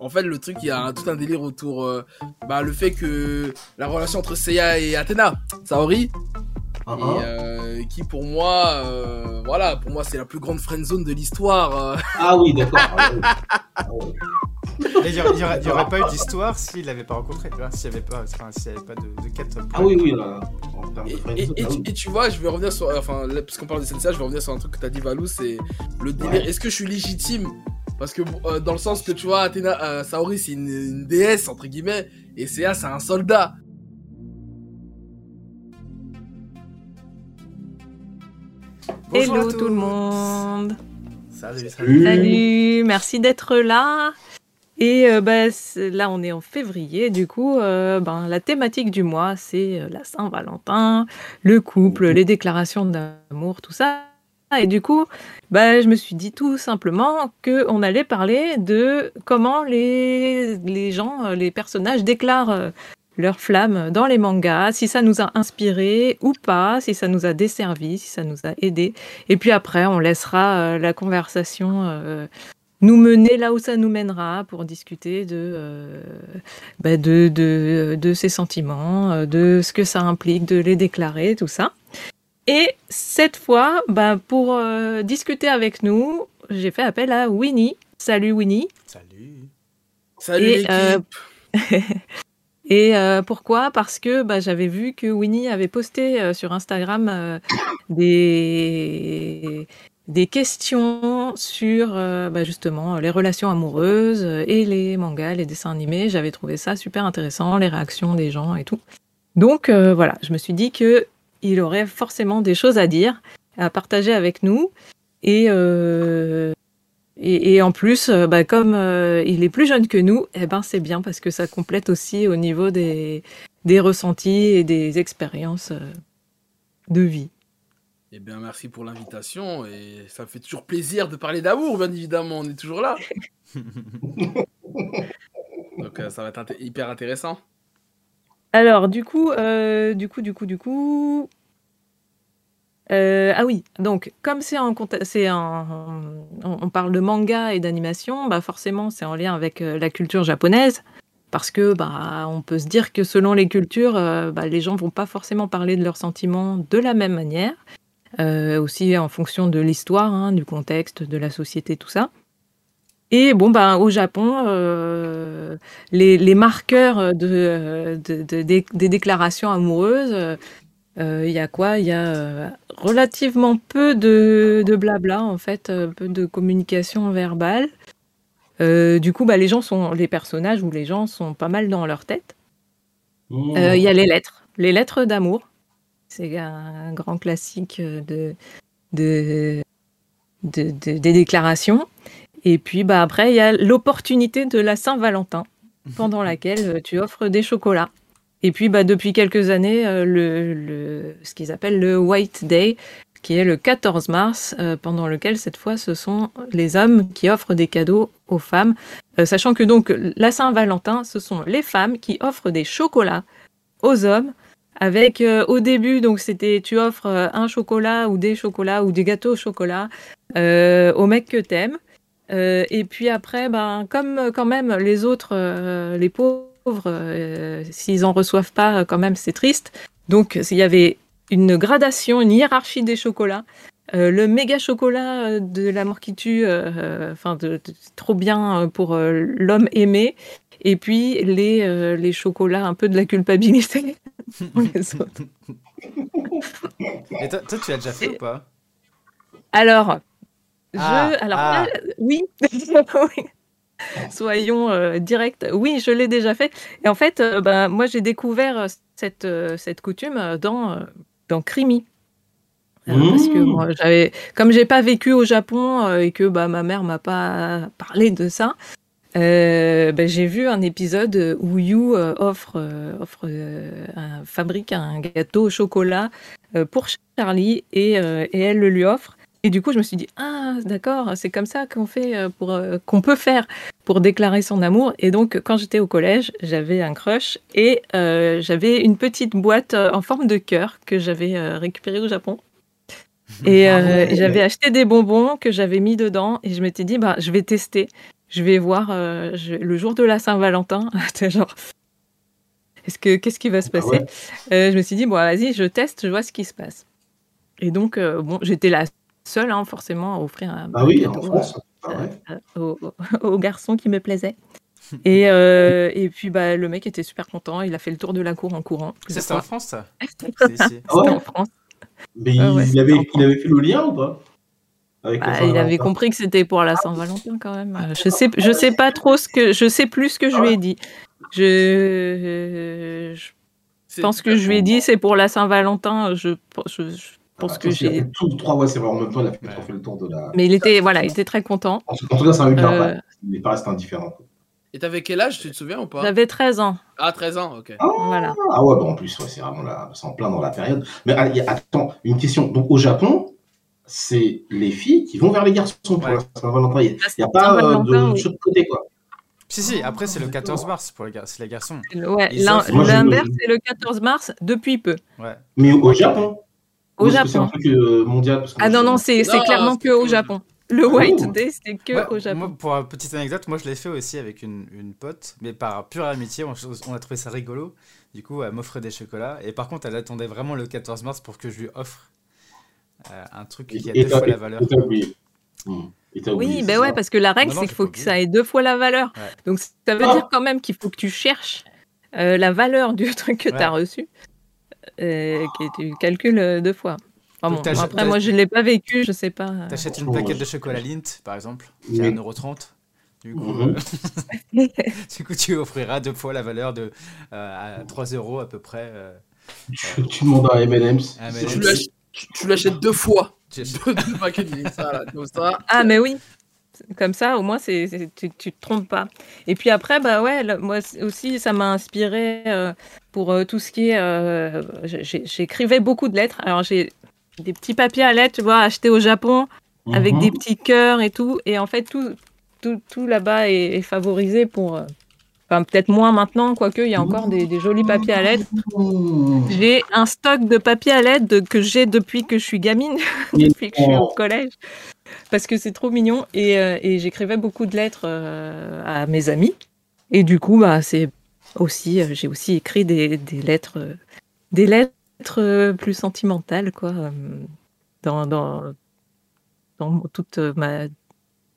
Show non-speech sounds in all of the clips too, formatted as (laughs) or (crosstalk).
En fait, le truc, il y a tout un délire autour, euh, bah, le fait que la relation entre Seiya et Athéna, Saori, Ah, et, ah. euh, qui pour moi, euh, voilà, pour moi, c'est la plus grande friendzone de l'histoire. euh. Ah oui, d'accord. Ah oui. Ah oui. Et Il n'y aurait, pas eu d'histoire s'il l'avait pas rencontré, tu vois, s'il n'y avait pas, enfin, s'il y avait pas de, de quête. Ah oui, oui, là. En termes de Et, friendzone, et- et ah tu- oui. et tu vois, je vais revenir sur, enfin, là, puisqu'on parle de Sensei, je vais revenir sur un truc que t'as dit, Valou, c'est le délire. Ouais. Est-ce que je suis légitime Parce que euh, dans le sens que tu vois, Athéna, euh, Saori, c'est une, une déesse entre guillemets, et Seiya, c'est un soldat. Bonjour Hello tout le monde. Salut, salut. Salut. Merci d'être là. Et euh, bah, là, on est en février. Du coup, euh, ben, la thématique du mois, c'est euh, la Saint-Valentin, le couple, les déclarations d'amour, tout ça. Et du coup, bah, je me suis dit tout simplement qu'on allait parler de comment les, gens, euh, les personnages déclarent euh, leur flamme dans les mangas, si ça nous a inspiré ou pas, si ça nous a desservi, si ça nous a aidé. Et puis après, on laissera euh, la conversation nous mener là où ça nous mènera pour discuter de, euh, bah, ces sentiments, de ce que ça implique de les déclarer, tout ça. Et cette fois, bah, pour euh, discuter avec nous, j'ai fait appel à Winnie. Salut Winnie. Salut. Salut Et, l'équipe. euh, (laughs) Et euh, pourquoi? Parce que bah, j'avais vu que Winnie avait posté euh, sur Instagram euh, des, des questions sur bah, justement les relations amoureuses et les mangas, les dessins animés. J'avais trouvé ça super intéressant, les réactions des gens et tout. Donc voilà, je me suis dit que il aurait forcément des choses à dire, à partager avec nous. Et, euh, et, et en plus, euh, bah, comme euh, il est plus jeune que nous, eh ben c'est bien parce que ça complète aussi au niveau des, des ressentis et des expériences de vie. Eh bien, merci pour l'invitation et ça me fait toujours plaisir de parler d'amour, bien évidemment. On est toujours là. (laughs) Donc, euh, ça va être hyper intéressant. Alors, du coup, euh, du coup, du coup, du coup. euh, ah oui, donc comme c'est en, c'est on parle de manga et d'animation, bah forcément c'est en lien avec euh, la culture japonaise, parce que bah on peut se dire que selon les cultures, bah, les gens vont pas forcément parler de leurs sentiments de la même manière, aussi en fonction de l'histoire, hein, du contexte, de la société, tout ça. Et bon, bah, au Japon, euh, les, les marqueurs de, de- de- des, des déclarations amoureuses, euh, euh, il y a quoi? Il y a relativement peu de, blabla, en fait, peu de communication verbale. Euh, du coup, bah, les gens sont, les personnages ou les gens sont pas mal dans leur tête. Mmh. Il y a les lettres, les lettres d'amour. C'est un grand classique de- des déclarations. Et puis bah, après, il y a l'opportunité de la Saint-Valentin, (laughs) pendant laquelle euh, tu offres des chocolats. Et puis bah, depuis quelques années, euh, le, le- ce qu'ils appellent le White Day, qui est le 14 mars, euh, pendant lequel cette fois ce sont les hommes qui offrent des cadeaux aux femmes. Euh, sachant que donc la Saint-Valentin, ce sont les femmes qui offrent des chocolats aux hommes. Avec euh, au début, donc c'était tu offres un chocolat ou des chocolats ou des gâteaux au chocolat au mec que t'aimes. Euh, et puis après, ben, comme euh, quand même les autres, euh, les pauvres, euh, s'ils en reçoivent pas, quand même c'est triste. Donc il y avait une gradation, une hiérarchie des chocolats. Le méga chocolat de la mort qui tue, enfin de, de- trop bien pour l'homme aimé. Et puis les, les chocolats un peu de la culpabilité (laughs) pour les autres. Et toi, toi, tu l'as déjà fait ou pas? Alors, je, Ah, alors ah. oui, (laughs) Oui. soyons euh, directs. Oui, je l'ai déjà fait. Et en fait, euh, ben, moi, j'ai découvert euh, cette, euh, cette coutume dans, dans Crimi. Euh, Parce que Mmh. moi, j'avais, comme j'ai pas vécu au Japon et que bah, ma mère m'a pas parlé de ça, ben, j'ai vu un épisode où Yu offre, offre un- fabrique un gâteau au chocolat pour Charlie et, et elle le lui offre. Et du coup, je me suis dit, ah, d'accord, c'est comme ça qu'on fait euh, pour, euh, qu'on peut faire pour déclarer son amour. Et donc, quand j'étais au collège, j'avais un crush et euh, j'avais une petite boîte en forme de cœur que j'avais euh, récupérée au Japon. (laughs) Et Ah ouais. j'avais acheté des bonbons que j'avais mis dedans et je m'étais dit, bah, je vais tester. je vais voir je- le jour de la Saint-Valentin. (laughs) Genre, est-ce que qu'est-ce qui va se Ah passer? ouais. Euh, Je me suis dit bon, vas-y, je teste, je vois ce qui se passe. Et donc euh, bon, j'étais la seule, hein, forcément, à offrir un Ah oui, cadeau, en France. Ah ouais. euh, au, garçon qui me plaisait. (laughs) Et, euh, et puis bah, le mec était super content. Il a fait le tour de la cour en courant. C'était en. France, ça? (laughs) C'était C'est. Ah ouais? en France. Mais Ah ouais, il, avait, il avait fait le lien ou pas? Avec Bah, il avait compris que c'était pour la Saint-Valentin quand même. Euh, Je sais, je sais pas trop ce que, je sais plus ce que je lui ai dit. Je, pense que je lui ai dit c'est pour la Saint-Valentin. Je, je, je pense Ah, que il a j'ai. Tout trois, ouais, c'est vrai, en même temps, il a fait, Ouais. fait le tour de la. Mais il était, voilà, il était très content. En tout en tout cas, c'est un Hulk Euh, Il n'est pas resté indifférent. Et t'avais quel âge, tu te souviens ou pas? J'avais 13 ans. Ah, 13 ans, ok. Voilà. Ah ouais, bah en plus, ouais, c'est vraiment là, c'est en plein dans la période. Mais ah, attends, une question. Donc au Japon, c'est les filles qui vont vers les garçons pour Ouais. la Saint-Valentin. Il n'y a, La pas euh, de oui. chose de côté, quoi. Si, si, après, c'est le 14 mars pour les, gar- les garçons. Ouais, l'inverse c'est le 14 mars depuis peu. Ouais. Mais au Japon. Au C'est un Japon. truc mondial. parce que Ah non non, c'est clairement c'est que au. Japon. Le Ah White Day c'est que Ouais, au Japon. Moi, pour une petite anecdote, moi je l'ai fait aussi avec une, une pote, mais par pure amitié, on, on a trouvé ça rigolo. Du coup, elle m'offrait des chocolats. Et par contre, elle attendait vraiment le 14 mars pour que je lui offre euh, un truc qui a Et deux fois la valeur. et t'as oublié. Hmm. Et oublié, Oui, ben ça. ouais, parce que la règle, Non, non, c'est qu'il faut que ça ait deux fois la valeur. Ouais. Donc ça veut Ah. dire quand même qu'il faut que tu cherches euh, la valeur du truc que Ouais. tu as reçu, euh, que tu calcules euh, deux fois. Enfin, bon, après, moi, je ne l'ai pas vécu, je sais pas. euh. T'achètes une plaquette de chocolat Lindt, par exemple, qui est 1,30€. Du coup, Mhm. euh, (laughs) du coup, tu offriras deux fois la valeur de euh, à 3 euros à peu près. euh, Tu, tu demandes un M&M's. Tu l'achètes deux fois. tu- (laughs) Deux, deux paquets de Lindt, ça, là, comme ça. Ah, mais oui. Comme ça, au moins, c'est, c'est- tu, tu te trompes pas. Et puis après, bah ouais, moi aussi, ça m'a inspiré euh, pour euh, tout ce qui est. euh, j'ai- j'écrivais beaucoup de lettres. Alors, j'ai des petits papiers à lettres, tu vois, achetés au Japon. avec Mhm. des petits cœurs et tout. Et en fait, tout, tout, tout là-bas est, est favorisé pour. Enfin, peut-être moins maintenant, quoique, il y a encore des, des jolis papiers à lettres. J'ai un stock de papiers à lettres que j'ai depuis que je suis gamine, (laughs) depuis que je suis au collège. Parce que c'est trop mignon. Et, euh, et j'écrivais beaucoup de lettres euh, à mes amis. Et du coup, bah, c'est aussi, euh, j'ai aussi écrit des, des lettres, des lettres plus sentimentales, quoi, dans, dans, toute ma,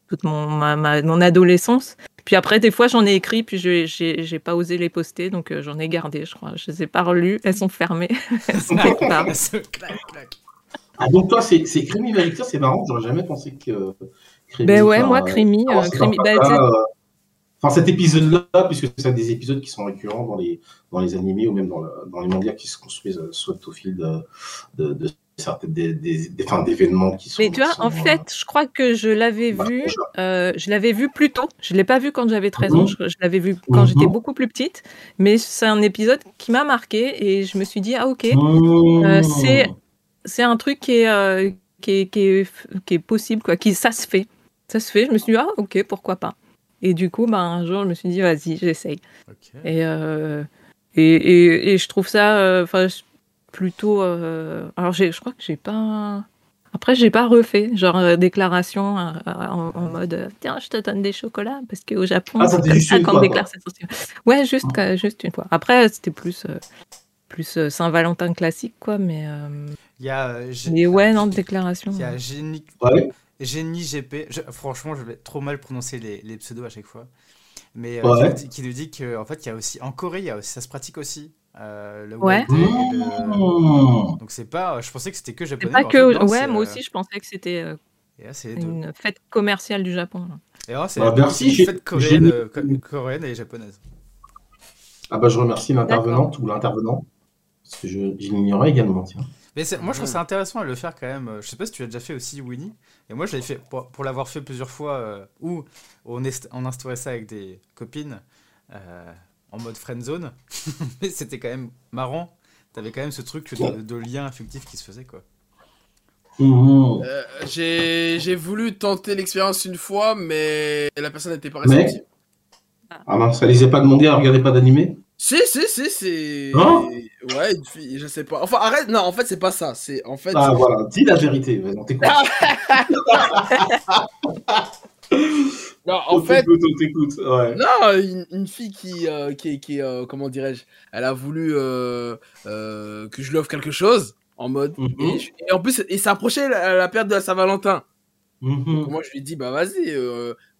toute mon, ma, ma- mon adolescence. Puis après, des fois, j'en ai écrit, puis je j'ai j'ai pas osé les poster, donc j'en ai gardé, je crois. Je les ai pas relues, elles sont fermées. (laughs) Elles sont clac. Ah, donc toi, c'est Crémy Valictor, c'est marrant, j'aurais jamais pensé que. Crémy, Ben ouais, moi, Crémy, ah, euh, bah, euh, Enfin, cet épisode-là, puisque c'est des épisodes qui sont récurrents dans les, dans les animés ou même dans, le- dans les mangas qui se construisent euh, soit au fil de, de, de certaines des, des, des- enfin, d'événements qui sont. Mais tu vois, sont, en fait, je crois que je l'avais bah, vu, euh, je l'avais vu plus tôt. Je l'ai pas vu quand j'avais 13 ans, Mhm. je, je l'avais vu quand Mhm. j'étais beaucoup plus petite. Mais c'est un épisode qui m'a marqué et je me suis dit, ah ok, Mmh. Euh, c'est- c'est un truc qui est, euh, qui est, qui est, qui est possible, quoi, qui, ça se fait. Ça se fait, je me suis dit, ah ok, pourquoi pas. Et du coup, bah, un jour, je me suis dit, vas-y, j'essaye. Et, euh, et, et, et je trouve ça euh, enfin, plutôt. alors, je crois que j'ai pas. Après, j'ai pas refait, genre déclaration en, en mode tiens, je te donne des chocolats parce qu'au Japon, Ah, c'est ça qu'on déclare. Ouais, juste, que- juste une fois. Après, c'était plus, plus Saint-Valentin classique, quoi, mais, euh, Il y a, euh, G- mais ouais, non, de déclaration. il y a Génie, Ouais. Génie GP. Je- franchement, je vais trop mal prononcer les, les pseudos à chaque fois. Mais euh, Ouais. qui, nous dit, qui nous dit que en fait, il y a aussi en Corée, il y a aussi, ça se pratique aussi. euh, le Ouais. Le- Mmh. Donc c'est pas, je pensais que c'était que C'est japonais. pas que. fait, non, ouais, moi euh, aussi, je pensais que c'était euh, une fête commerciale du Japon. là. Et là, c'est Bah, une fête euh, coréenne et japonaise. Ah bah je remercie l'intervenante ou l'intervenant. Parce que je, je l'ignorais également, tiens. Mais c'est- moi, je trouve ça intéressant à le faire quand même. Je sais pas si tu l'as déjà fait aussi, Winnie. Et moi, je l'ai fait pour, pour l'avoir fait plusieurs fois euh, où on, est, on instaurait ça avec des copines euh, en mode friend zone. (laughs) Mais c'était quand même marrant. T'avais quand même ce truc de, de lien affectif qui se faisait quoi. Mmh. Euh, j'ai j'ai voulu tenter l'expérience une fois, mais la personne n'était pas Mais- réceptive. Ah mince, ça les a pas demandé à regarder pas d'animé Si, si, si, c'est. Hein ouais, une fille, je sais pas. Enfin, arrête, non, en fait, c'est pas ça. C'est en fait. Ah voilà, dis la vérité, vas-y, on t'écoute. Non, en On fait, on t'écoute. Ouais. non, une, une fille qui, euh, qui, qui euh, comment dirais-je, elle a voulu euh, euh, que je lui offre quelque chose en mode. Mhm. Et, je- et en plus, il s'approchait la, la période de la Saint-Valentin. Donc moi, je lui dit, bah vas-y,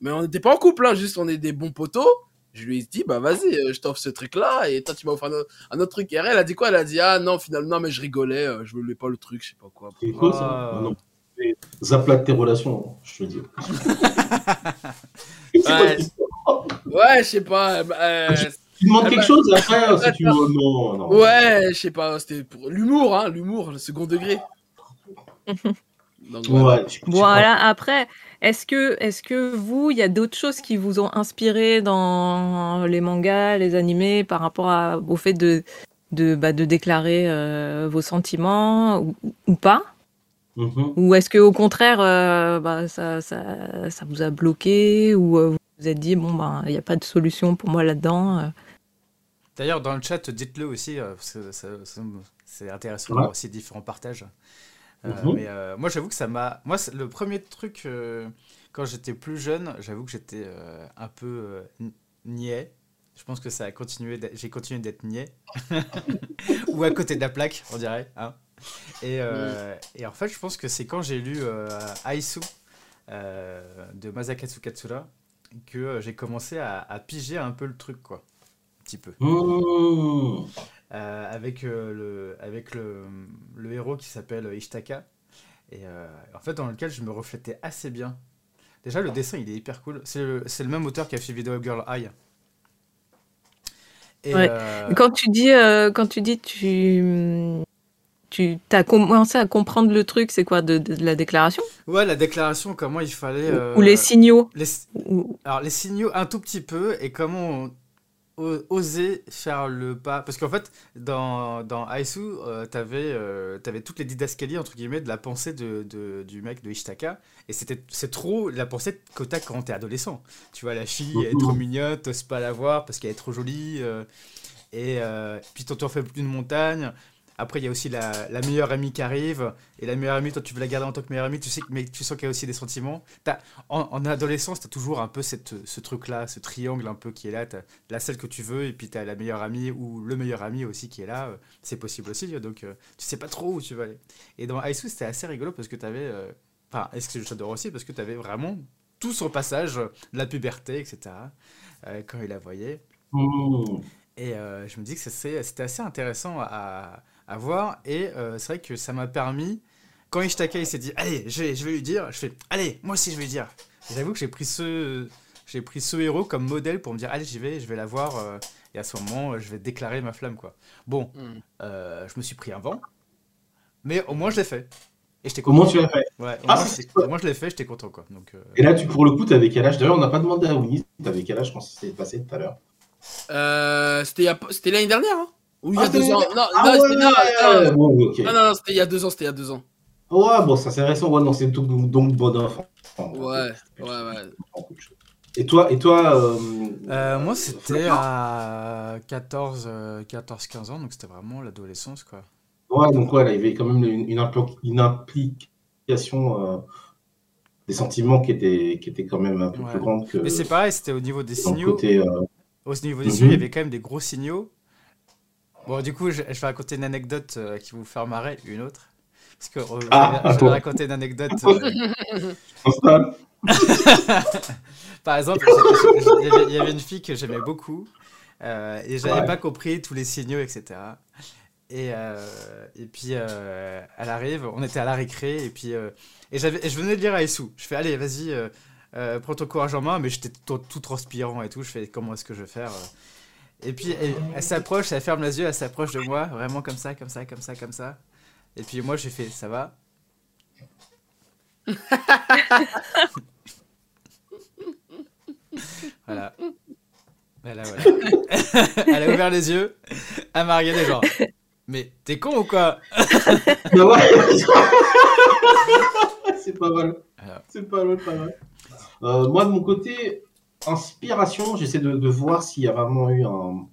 mais on n'était pas en couple, hein, juste on est des bons potos. Je lui ai dit, bah vas-y, euh, je t'offre ce truc-là, et toi tu m'as offert un, autre- un autre truc. Et elle, elle a dit quoi? Elle a dit, ah non, finalement, mais je rigolais, euh, je voulais pas le truc, je sais pas quoi. C'est cool Ah. ça. Ah non. Zaplate tes relations, je te dis. Quoi (laughs) Ouais. Ouais, je sais pas. euh, euh, Tu demandes Ah quelque bah- chose après, si tu. Non, non. ouais, je sais pas, c'était pour l'humour, hein, l'humour, le second degré. (laughs) Donc, voilà. Ouais, après, est-ce que, est que vous, il y a d'autres choses qui vous ont inspiré dans les mangas, les animés, par rapport à- au fait de, de, bah, de déclarer euh, vos sentiments ou, ou pas? Mhm. Ou est-ce que au contraire, euh, bah, ça, ça, ça vous a bloqué Ou euh, vous vous êtes dit, bon, bah, il n'y a pas de solution pour moi là-dedans. D'ailleurs, dans le chat, dites-le aussi, parce que c'est intéressant Ouais. aussi différents partages. Euh, Mhm. Mais euh, moi, j'avoue que ça m'a. Moi, le premier truc, euh, quand j'étais plus jeune, j'avoue que j'étais un peu niais. Je pense que ça a continué. J'ai continué d'être niais. (laughs) Ou à côté de la plaque, on dirait. hein. Et, et en fait, je pense que c'est quand j'ai lu Aisu de Masakatsu Katsura que j'ai commencé à, à piger un peu le truc, quoi. Un petit peu. Euh, avec, euh, le, avec le, le héros qui s'appelle Ishtaka. Et euh, en fait, dans lequel je me reflétais assez bien. Déjà, le dessin, il est hyper cool. C'est le, c'est le même auteur qui a fait Video Girl Eye. Et, Ouais. euh, Quand tu dis, euh, quand tu dis, tu, tu as commencé à comprendre le truc, c'est quoi de, de- de la déclaration? Ouais, la déclaration, comment il fallait. euh, Ou les signaux? les- Ou- Alors, les signaux un tout petit peu et comment on- oser faire le pas. Parce qu'en fait, dans, dans Aisu, euh, t'avais euh, t'avais toutes les didascalies, entre guillemets, de la pensée de, de- du mec de Ishtaka. Et c'était c'est trop la pensée que t'as quand t'es adolescent. Tu vois, la fille, elle est trop mignonne, t'oses pas la voir parce qu'elle est trop jolie. euh, et euh, puis, t'en fais plus une montagne. Après, il y a aussi la, la meilleure amie qui arrive. Et la meilleure amie, toi, tu veux la garder en tant que meilleure amie. Tu sais mais tu sens qu'il y a aussi des sentiments. En, en adolescence, tu as toujours un peu cette, ce truc-là, ce triangle un peu qui est là. Tu la celle que tu veux, et puis tu as la meilleure amie ou le meilleur ami aussi qui est là. euh, C'est possible aussi, donc euh, tu sais pas trop où tu vas aller. Et dans Aisu, c'était assez rigolo parce que tu avais. Enfin, est-ce que j'adore aussi Parce que tu avais vraiment tout son passage euh, de la puberté, etc. euh, quand il la voyait. Mhm. Et euh, je me dis que c'était assez intéressant à, à voir. Et euh, c'est vrai que ça m'a permis, quand Ishtaka il s'est dit, allez, je vais, je vais lui dire, je fais, allez, moi aussi je vais lui dire. J'avoue que j'ai pris ce, j'ai pris ce héros comme modèle pour me dire, allez, j'y vais, je vais la voir. euh, et à ce moment, euh, je vais déclarer ma flamme, quoi. Bon, Mm. euh, je me suis pris un vent, mais au moins je l'ai fait. Et j'étais content. Comment tu l'as fait Ouais, au Ah, moins, au moins, je l'ai fait, j'étais content, quoi. Donc, euh, Et là, tu, pour le coup, t'avais quel âge? D'ailleurs, on n'a pas demandé à Winnie, t'avais quel âge quand ça s'est passé tout à l'heure? Euh, c'était l'année dernière, hein Ou il y a Ah, deux ans Non, Ah non, c'était- non, non, c'était il y a deux ans, c'était il y a deux ans. Ouais, bon, ça c'est récent. Ouais, non, c'est donc, donc bon enfant. Ouais, ouais, ouais. Et toi, et toi euh, Euh, moi, c'était à 14, euh, 14-15 ans, donc c'était vraiment l'adolescence, quoi. Ouais, donc ouais, là, il y avait quand même une, une, impli- une implication euh, des sentiments qui était, qui était quand même un peu Ouais. plus grande que Mais c'est pareil, c'était au niveau des signaux. côté. euh, Au niveau des Mhm. signaux, il y avait quand même des gros signaux. Bon, du coup, je, je vais raconter une anecdote euh, qui vous faire marrer, une autre. Parce que euh, Ah, je, vais, je vais bon. raconter une anecdote. euh, (laughs) par exemple, il y avait- une fille que j'aimais beaucoup euh, et j'avais Ouais. pas compris tous les signaux, etc. Et, euh, et puis euh, elle arrive, on était à la récré et puis euh, et j'avais et je venais de lire Aïssou. Je fais allez vas-y euh, euh, prends ton courage en main, mais j'étais tout, tout transpirant et tout. Je fais comment est-ce que je vais faire euh? Et puis elle, elle s'approche, elle ferme les yeux, elle s'approche de moi, vraiment comme ça, comme ça, comme ça, comme ça. Et puis moi j'ai fait ça va? voilà. Voilà, voilà. (laughs) Elle a ouvert les yeux, elle m'a regardé genre. Mais t'es con ou quoi? (laughs) Bah ouais. (laughs) c'est pas mal. C'est pas mal, pas mal. Euh, moi, de mon côté, inspiration, j'essaie de, de voir s'il y a vraiment eu un,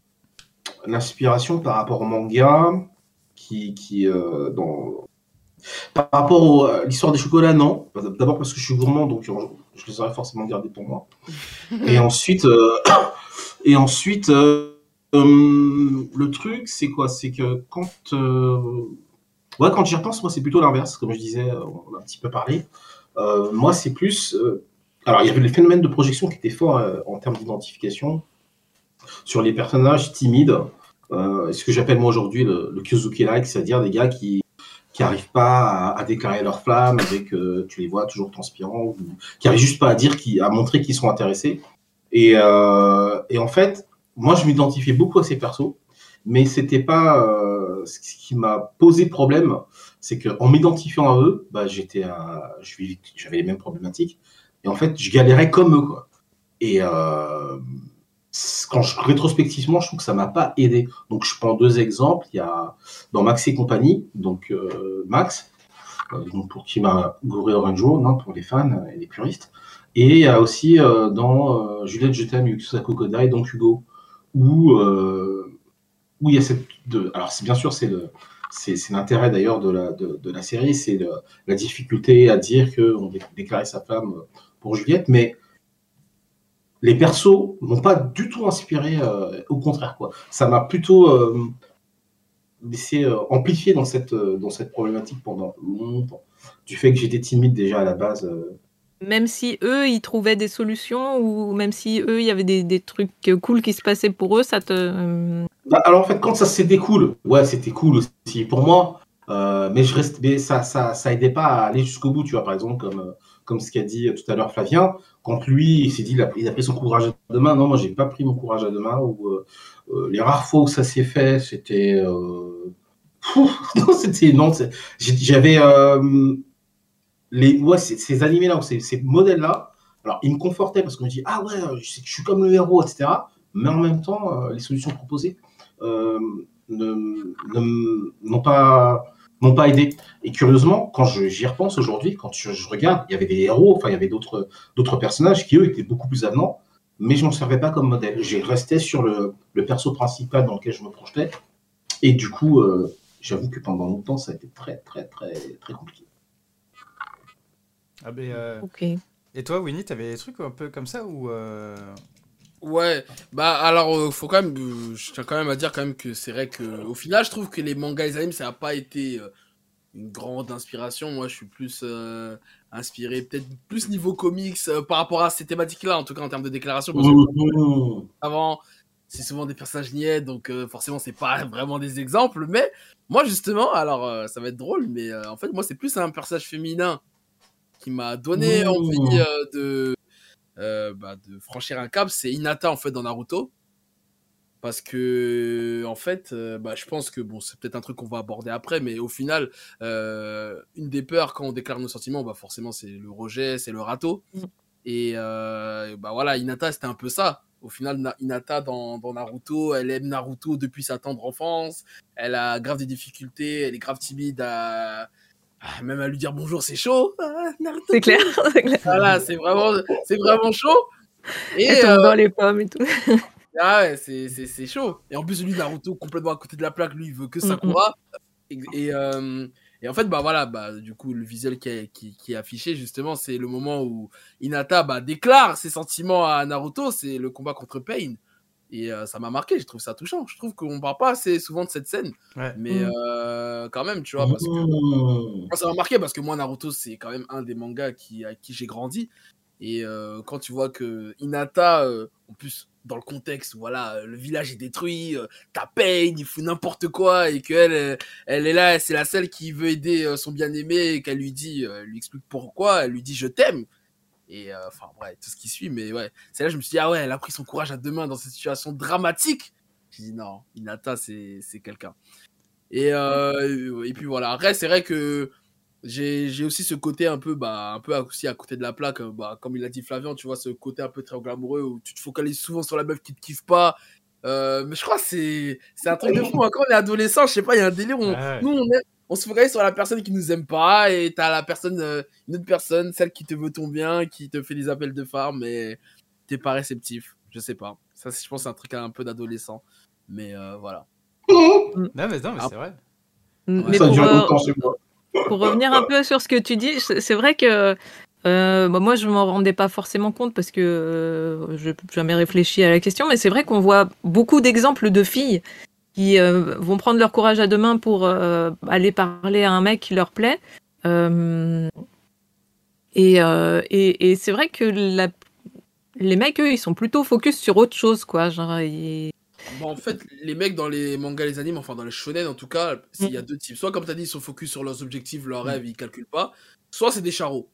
une inspiration par rapport au manga, qui, qui euh, dans... Par rapport à l'histoire des chocolats, non. D'abord parce que je suis gourmand, donc j'en je les aurais forcément gardés pour moi. (laughs) et ensuite, euh, et ensuite euh, euh, le truc, c'est quoi? C'est que quand, ouais, quand j'y repense, moi, c'est plutôt l'inverse. Comme je disais, on a un petit peu parlé. moi, c'est plus. Alors, il y avait le phénomène de projection qui était fort en termes d'identification sur les personnages timides. ce que j'appelle moi aujourd'hui le, le Kyozuki-like, c'est-à-dire des gars qui qui n'arrivent pas à, déclarer leur flamme, avec euh, tu les vois toujours transpirants, qui n'arrivent juste pas à dire, à montrer qu'ils sont intéressés. Et, euh, et, en fait, moi, je m'identifiais beaucoup à ces persos, mais c'était pas euh, ce qui m'a posé problème, c'est qu'en m'identifiant à eux, bah, j'étais, j'avais les mêmes problématiques, et en fait, je galérais comme eux, quoi. Et quand je, rétrospectivement, je trouve que ça m'a pas aidé. Donc, je prends deux exemples. Il y a dans Max et compagnie, donc euh, Max, euh, donc pour qui m'a gouré Orange Jaune, hein, pour les fans et les puristes. Et il y a aussi euh, dans Juliette, je t'aime, Yususaku Kodai, donc Hugo, où, où il y a cette. De, alors, bien sûr, c'est le. C'est, l'intérêt d'ailleurs de la, de, de la série, c'est la difficulté à dire qu'on déclarait sa femme pour Juliette, mais les persos m'ont pas du tout inspiré, euh, au contraire quoi. Ça m'a plutôt euh, laissé euh, amplifier dans cette dans cette problématique pendant longtemps. Du fait que j'étais timide déjà à la base. Même si eux ils trouvaient des solutions ou même si eux il y avait des, des trucs cool qui se passaient pour eux, ça te. Bah, alors en fait quand ça s'était cool, ouais c'était cool aussi pour moi. mais je reste, mais ça, ça, ça aidait pas à aller jusqu'au bout, tu vois, par exemple, comme, comme ce qu'a dit tout à l'heure Flavien, quand lui, il s'est dit, il a, pris, son courage à deux mains. Non, moi, j'ai pas pris mon courage à deux mains. Ou, euh, euh, les rares fois où ça s'est fait, c'était. Euh... (laughs) non, c'était. Non, j'avais. Euh, les, ouais, ces animés-là, ces, ces modèles-là, alors, ils me confortaient parce qu'on me dit, ah ouais, je, suis comme le héros, etc. Mais en même temps, les solutions proposées n'ont pas m'ont pas aidé. Et curieusement, quand j'y repense aujourd'hui, quand je, regarde, il y avait des héros, enfin il y avait d'autres d'autres personnages qui eux étaient beaucoup plus avenants, mais je m'en servais pas comme modèle. J'ai resté sur le, le, perso principal dans lequel je me projetais, et du coup, euh, j'avoue que pendant longtemps, ça a été très très très très compliqué. Ah ben, euh, ok. Et toi, Winnie, t'avais des trucs un peu comme ça ou euh, Ouais, bah alors euh, faut quand même, euh, je tiens quand même à dire quand même que c'est vrai que au final je trouve que les mangas et les animes ça n'a pas été euh, une grande inspiration. Moi je suis plus inspiré peut-être plus niveau comics par rapport à ces thématiques-là en tout cas en termes de déclaration. Parce que mmh. avant c'est souvent des personnages niais donc forcément c'est pas vraiment des exemples. Mais moi justement alors ça va être drôle mais en fait moi c'est plus un personnage féminin qui m'a donné mmh. envie de euh, bah, de franchir un cap, c'est Inata en fait dans Naruto. Parce que, en fait, euh, bah, je pense que bon, c'est peut-être un truc qu'on va aborder après, mais au final, euh, une des peurs quand on déclare nos sentiments, bah, forcément, c'est le rejet, c'est le râteau. Mm. Et bah voilà, Inata, c'était un peu ça. Au final, Inata dans, dans, Naruto, elle aime Naruto depuis sa tendre enfance. Elle a grave des difficultés, elle est grave timide à, même à lui dire bonjour, c'est chaud. Ah, (laughs) c'est clair, Voilà, c'est vraiment, c'est vraiment chaud. Et euh, dans les pommes et tout. (laughs) ah ouais, c'est chaud. Et en plus, lui, Naruto, complètement à côté de la plaque, lui, il veut que Sakura. Et, et, euh, et, en fait, bah voilà, bah, du coup, le visuel qui est, qui, qui est affiché, justement, c'est le moment où Hinata bah, déclare ses sentiments à Naruto. C'est le combat contre Pain. Et euh, ça m'a marqué, je trouve ça touchant. Je trouve qu'on parle pas assez souvent de cette scène. Mais mmh. euh, quand même, tu vois, parce que. Moi, ça m'a marqué parce que moi, Naruto, c'est quand même un des mangas qui, à qui j'ai grandi. Et euh, quand tu vois que Inata, en plus, dans le contexte où voilà, le village est détruit, t'as Pain, il fout n'importe quoi, et qu'elle elle est là, c'est la seule qui veut aider son bien-aimé, et qu'elle lui dit, elle lui explique pourquoi, elle lui dit je t'aime. Et euh, enfin, ouais, tout ce qui suit. Mais ouais, c'est là que je me suis dit, ah ouais, elle a pris son courage à deux mains dans cette situation dramatique. J'ai dit, non, Inata, c'est quelqu'un. Et, euh, et puis voilà. Après, c'est vrai que j'ai aussi ce côté un peu, bah, un peu aussi à côté de la plaque, bah, comme il a dit Flavian, tu vois, ce côté un peu très glamoureux où tu te focalises souvent sur la meuf qui te kiffe pas. Euh, mais je crois que c'est un truc de fou. Hein. Quand on est adolescent, je sais pas, il y a un délire. Où Nous, on est, on se focalise sur la personne qui nous aime pas et t'as la personne, euh, une autre personne, celle qui te veut ton bien, qui te fait des appels de phare, mais t'es pas réceptif. Je sais pas. Ça, je pense, c'est un truc un peu d'adolescent. Mais euh, voilà. (laughs) Non, mais, non, mais c'est vrai. Mais pour, euh, pour, revenir un peu sur ce que tu dis, c'est vrai que Euh, bah, moi, je m'en rendais pas forcément compte parce que euh, je n'ai jamais réfléchi à la question, mais c'est vrai qu'on voit beaucoup d'exemples de filles qui euh, vont prendre leur courage à deux mains pour euh, aller parler à un mec qui leur plaît. Euh, et euh, et, et c'est vrai que la- les mecs, eux, ils sont plutôt focus sur autre chose, quoi. Genre, ils- Bon, en fait, les mecs dans les mangas, les animes, enfin dans les shonen en tout cas, il y a deux types. Soit, comme tu as dit, ils sont focus sur leurs objectifs, leurs rêves, ils calculent pas. Soit c'est des charros.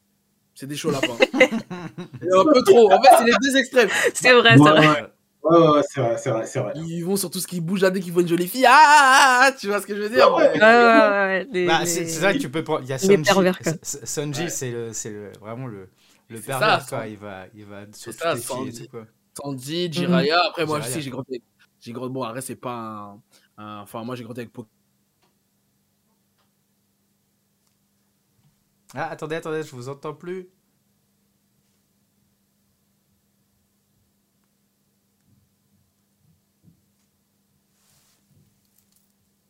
C'est des chauds lapins. (laughs) Un peu trop. En fait, c'est les deux extrêmes. C'est vrai, c'est Ouais, vrai. ouais, ouais, ouais, c'est vrai, c'est vrai, c'est vrai. Ils vont sur tout ce qui bouge là dès qu'ils voient une jolie fille. Ah, tu vois ce que je veux dire Ouais, Ouais, ouais, ouais, les- Bah, les- c'est c'est vrai que tu peux prendre. Il y a les Sunji. pervers, quoi. S- S- Sunji, Ouais. c'est le, c'est le- vraiment le, le C'est pervers, ça, quoi. Il va, il va sur toutes ça, les filles et tout, quoi. Sanji, Jiraya. Après, moi, sais, j'ai grandi avec. J'ai grandi... Bon, arrête, c'est pas un. un- Enfin, moi, j'ai grandi avec Pokémon. Ah, attendez, attendez, je vous entends plus.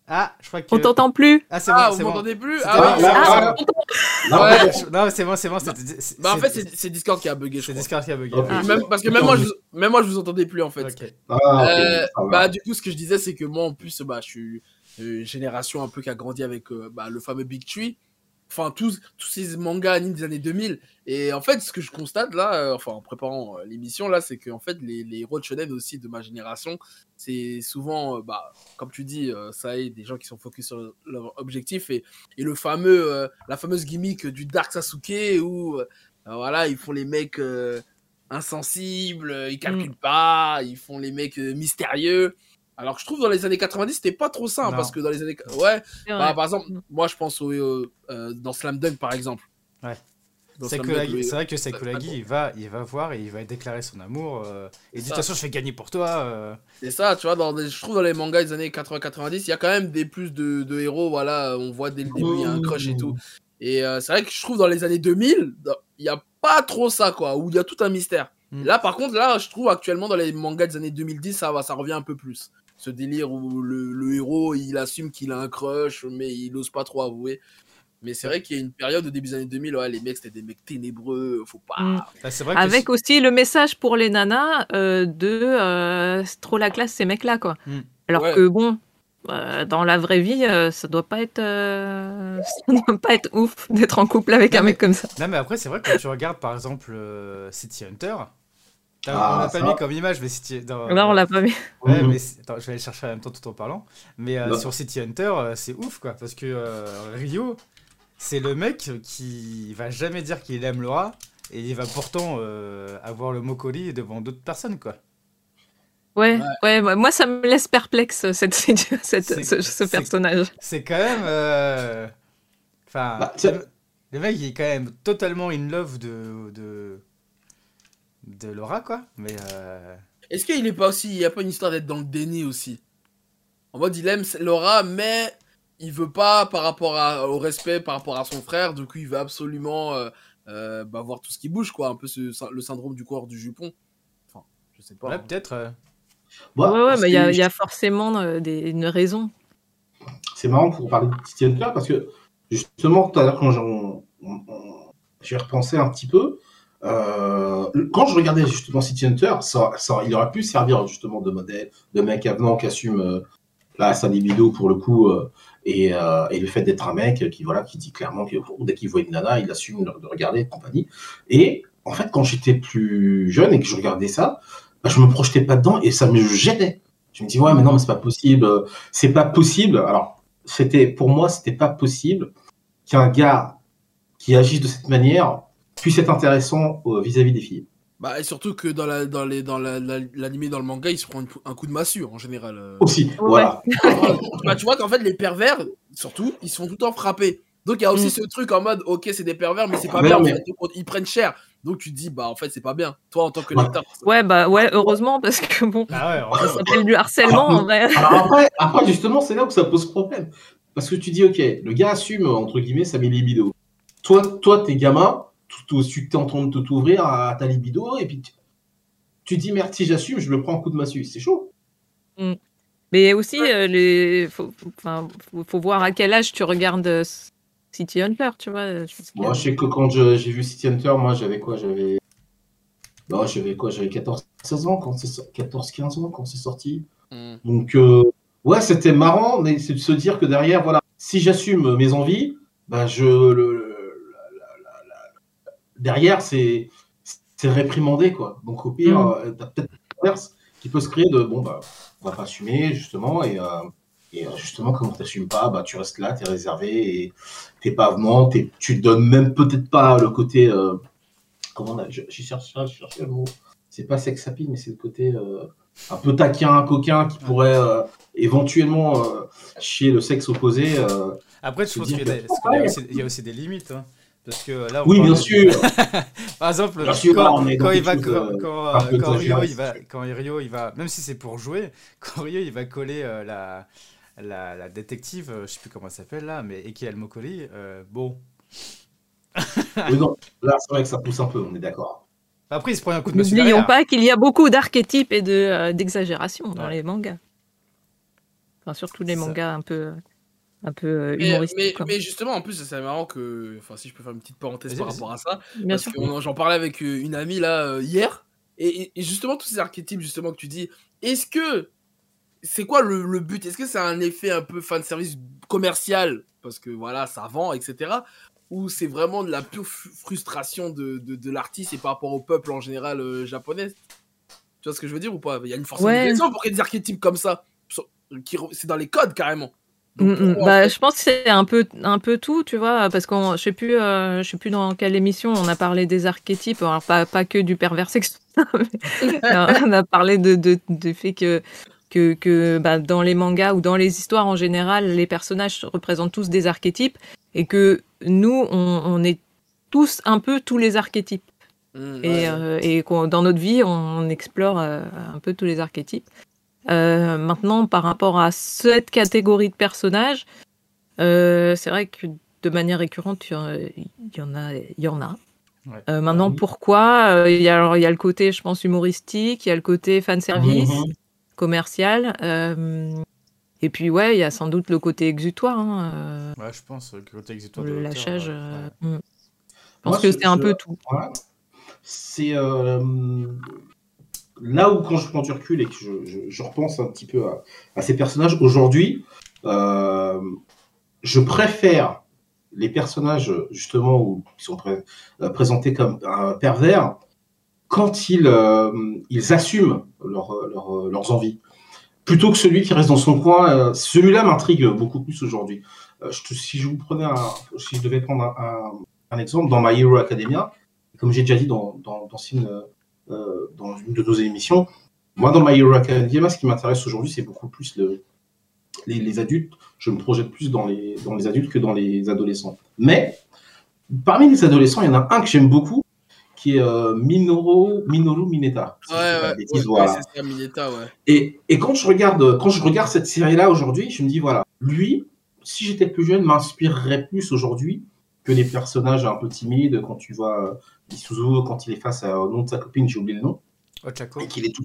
Ah, je crois que. On t'entend plus. Ah, c'est Ah, bon, vous c'est bon. m'entendez plus Ah, bon, oui, là, ah, là, c'est- Non, Ouais. mais- Je- Non, c'est bon, c'est bon. Bah, en fait, c'est- Discord qui a bugué, je c'est. Discord qui a bugué. Même- parce que même moi, je, même moi, je vous entendais plus, en fait. Ah, Euh, va. bah du coup ce que je disais c'est que moi en plus bah je suis une génération un peu qui a grandi avec euh, bah, le fameux Big Tree enfin tous tous ces mangas animes des années 2000 et en fait ce que je constate là euh, enfin en préparant euh, l'émission là c'est que en fait les, les de shonen aussi de ma génération c'est souvent euh, bah comme tu dis ça est des gens qui sont focus sur leur objectif et, et le fameux la fameuse gimmick du Dark Sasuke où voilà ils font les mecs insensibles, ils calculent pas, ils font les mecs mystérieux. Alors que je trouve dans les années 90 c'était pas trop ça hein, parce que dans les années ouais bah, par exemple moi je pense au euh, euh, dans Slam Dunk par exemple. Ouais. C'est vrai que Sekulagi, il va, il va voir et il va déclarer son amour. euh, et de toute façon, je vais gagner pour toi. euh. C'est ça, tu vois, dans des- je trouve dans les mangas des années 80-90, il y a quand même des plus de, de héros, voilà, on voit dès le début, il y a un crush et tout. Et euh, c'est vrai que je trouve dans les années 2000, dans- il n'y a pas trop ça, quoi, où il y a tout un mystère. Mm. Là, par contre, là, je trouve actuellement dans les mangas des années 2010, ça, va, ça revient un peu plus. Ce délire où le, le héros, il assume qu'il a un crush, mais il n'ose pas trop avouer. Mais c'est vrai qu'il y a une période au début des années 2000, ouais, les mecs, c'était des mecs ténébreux, faut pas... Mm. Bah, c'est vrai que Avec si- aussi le message pour les nanas euh, de euh, c'est trop la classe ces mecs-là quoi. Hmm. Alors Ouais. que bon, euh, dans la vraie vie, euh, ça doit pas être euh, (laughs) ça doit pas être ouf d'être en couple avec Non, un mais- mec comme ça. Non, mais après, c'est vrai que quand tu regardes par exemple euh, City Hunter, Ah, on l'a pas ça. mis comme image, mais City. dans- Là on l'a pas vu. Ouais, Mhm. mais attends, je vais aller chercher en même temps tout en parlant. Mais euh, sur City Hunter, euh, c'est ouf quoi, parce que euh, Rio, c'est le mec qui va jamais dire qu'il aime Laura et il va pourtant euh, avoir le Mokoli devant d'autres personnes quoi. Ouais, Ouais. moi ça me laisse perplexe (laughs) cette, cette, ce, personnage. C'est quand même. euh, Enfin, Bah, le mec il est quand même totalement in love de. de, de Laura quoi. Mais. euh, Est-ce qu'il est pas aussi, il y a pas une histoire d'être dans le déni aussi? En mode, il aime Laura, mais il veut pas par rapport à- au respect par rapport à son frère, du coup, il veut absolument euh, euh, bah, voir tout ce qui bouge, quoi, un peu ce- le syndrome du corps du jupon. Enfin, je sais pas. ouais, hein. peut-être. ouais, ouais, mais il y, a- y forcément euh, des, une raison. C'est marrant pour parler de Hunter parce que justement, tout à l'heure, quand j'ai repensé un petit peu, euh, quand je regardais justement City Hunter, il aurait pu servir justement de modèle, de mec avenant qui assume euh, là, sa libido pour le coup, euh, et, euh, et le fait d'être un mec qui, voilà, qui dit clairement que dès qu'il voit une nana, il assume de de regarder compagnie. Et en fait, quand j'étais plus jeune et que je regardais ça, bah, je me projetais pas dedans et ça me gênait. Je me dis, ouais, mais non, mais c'est pas possible. C'est pas possible. Alors, c'était, pour moi, c'était pas possible qu'un gars qui agisse de cette manière puisse être intéressant euh, vis-à-vis des filles. Bah, et surtout que dans la, dans les, dans la- la- l'animé, dans le manga, il se prend un coup de massue en général. euh. Aussi, voilà. (laughs) bah, tu vois qu'en fait, les pervers, surtout, ils se font tout le temps frapper. Donc, il y a aussi Mm. ce truc en mode, ok, c'est des pervers, mais c'est pas Ouais, bien. en mais- fait. Donc, ils prennent cher. Donc, tu te dis, bah, en fait, c'est pas bien. Toi, en tant que Ouais. lecteur. Ouais, bah ouais, heureusement, parce que bon, Ah ouais, en ça fait, s'appelle du harcèlement en vrai. Alors après, après, justement, c'est là où ça pose problème. Parce que tu dis, ok, le gars assume, entre guillemets, sa libido. Toi, toi, t'es gamin, tout, tout, tu es en train de t'ouvrir à ta libido, et puis tu, tu dis, merde, si j'assume, je me prends un coup de massue. C'est chaud. Mais aussi, euh, les... faut, faut- enfin, faut, faut voir à quel âge tu regardes euh, City Hunter, tu vois. Je y a- Moi, je sais que quand je- j'ai vu City Hunter, moi, j'avais quoi J'avais. Non, j'avais quoi J'avais 14-16 ans quand c'est so- 14-15 ans quand c'est sorti. Mm. Donc, euh, ouais, c'était marrant, mais c'est de se dire que derrière, voilà, si j'assume mes envies, bah, je. le- le- la- la- la- la- derrière, c'est réprimandé, quoi. Donc, au pire, Mm. euh, t'as peut-être l'inverse qui peut se créer de bon, bah, on va pas assumer, justement, et. euh, et euh, justement, comme tu n'assumes pas, bah, tu restes là, tu es réservé et t'es pas t'es- tu donnes même peut-être pas le côté. euh, comment on a. je- J'ai cherché, j'ai cherché le mot. C'est pas sex happy, mais c'est le côté euh, un peu taquin, coquin qui pourrait éventuellement chier le sexe opposé. Après, je Se pense qu'il y, a il y a aussi des limites. hein. Parce que là, on Oui, bien de- sûr. (laughs) Par exemple, Bien sûr, quand, il va, quand, euh, quand, Rio, il va, c'est sûr. quand Rio, il va, même si c'est pour jouer, (laughs) quand Rio, il va coller euh, la, la, la détective, euh, je sais plus comment elle s'appelle là, mais Eki Almokoli, euh, bon. (laughs) Oui, non, là, c'est vrai que ça pousse un peu, on est d'accord. Après, il se prend un coup de monsieur N'oublions pas qu'il y a beaucoup d'archétypes et de, euh, d'exagération dans Ouais. les mangas. Enfin, surtout les Ça. mangas un peu, un peu euh, Mais, humoristiques. mais, justement, en plus, c'est marrant que. Enfin, si je peux faire une petite parenthèse par rapport à ça. Bien parce que j'en parlais avec euh, une amie là euh, hier. Et, justement, tous ces archétypes justement que tu dis, est-ce que. C'est quoi le, le but? Est-ce que c'est un effet un peu fan service commercial? Parce que voilà, ça vend, etc. Ou c'est vraiment de la pure frustration de, de, de l'artiste et par rapport au peuple en général euh, japonais? Tu vois ce que je veux dire ou pas? Il y a une force Ouais. de raison pour qu'il y ait des archétypes comme ça. C'est dans les codes carrément. Mm, mm. en Bah, je pense que c'est un peu, un peu tout, tu vois, parce qu'on, je sais plus, euh, je sais plus dans quelle émission on a parlé des archétypes, alors pas, pas que du pervers sexuel, (laughs) mais on a parlé de, de, du fait que, que, que bah, dans les mangas ou dans les histoires en général, les personnages représentent tous des archétypes et que nous, on, on est tous un peu tous les archétypes. Mm, Et, ouais. euh, et qu'on- dans notre vie, on explore euh, un peu tous les archétypes. Euh, maintenant, par rapport à cette catégorie de personnages, euh, c'est vrai que de manière récurrente, il y en- a. Il y en a. Ouais. Euh, maintenant, pourquoi il y, a, alors, il y a le côté, je pense, humoristique, il y a le côté fan service, Mhm. commercial. euh, et puis, ouais, il y a sans doute le côté exutoire. hein, Ouais, je pense que le côté exutoire le lâchage. ouais, mm. Je pense Moi, que c'est un peu tout. C'est là où, quand je prends du recul et que je, repense un petit peu à, ces personnages, aujourd'hui, euh, je préfère les personnages, justement, où, qui sont euh, présentés comme pervers quand ils, euh, ils assument leur- leur- leurs envies. Plutôt que celui qui reste dans son coin. Celui-là m'intrigue beaucoup plus aujourd'hui. Si je vous prenais un, si je devais prendre un, exemple, dans My Hero Academia, comme j'ai déjà dit dans, dans, dans euh, dans une de nos émissions, moi, dans My Hero Academia, ce qui m'intéresse aujourd'hui, c'est beaucoup plus le, les, les adultes. Je me projette plus dans les, dans les adultes que dans les adolescents. Mais, parmi les adolescents, il y en a un que j'aime beaucoup, qui est euh, Minoru, Minoru Mineta. Ouais, je dis pas de ouais, bêtises, ouais, voilà. ouais, c'est ça, Mineta, ouais. Et, et quand je regarde, quand je regarde cette série-là aujourd'hui, je me dis voilà, lui, si j'étais plus jeune, m'inspirerait plus aujourd'hui que les personnages un peu timides quand tu vois euh, Isuzu quand il est face à- au nom de sa copine, j'ai oublié le nom, Ochako. et qu'il est tout,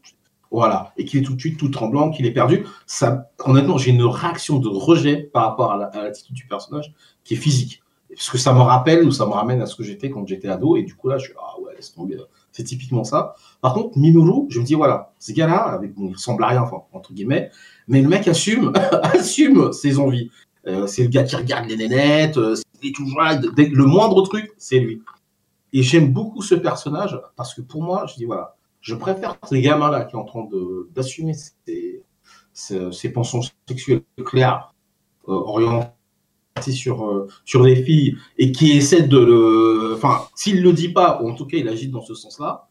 voilà, et qu'il est tout de suite tout tremblant, qu'il est perdu. Ça, honnêtement, j'ai une réaction de rejet par rapport à la- à l'attitude du personnage qui est physique, parce que ça me rappelle ou ça me ramène à ce que j'étais quand j'étais ado, et du coup là, je suis ah ouais, laisse tomber. C'est typiquement ça. Par contre, Minoru, je me dis, voilà, ce gars-là, avec, bon, il ressemble à rien, enfin, entre guillemets, mais le mec assume, (laughs) assume ses envies. Euh, c'est le gars qui regarde les nénettes, euh, toujours dès le moindre truc, c'est lui. Et j'aime beaucoup ce personnage parce que pour moi, je dis, voilà, je préfère ces gamins-là qui sont en train d'assumer ses pensions sexuelles claires, euh, orientées sur, euh, sur les filles et qui essaie de le. Enfin, s'il le dit pas, ou en tout cas il agit dans ce sens-là,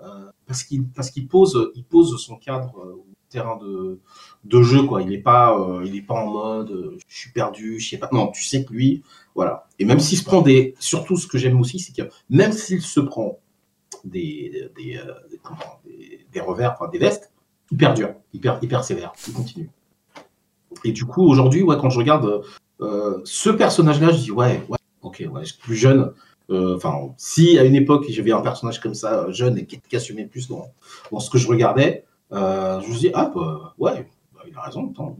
euh, parce qu'il pose, il pose son cadre euh, terrain de, de jeu, quoi. Il n'est pas, euh, il est pas en mode euh, je suis perdu, je sais pas. Non, tu sais que lui, voilà. Et même s'il se prend des. Surtout, ce que j'aime aussi, c'est que même s'il se prend des, des, euh, des, revers, enfin des vestes, il perdure, il, per- il persévère, il continue. Et du coup, aujourd'hui, ouais, quand je regarde ce personnage-là, je dis ouais, ouais, ok, ouais, plus jeune. Enfin, si à une époque j'avais un personnage comme ça, jeune et qui, qui assumait plus dans, dans ce que je regardais, euh, je me dis ah bah, ouais, bah, il a raison. attends.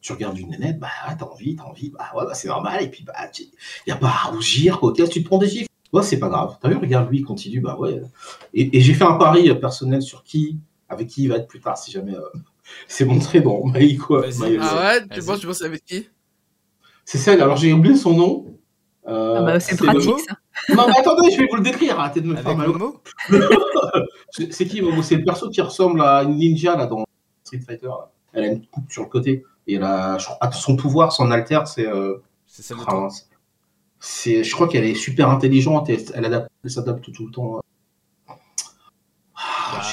tu regardes une nénette, bah ouais, t'as envie, t'as envie, bah ouais, bah, c'est normal, et puis bah, il n'y a pas à rougir, quoi, tu te prends des gifles. Ouais, c'est pas grave. T'as vu, regarde, lui, il continue, bah ouais. Et, et j'ai fait un pari personnel sur qui, avec qui il va être plus tard, si jamais euh, (laughs) c'est montré dans Maï, quoi. Ah ouais Tu penses, tu penses avec qui? C'est celle, alors j'ai oublié son nom. Euh, Ah bah, c'est pratique Momo ça. Non, mais attendez, je vais vous le décrire, arrêtez de me faire Avec mal. Momo (laughs) C'est c'est qui Momo? C'est le perso qui ressemble à une ninja là, dans Street Fighter. là. Elle a une coupe sur le côté. Et ah, son pouvoir, son alter, c'est. euh, C'est celle ah, mince. c'est, je crois qu'elle est super intelligente et elle, adapte- elle s'adapte tout le temps. Ah,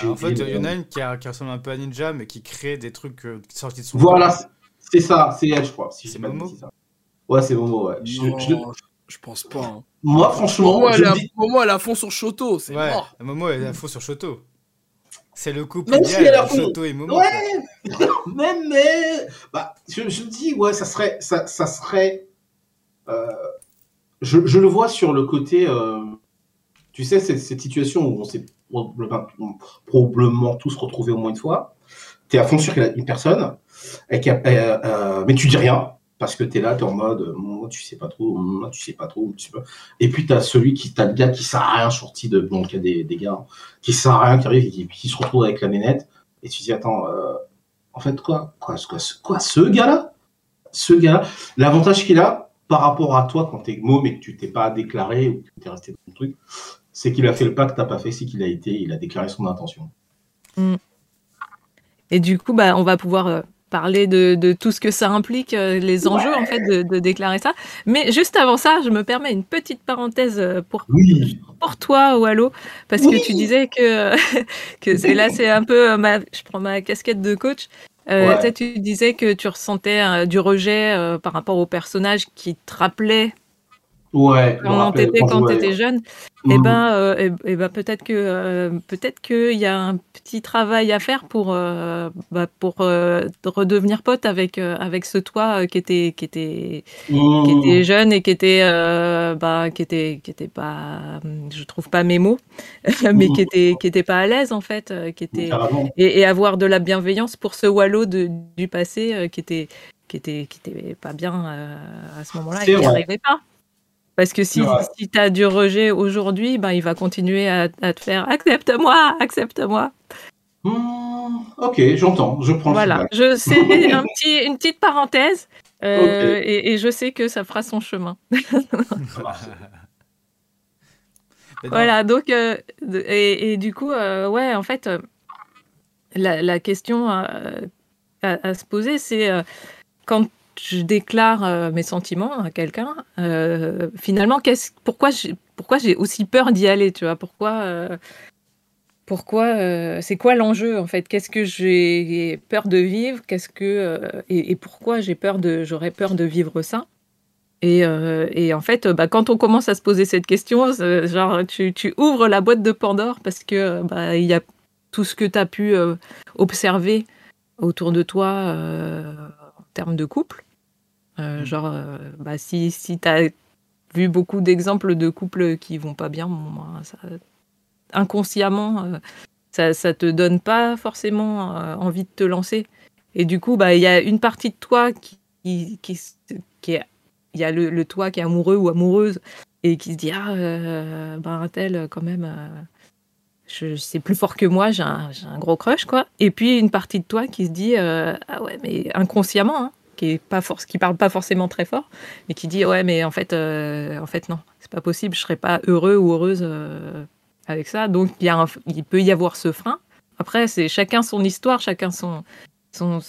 Bah, en fait, il y en le- a une qui, a- qui ressemble un peu à Ninja, mais qui crée des trucs euh, sortis de son Voilà, c'est- ça, c'est elle, je crois. Si C'est Momo hein. Ouais, c'est Momo, ouais. Je- je- je pense pas. hein. moi, franchement, Momo, elle dis- Momo, elle est à fond sur Shoto, c'est Ouais, mort. Momo elle est à faux sur Shoto. C'est le couple Même si idéal, elle a fond. Shoto et Momo. Ouais, mais, (laughs) mais, bah, je, je me dis, ouais, ça serait, ça, ça serait, euh, je, je le vois sur le côté, euh, tu sais, cette, cette situation où on s'est probablement, probablement tous retrouvés au moins une fois. T'es à fond sur une personne, et qu'elle- euh, euh, mais tu dis rien. Parce que t'es là, t'es en mode, euh, moi, tu sais pas trop, moi, tu sais pas trop, tu sais pas. Et puis t'as celui qui, t'as le gars qui sert à rien, sorti de, bon, il y a des, des gars, hein, qui sert à rien, qui arrive et qui, se retrouve avec la nénette. Et tu dis, attends, euh, en fait, quoi Quoi, quoi, ce- quoi ce gars-là? Ce gars-là L'avantage qu'il a par rapport à toi quand t'es môme et que tu t'es pas déclaré ou que t'es resté dans le truc, c'est qu'il a fait le pas que t'as pas fait, c'est qu'il a été, il a déclaré son intention. Et du coup, bah, on va pouvoir euh, parler de, de tout ce que ça implique, euh, les enjeux en fait de, de déclarer ça. Mais juste avant ça, je me permets une petite parenthèse euh, pour Oui pour toi, Wallo, parce Oui. que tu disais que, (laughs) que c'est là, (laughs) c'est un peu euh, ma, je prends ma casquette de coach. Euh, Ouais. tu sais, Tu disais que tu ressentais euh, du rejet euh, par rapport au personnage qui te rappelait Ouais. rappelle t'étais quand quand je t'étais jouais. jeune. Et Mhm. ben, euh, eh- eh ben peut-être que euh, peut-être qu'il y a un petit travail à faire pour euh, bah, pour euh, redevenir pote avec avec ce toi qui était qui était qui Mhm. était jeune et qui était bah qui était qui était pas hum, je trouve pas mes mots (laughs) mais qui était qui était pas à l'aise en fait qui était et, et avoir de la bienveillance pour ce Wallo de, du passé qui était qui était qui était pas bien à ce moment-là et qui n'y arrivait pas parce que si, tu as du rejet aujourd'hui, ben, il va continuer à, à te faire accepte-moi, accepte-moi. Hmm, ok, j'entends, je prends le Voilà, feedback. je c'est (laughs) un petit, une petite parenthèse euh, et, et je sais que ça fera son chemin. (laughs) (laughs) Voilà, donc, euh, et, et du coup, euh, ouais, en fait, la, la question à, à se poser, c'est euh, quand je déclare euh, mes sentiments à quelqu'un, euh, finalement, pourquoi j'ai, aussi peur d'y aller, tu vois? Pourquoi, euh, pourquoi, c'est quoi l'enjeu en fait? Qu'est-ce que j'ai peur de vivre? Qu'est-ce que et, pourquoi j'ai peur de, j'aurais peur de vivre ça? Et, en fait, bah, quand on commence à se poser cette question, genre tu, ouvres la boîte de Pandore parce que bah, il y a tout ce que tu as pu observer autour de toi en termes de couple. Euh, Genre, euh, bah, si, si tu as vu beaucoup d'exemples de couples qui vont pas bien, bon, bah, ça- inconsciemment, euh, ça, ça te donne pas forcément envie de te lancer. Et du coup, bah, il y a une partie de toi qui, qui, qui, qui est il y a le, le toi qui est amoureux ou amoureuse et qui se dit ah euh, ben un tel quand même euh, je, c'est plus fort que moi j'ai un, j'ai un gros crush quoi. Et puis une partie de toi qui se dit euh, ah ouais mais inconsciemment hein, qui pas qui parle pas forcément très fort mais qui dit ouais mais en fait euh, en fait non c'est pas possible je serais pas heureux ou heureuse euh, avec ça donc il il peut y avoir ce frein après c'est chacun son histoire chacun son son,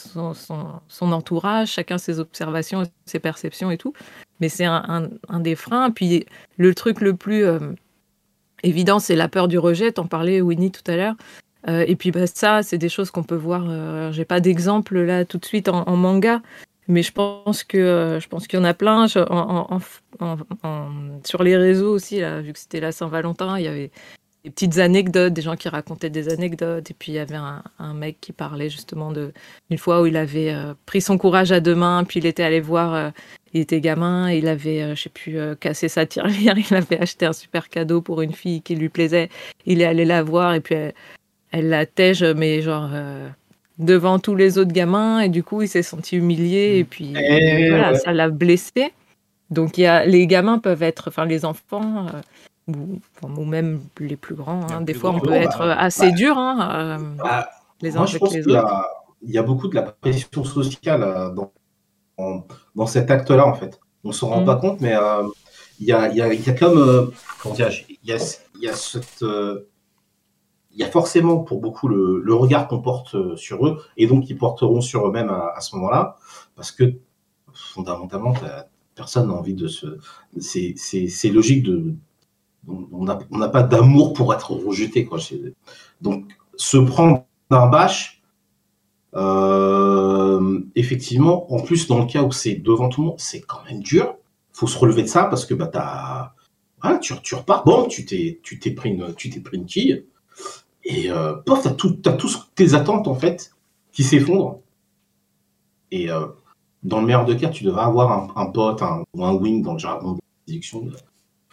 son, entourage, chacun ses observations, ses perceptions et tout. Mais c'est un, des freins. Puis le truc le plus euh, évident, c'est la peur du rejet. T'en parlais, Winnie, tout à l'heure. Et puis bah, ça, c'est des choses qu'on peut voir. Euh, J'ai pas d'exemple là tout de suite en manga, mais je pense que euh, je pense qu'il y en a plein. Sur les réseaux aussi, là, vu que c'était la Saint-Valentin, il y avait des petites anecdotes, des gens qui racontaient des anecdotes. Et puis il y avait un, mec qui parlait justement de une fois où il avait euh, pris son courage à deux mains, puis il était allé voir, euh, il était gamin, il avait, euh, je sais plus, cassé sa tirelire, (laughs) il avait acheté un super cadeau pour une fille qui lui plaisait, il est allé la voir et puis elle, elle la tège, mais genre devant tous les autres gamins et du coup il s'est senti humilié et puis Eh, voilà, ouais. ça l'a blessé. Donc il y a, les gamins peuvent être, enfin les enfants euh, ou, enfin, ou même les plus grands. hein, Les des plus fois on peut bah, être bah, assez bah. dur hein, euh, Bah, les uns Moi, je avec pense les qu'il y autres. a, il y a beaucoup de la pression sociale euh, dans, en- dans cet acte-là, en fait. On ne s'en rend Mm. pas compte, mais euh, il y, a, y, a, y a comme. euh, comment dire Il y a, il y a cette. Il y a forcément pour beaucoup le, regard qu'on porte euh, sur eux, et donc ils porteront sur eux-mêmes à, ce moment-là, parce que fondamentalement, personne n'a envie de se. C'est logique de. On n'a pas d'amour pour être rejeté. Quoi. Donc, se prendre un bâche, euh, effectivement, en plus, dans le cas où c'est devant tout le monde, c'est quand même dur. faut se relever de ça parce que bah, t'as- voilà, tu, repars, bon, tu t'es pris, une- tu pris une quille, et euh, pof, t'as tout, t'as tous tes attentes, en fait, qui s'effondrent. Et euh, dans le meilleur des cas, tu devrais avoir un, un pote un, ou un wing dans le jargon de séduction euh,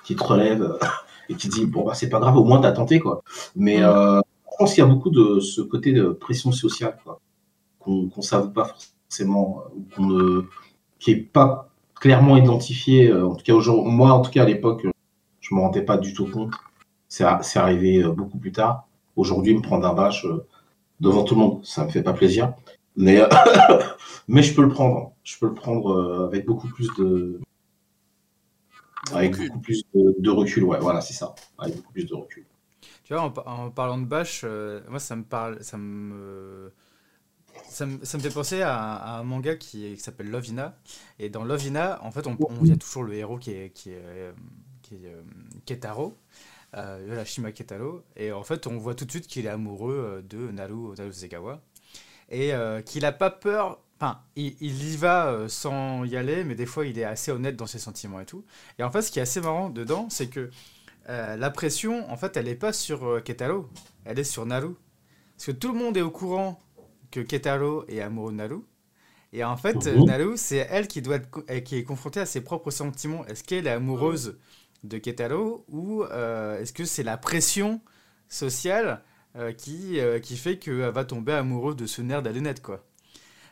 qui te relève euh, (laughs) et qui dit bon bah c'est pas grave, au moins t'as tenté quoi. Mais euh, je pense qu'il y a beaucoup de ce côté de pression sociale quoi, qu'on qu'on savoure pas forcément, qu'on ne, qui est pas clairement identifié. en tout cas aujourd'hui, moi en tout cas à l'époque, je me rendais pas du tout compte. C'est arrivé euh, beaucoup plus tard. Aujourd'hui, me prendre un bâche euh, devant tout le monde, ça me fait pas plaisir. Mais, (coughs) mais je peux le prendre. Je peux le prendre euh, avec beaucoup plus de, avec Recul. beaucoup plus de, de recul. Ouais, voilà, c'est ça. Avec beaucoup plus de recul. Tu vois, en, par- en parlant de bâche, euh, moi ça me parle, ça me, ça me, ça me fait penser à, à un manga qui, qui s'appelle Lovina. Et dans Lovina, en fait, on, on- y a toujours le héros qui est, qui est, qui est euh, Ketaro, euh, Ketaro. Et en fait, on voit tout de suite qu'il est amoureux euh, de Naru, Naru Segawa. Et euh, qu'il a pas peur. Enfin, il, il y va euh, sans y aller, mais des fois il est assez honnête dans ses sentiments et tout. Et en fait, ce qui est assez marrant dedans, c'est que euh, la pression, en fait, elle n'est pas sur Ketaro, elle est sur Naru. Parce que tout le monde est au courant que Ketaro est amoureux de Naru. Et en fait, euh, Naru, c'est elle qui, doit être qui est confrontée à ses propres sentiments. Est-ce qu'elle est amoureuse de Ketaro ou euh, est-ce que c'est la pression sociale euh, qui, euh, qui fait qu'elle va tomber amoureuse de ce nerd à lunettes, quoi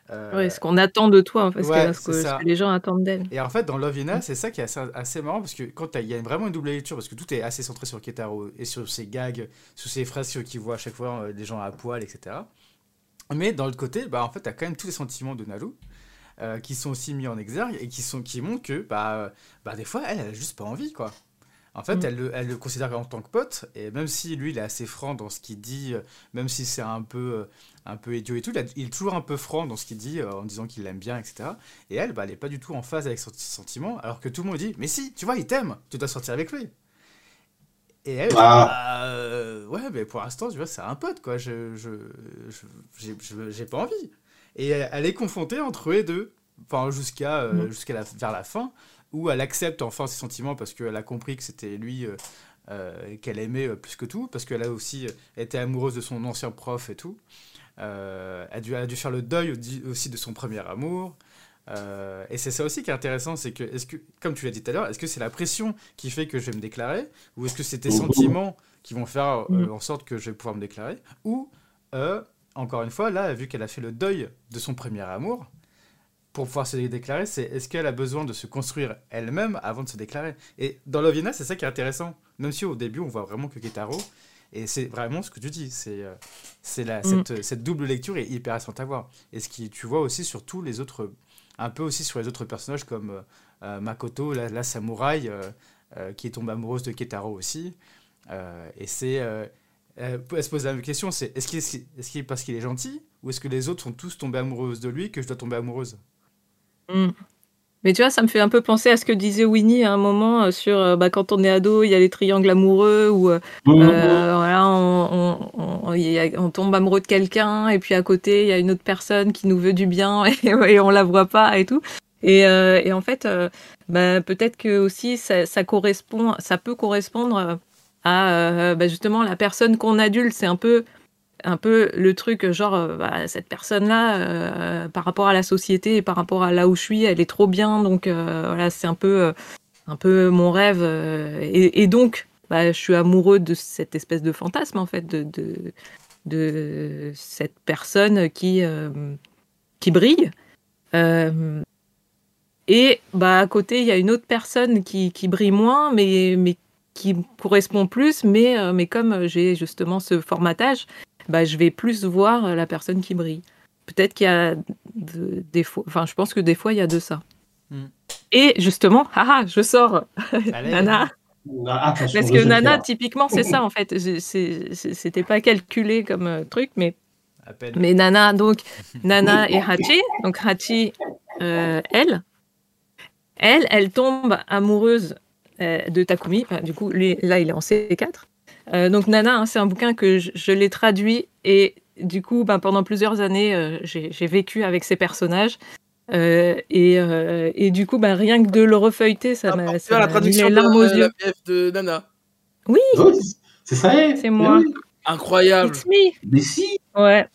Ouais, ce qu'on attend de toi, en fait, ce, ouais, que, ce que- ce les gens attendent d'elle. et en fait, dans Lovina, c'est ça qui est assez, assez marrant parce que quand il y a vraiment une double lecture, parce que tout est assez centré sur Ketaro et sur ses gags, sur ses phrases qu'il voit à chaque fois des gens à poil, etc. Mais dans l'autre côté, bah, en fait, t'as quand même tous les sentiments de Naru euh, qui sont aussi mis en exergue et qui, sont, qui montrent que bah, euh, bah, des fois, elle, elle a juste pas envie, quoi. En fait, Mm. elle, le, elle le considère en tant que pote, et même si lui, il est assez franc dans ce qu'il dit, euh, même si c'est un peu, un peu idiot et tout, il, a- il est toujours un peu franc dans ce qu'il dit, en disant qu'il l'aime bien, etc. Et elle, bah, elle est pas du tout en phase avec son sentiment, alors que tout le monde dit Mais si, tu vois, il t'aime, tu dois sortir avec lui. Et elle, Ah. bah, euh, ouais, mais pour l'instant, tu vois, c'est un pote, quoi. Je, je, je- j'ai, je- j'ai pas envie. Et elle, elle est confrontée entre eux les deux, enfin, jusqu'à, euh, Mhm. jusqu'à la, vers la fin, où elle accepte enfin ses sentiments parce qu'elle a compris que c'était lui euh, euh, qu'elle aimait plus que tout, parce qu'elle a aussi été amoureuse de son ancien prof et tout. Euh, elle, a dû, elle a dû faire le deuil au- aussi de son premier amour. Euh, et c'est ça aussi qui est intéressant, c'est que, est-ce que, comme tu l'as dit tout à l'heure, est-ce que c'est la pression qui fait que je vais me déclarer, ou est-ce que c'est tes Mhm. sentiments qui vont faire euh, Mhm. en sorte que je vais pouvoir me déclarer, ou euh, encore une fois, là, vu qu'elle a fait le deuil de son premier amour, pour pouvoir se déclarer, c'est est-ce qu'elle a besoin de se construire elle-même avant de se déclarer? Et dans Lovina, c'est ça qui est intéressant. Même si au début, on voit vraiment que Ketaro, et c'est vraiment ce que tu dis, c'est euh, c'est la Mm. cette, cette double lecture est hyper intéressante à voir. Et ce qui, tu vois aussi sur tous les autres, un peu aussi sur les autres personnages comme euh, euh, Makoto, la, la samouraï, euh, euh, qui tombe amoureuse de Ketaro aussi. Et c'est. Euh, elle se pose la même question c'est est-ce qu'il est, est, qu'il est parce qu'il est gentil ou est-ce que les autres sont tous tombés amoureuses de lui que je dois tomber amoureuse? Mm. Mais tu vois, ça me fait un peu penser à ce que disait Winnie à un moment euh, sur euh, bah, quand on est ado, il y a les triangles amoureux où euh, euh, voilà, on, on, on- il y a- on tombe amoureux de quelqu'un et puis à côté, il y a une autre personne qui nous veut du bien (laughs) et, et on la voit pas et tout. Et, euh, et en fait, euh, bah, peut-être que aussi ça, ça correspond, ça peut correspondre euh, bah, justement la personne qu'on adulte. C'est un peu un peu le truc genre euh, bah, cette personne là par rapport à la société et par rapport à là où je suis elle est trop bien donc euh, voilà c'est un peu euh, un peu mon rêve euh, et, donc bah, je suis amoureux de cette espèce de fantasme en fait de de, cette personne qui, euh, qui brille. Euh, et bah, à côté, il y a une autre personne qui, qui brille moins, mais, mais qui me correspond plus. Mais, euh, mais comme j'ai justement ce formatage, bah, je vais plus voir la personne qui brille. Peut-être qu'il y a de- des fois, enfin, je pense que des fois, il y a de ça. Hmm. Et justement, (laughs) haha, je sors Allez. (laughs) Nana. Ah, attention, Parce que Nana, typiquement, c'est ça en fait. C'était pas calculé comme euh, truc, mais, mais Nana, donc (laughs) Nana et Hachi. Donc Hachi, euh, elle, elle, elle tombe amoureuse euh, de Takumi. Enfin, du coup, lui, là, il est en C4. Euh, donc Nana, hein, c'est un bouquin que je, je l'ai traduit et du coup, ben, pendant plusieurs années, euh, j'ai vécu avec ces personnages. Euh, et, euh, et du coup, ben, rien que de le refeuilleter, ça Ah, m'a vois la traduction les de larmes aux la yeux. De Nana. Oui, Oui, c'est ça. eh. C'est moi. Oui. Incroyable. it's me. Mais si. Ouais.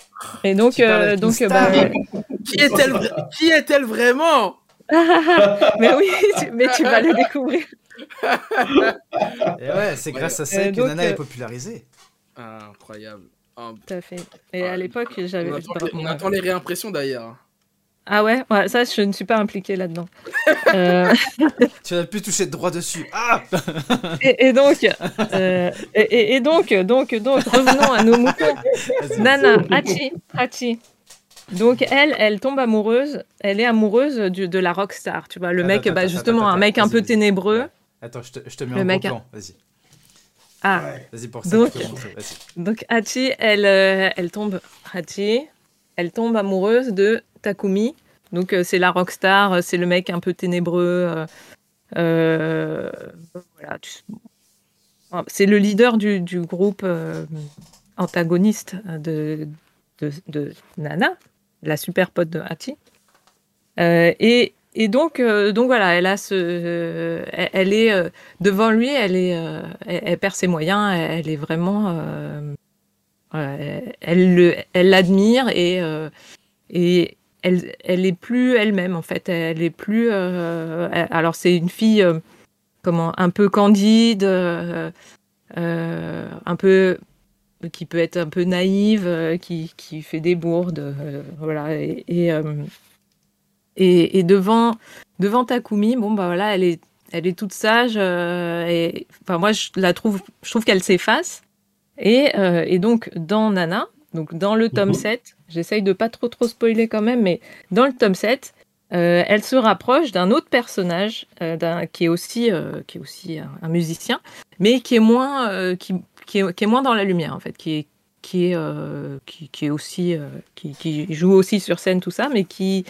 Et donc, euh, donc, bah, Qui est-elle vra- Qui est-elle vraiment? (laughs) Mais oui, tu- mais tu vas le découvrir. Et ouais, c'est grâce à ça Euh, que donc, Nana euh, est popularisée. Ah, Incroyable. Ah, Tout à fait. Et Ah, à l'époque, j'avais. on, attend, les- on attend les réimpressions d'ailleurs. Ah ouais, ouais, ça, je ne suis pas impliquée là-dedans. (laughs) Euh, Tu n'as plus touché de droit dessus. Ah (laughs) et, et donc, euh, et, donc, donc, donc, revenons à nos moutons. Nana, Hachi, Hachi. Donc elle, elle tombe amoureuse. Elle est amoureuse du- de la rockstar. Tu vois, le Attends, mec, attends, bah, attends, justement, attends, un mec un peu ténébreux. Attends, je te, je te mets Le en mec a- plan. Vas-y. Ah, Ouais. Vas-y pour ça. Donc-. Donc Hachi, elle, euh, elle tombe, Hachi, elle tombe amoureuse de Takumi. Donc euh, c'est la rockstar, euh, c'est le mec un peu ténébreux. euh, euh, voilà, tu- c'est le leader du, du groupe euh, antagoniste de, de, de Nana, la super pote de Hachi. Euh, et, et donc, euh, donc voilà, elle a ce, euh, elle, est euh, devant lui, elle est, elle, perd ses moyens, elle, est vraiment, elle le, elle l'admire et et elle, elle est plus elle-même en fait, elle est plus. alors c'est une fille comment, un peu candide, un peu qui peut être un peu naïve, qui, qui fait des bourdes, voilà et, et, et devant, devant Takumi, bon, bah voilà, elle est, elle est toute sage. euh, et, enfin, moi, je la trouve, je trouve qu'elle s'efface. Et, euh, et donc, dans Nana, donc dans le tome Mhm. 7, j'essaye de pas trop trop spoiler quand même, mais dans le tome 7, euh, elle se rapproche d'un autre personnage euh, qui est aussi, euh, qui est aussi un, un musicien, mais qui est moins, euh, qui, qui, est, qui est moins dans la lumière en fait, qui est, qui est, euh, qui, qui est aussi, euh, qui, qui joue aussi sur scène tout ça, mais qui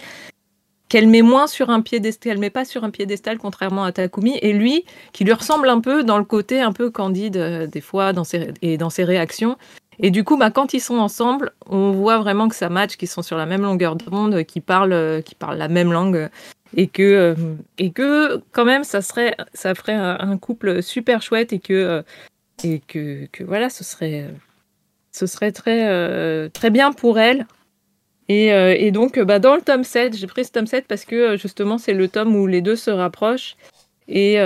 qu'elle met moins sur un piédestal, elle met pas sur un piédestal contrairement à Takumi, et lui qui lui ressemble un peu dans le côté un peu candide euh, des fois dans ses, et dans ses réactions. Et du coup, bah, quand ils sont ensemble, on voit vraiment que ça match, qu'ils sont sur la même longueur d'onde, qu'ils parlent, euh, qu'ils parlent la même langue, et que, euh, et que quand même, ça serait, ça ferait un, couple super chouette, et que, euh, et que, que voilà, ce serait, euh, ce serait très, euh, très bien pour elle. Et, euh, et donc, euh, bah, dans le tome 7, j'ai pris ce tome 7 parce que euh, justement, c'est le tome où les deux se rapprochent. Et il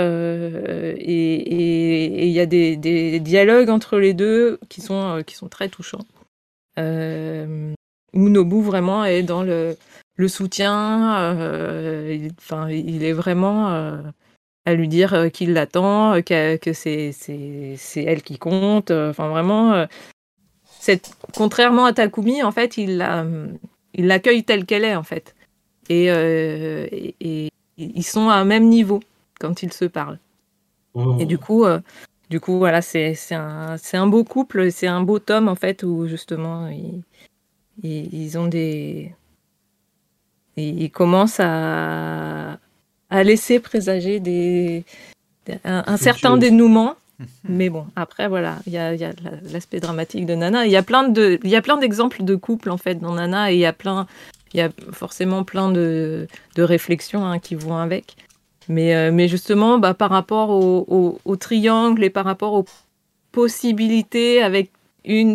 y a des, dialogues entre les deux qui sont, qui sont très touchants. Où Nobu vraiment est dans le, le soutien. il, enfin, il est vraiment à lui dire qu'il l'attend, que c'est elle qui compte. Enfin, vraiment, contrairement à Takumi, en fait, il la- il l'accueille telle qu'elle est, en fait. Et, euh, et- et ils sont à un même niveau quand ils se parlent. Mhm. Et du coup, euh, du coup voilà, c'est un, un beau couple, c'est un beau tome, en fait, où justement, ils, ils, ils ont des... Ils ils commencent à, à laisser présager des, un, un certain dénouement. (laughs) Mais bon, après, voilà, il y a, l'aspect dramatique de Nana. Il y a plein de, d'exemples de couples, en fait, dans Nana, et il y a forcément plein de, de réflexions hein, qui vont avec. Mais, euh, justement, bah, par rapport au, au- triangle et par rapport aux possibilités avec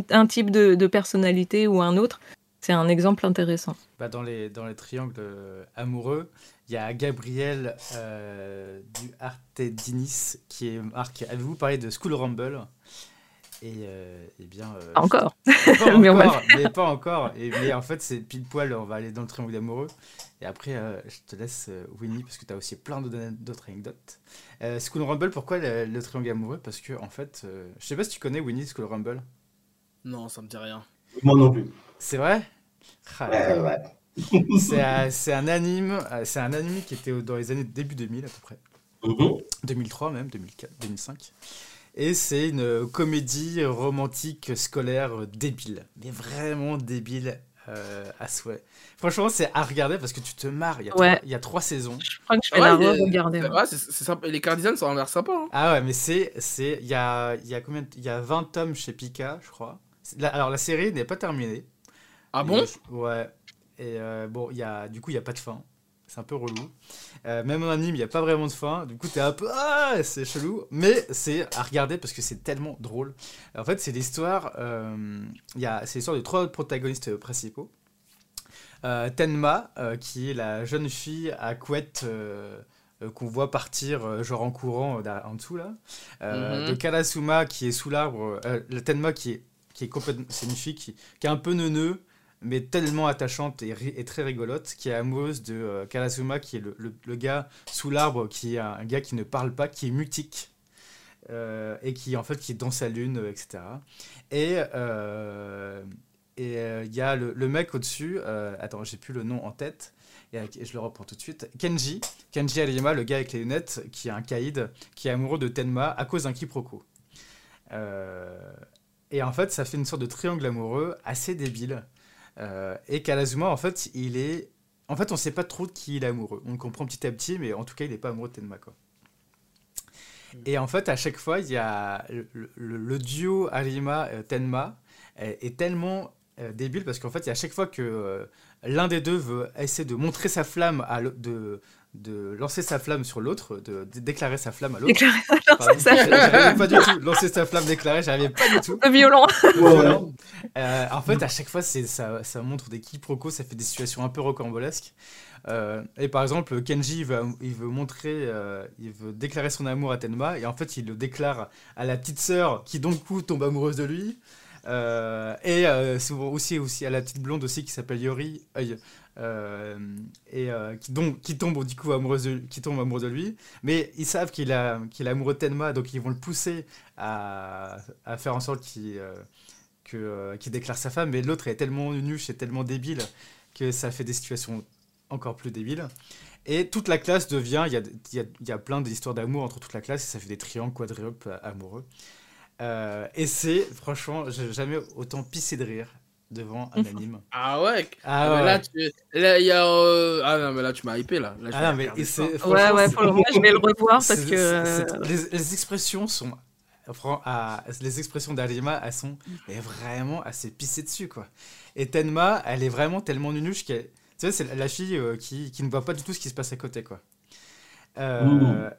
un type de, de personnalité ou un autre, c'est un exemple intéressant. Bah, dans, les, dans les triangles euh, amoureux, il y a Gabriel euh, du Artedinis qui est marque. Avez-vous parlé de School Rumble? Et, euh, eh bien. euh, Pas encore. Pas (laughs) Mais on va encore, mais pas encore. Et, mais en fait, c'est pile poil, on va aller dans le triangle amoureux. Et après, euh, je te laisse Winnie, parce que tu as aussi plein d'autres anecdotes. Euh, School Rumble, pourquoi le, le triangle amoureux? Parce que, en fait, euh, je sais pas si tu connais Winnie School Rumble. Non, ça me dit rien. Moi non plus. C'est vrai? Ah, Ouais, ouais. C'est euh, c'est un anime, euh, c'est un anime qui était dans les années début 2000 à peu près. Mhm. 2003 même, 2004, 2005. Et c'est une comédie romantique scolaire débile. Mais vraiment débile euh, à souhait. Franchement, c'est à regarder parce que tu te marres. Il y a, Ouais. trois, il y a trois saisons. Je crois que je vais Ouais, la. Ouais, c'est sympa. Et Les Cardinals, ça a l'air sympa. Hein. Ah ouais, mais c'est. c'est- Il y a, il y, a combien y a 20 tomes chez Pika, je crois. La- alors la série n'est pas terminée. Ah bon? euh, Ouais. Et euh, bon, y a, du coup, il n'y a pas de fin. C'est un peu relou. Euh, même en anime, il n'y a pas vraiment de fin. Du coup, t'es un peu. Ah, c'est chelou. Mais c'est à regarder parce que c'est tellement drôle. En fait, c'est l'histoire. euh, a- c'est l'histoire de trois protagonistes principaux. Euh, Tenma, qui est la jeune fille à couette. qu'on voit partir genre en courant en dessous là Euh, Mhm. de Karasuma qui est sous l'arbre euh, la Tenma qui est qui est complètement c'est une fille qui, qui est un peu neuneux mais tellement attachante et, très rigolote, qui est amoureuse de euh, Karasuma, qui est le, gars sous l'arbre, qui est un, gars qui ne parle pas, qui est mutique, euh, et qui en fait qui est dans sa lune, etc. Et euh, et euh, il y a le, mec au-dessus, attends, j'ai plus le nom en tête, et, je le reprends tout de suite, Kenji, Kenji Arima, le gars avec les lunettes, qui est un caïd, qui est amoureux de Tenma à cause d'un quiproquo. Et en fait, ça fait une sorte de triangle amoureux assez débile. Euh, et Kalazuma, en fait, il est. En fait, on sait pas trop de qui il est amoureux. On le comprend petit à petit, mais en tout cas, il est pas amoureux de Tenma, quoi. Et en fait, à chaque fois, il y a le, le- le duo Arima-Tenma est, est tellement euh, débile parce qu'en fait, il y a à chaque fois que euh, l'un des deux veut essayer de montrer sa flamme, à de, de lancer sa flamme sur l'autre, de, de déclarer sa flamme à l'autre. Déclarer Pardon, ça, j'arrivais pas du tout. Lancer sa flamme déclarée, j'arrivais pas du tout. violent. Euh, en fait, à chaque fois, c'est ça, ça montre des quiproquos, ça fait des situations un peu rocambolesques. Euh, et par exemple, Kenji, il veut, il veut montrer, euh, il veut déclarer son amour à Tenma, et en fait, il le déclare à la petite sœur qui, donc, coup, tombe amoureuse de lui. Euh, et euh, souvent aussi, aussi à la petite blonde aussi qui s'appelle Yori, euh, et euh, qui, donc, tombe du coup amoureuse de, amoureux de lui. Mais ils savent qu'il est amoureux de Tenma, donc ils vont le pousser à, faire en sorte qu'il euh, euh, qu'il déclare sa femme. Mais l'autre est tellement nuche et tellement débile que ça fait des situations encore plus débiles. Et toute la classe devient, il y a, plein d'histoires d'amour entre toute la classe, et ça fait des triangles quadruples euh, amoureux. Euh, et c'est, franchement, j'ai jamais autant pissé de rire devant (laughs) un anime. Ah ouais. Ah mais ouais. Là, tu... là, y a. euh, Ah non, mais là, tu m'as hypé là. Ah vais non, mais regarder et ça. c'est, Ouais, ouais, c'est- pour le (laughs) moment, je vais le revoir parce c'est- que. euh, les, les expressions sont. à- les expressions d'Arima, elles sont mais vraiment assez pissées dessus, quoi. Et Tenma, elle est vraiment tellement nunuche qu'elle. Tu sais, c'est la- fille euh, qui, qui ne voit pas du tout ce qui se passe à côté, quoi. Euh, Mmh.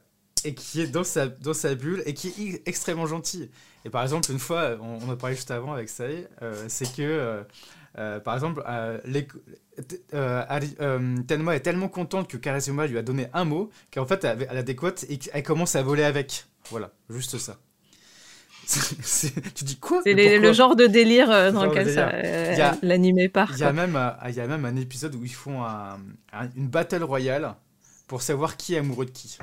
Et qui est dans sa, dans sa bulle et qui est extrêmement gentille. Et par exemple, une fois, on, on a parlé juste avant avec Sae, euh, c'est que, euh, euh, par exemple, euh, les- euh, euh, Tenma est tellement contente que Karasuma lui a donné un mot qu'en fait, elle, elle a des côtes et qu'elle commence à voler avec. Voilà, juste ça. (laughs) Tu dis quoi? C'est le genre de délire euh, dans lequel euh, l'animé part. Il y, a même, euh, il y a même un épisode où ils font un- un- une battle royale pour savoir qui est amoureux de qui.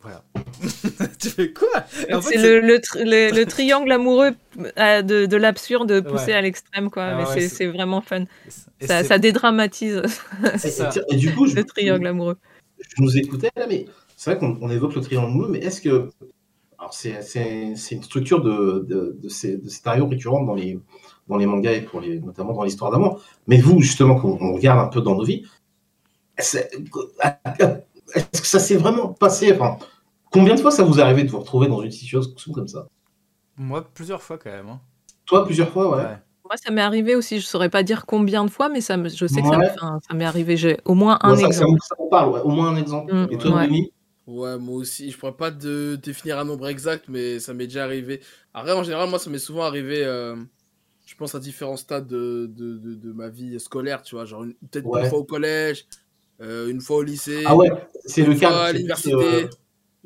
Voilà. (laughs) tu fais quoi? Et en fait, C'est le, le, tri- le- le triangle amoureux euh, de, de l'absurde poussé Ouais. à l'extrême, quoi. Ah Mais ouais, c'est- vraiment fun. Ça, dédramatise ça. et du coup, je, le triangle amoureux. je nous écoutais là, mais c'est vrai qu'on on évoque le triangle amoureux, mais est-ce que. Alors, c'est une structure de, de, de, ces, de scénarios récurrentes dans les, dans les mangas et pour les, notamment dans l'histoire d'amour. Mais vous, justement, quand on regarde un peu dans nos vies, est-ce que ça s'est vraiment passé enfin, Combien de fois ça vous est arrivé de vous retrouver dans une situation comme ça Moi, plusieurs fois quand même. hein. Toi, plusieurs fois, ouais. Ouais. Moi, ça m'est arrivé aussi. Je saurais pas dire combien de fois, mais ça me, je sais que ça, m'est arrivé. J'ai au moins un Ouais, ça, ça, exemple. ça me parle, ouais. au moins un exemple. Mm, et toi, ouais. Denis Ouais, moi aussi. Je pourrais pas de définir un nombre exact, mais ça m'est déjà arrivé. Après, en général, moi, ça m'est souvent arrivé. euh, Je pense à différents stades de, de, de, de ma vie scolaire, tu vois. Genre, peut-être Ouais. une fois au collège, euh, une fois au lycée. Ah ouais, c'est le Une fois cadre. à l'université.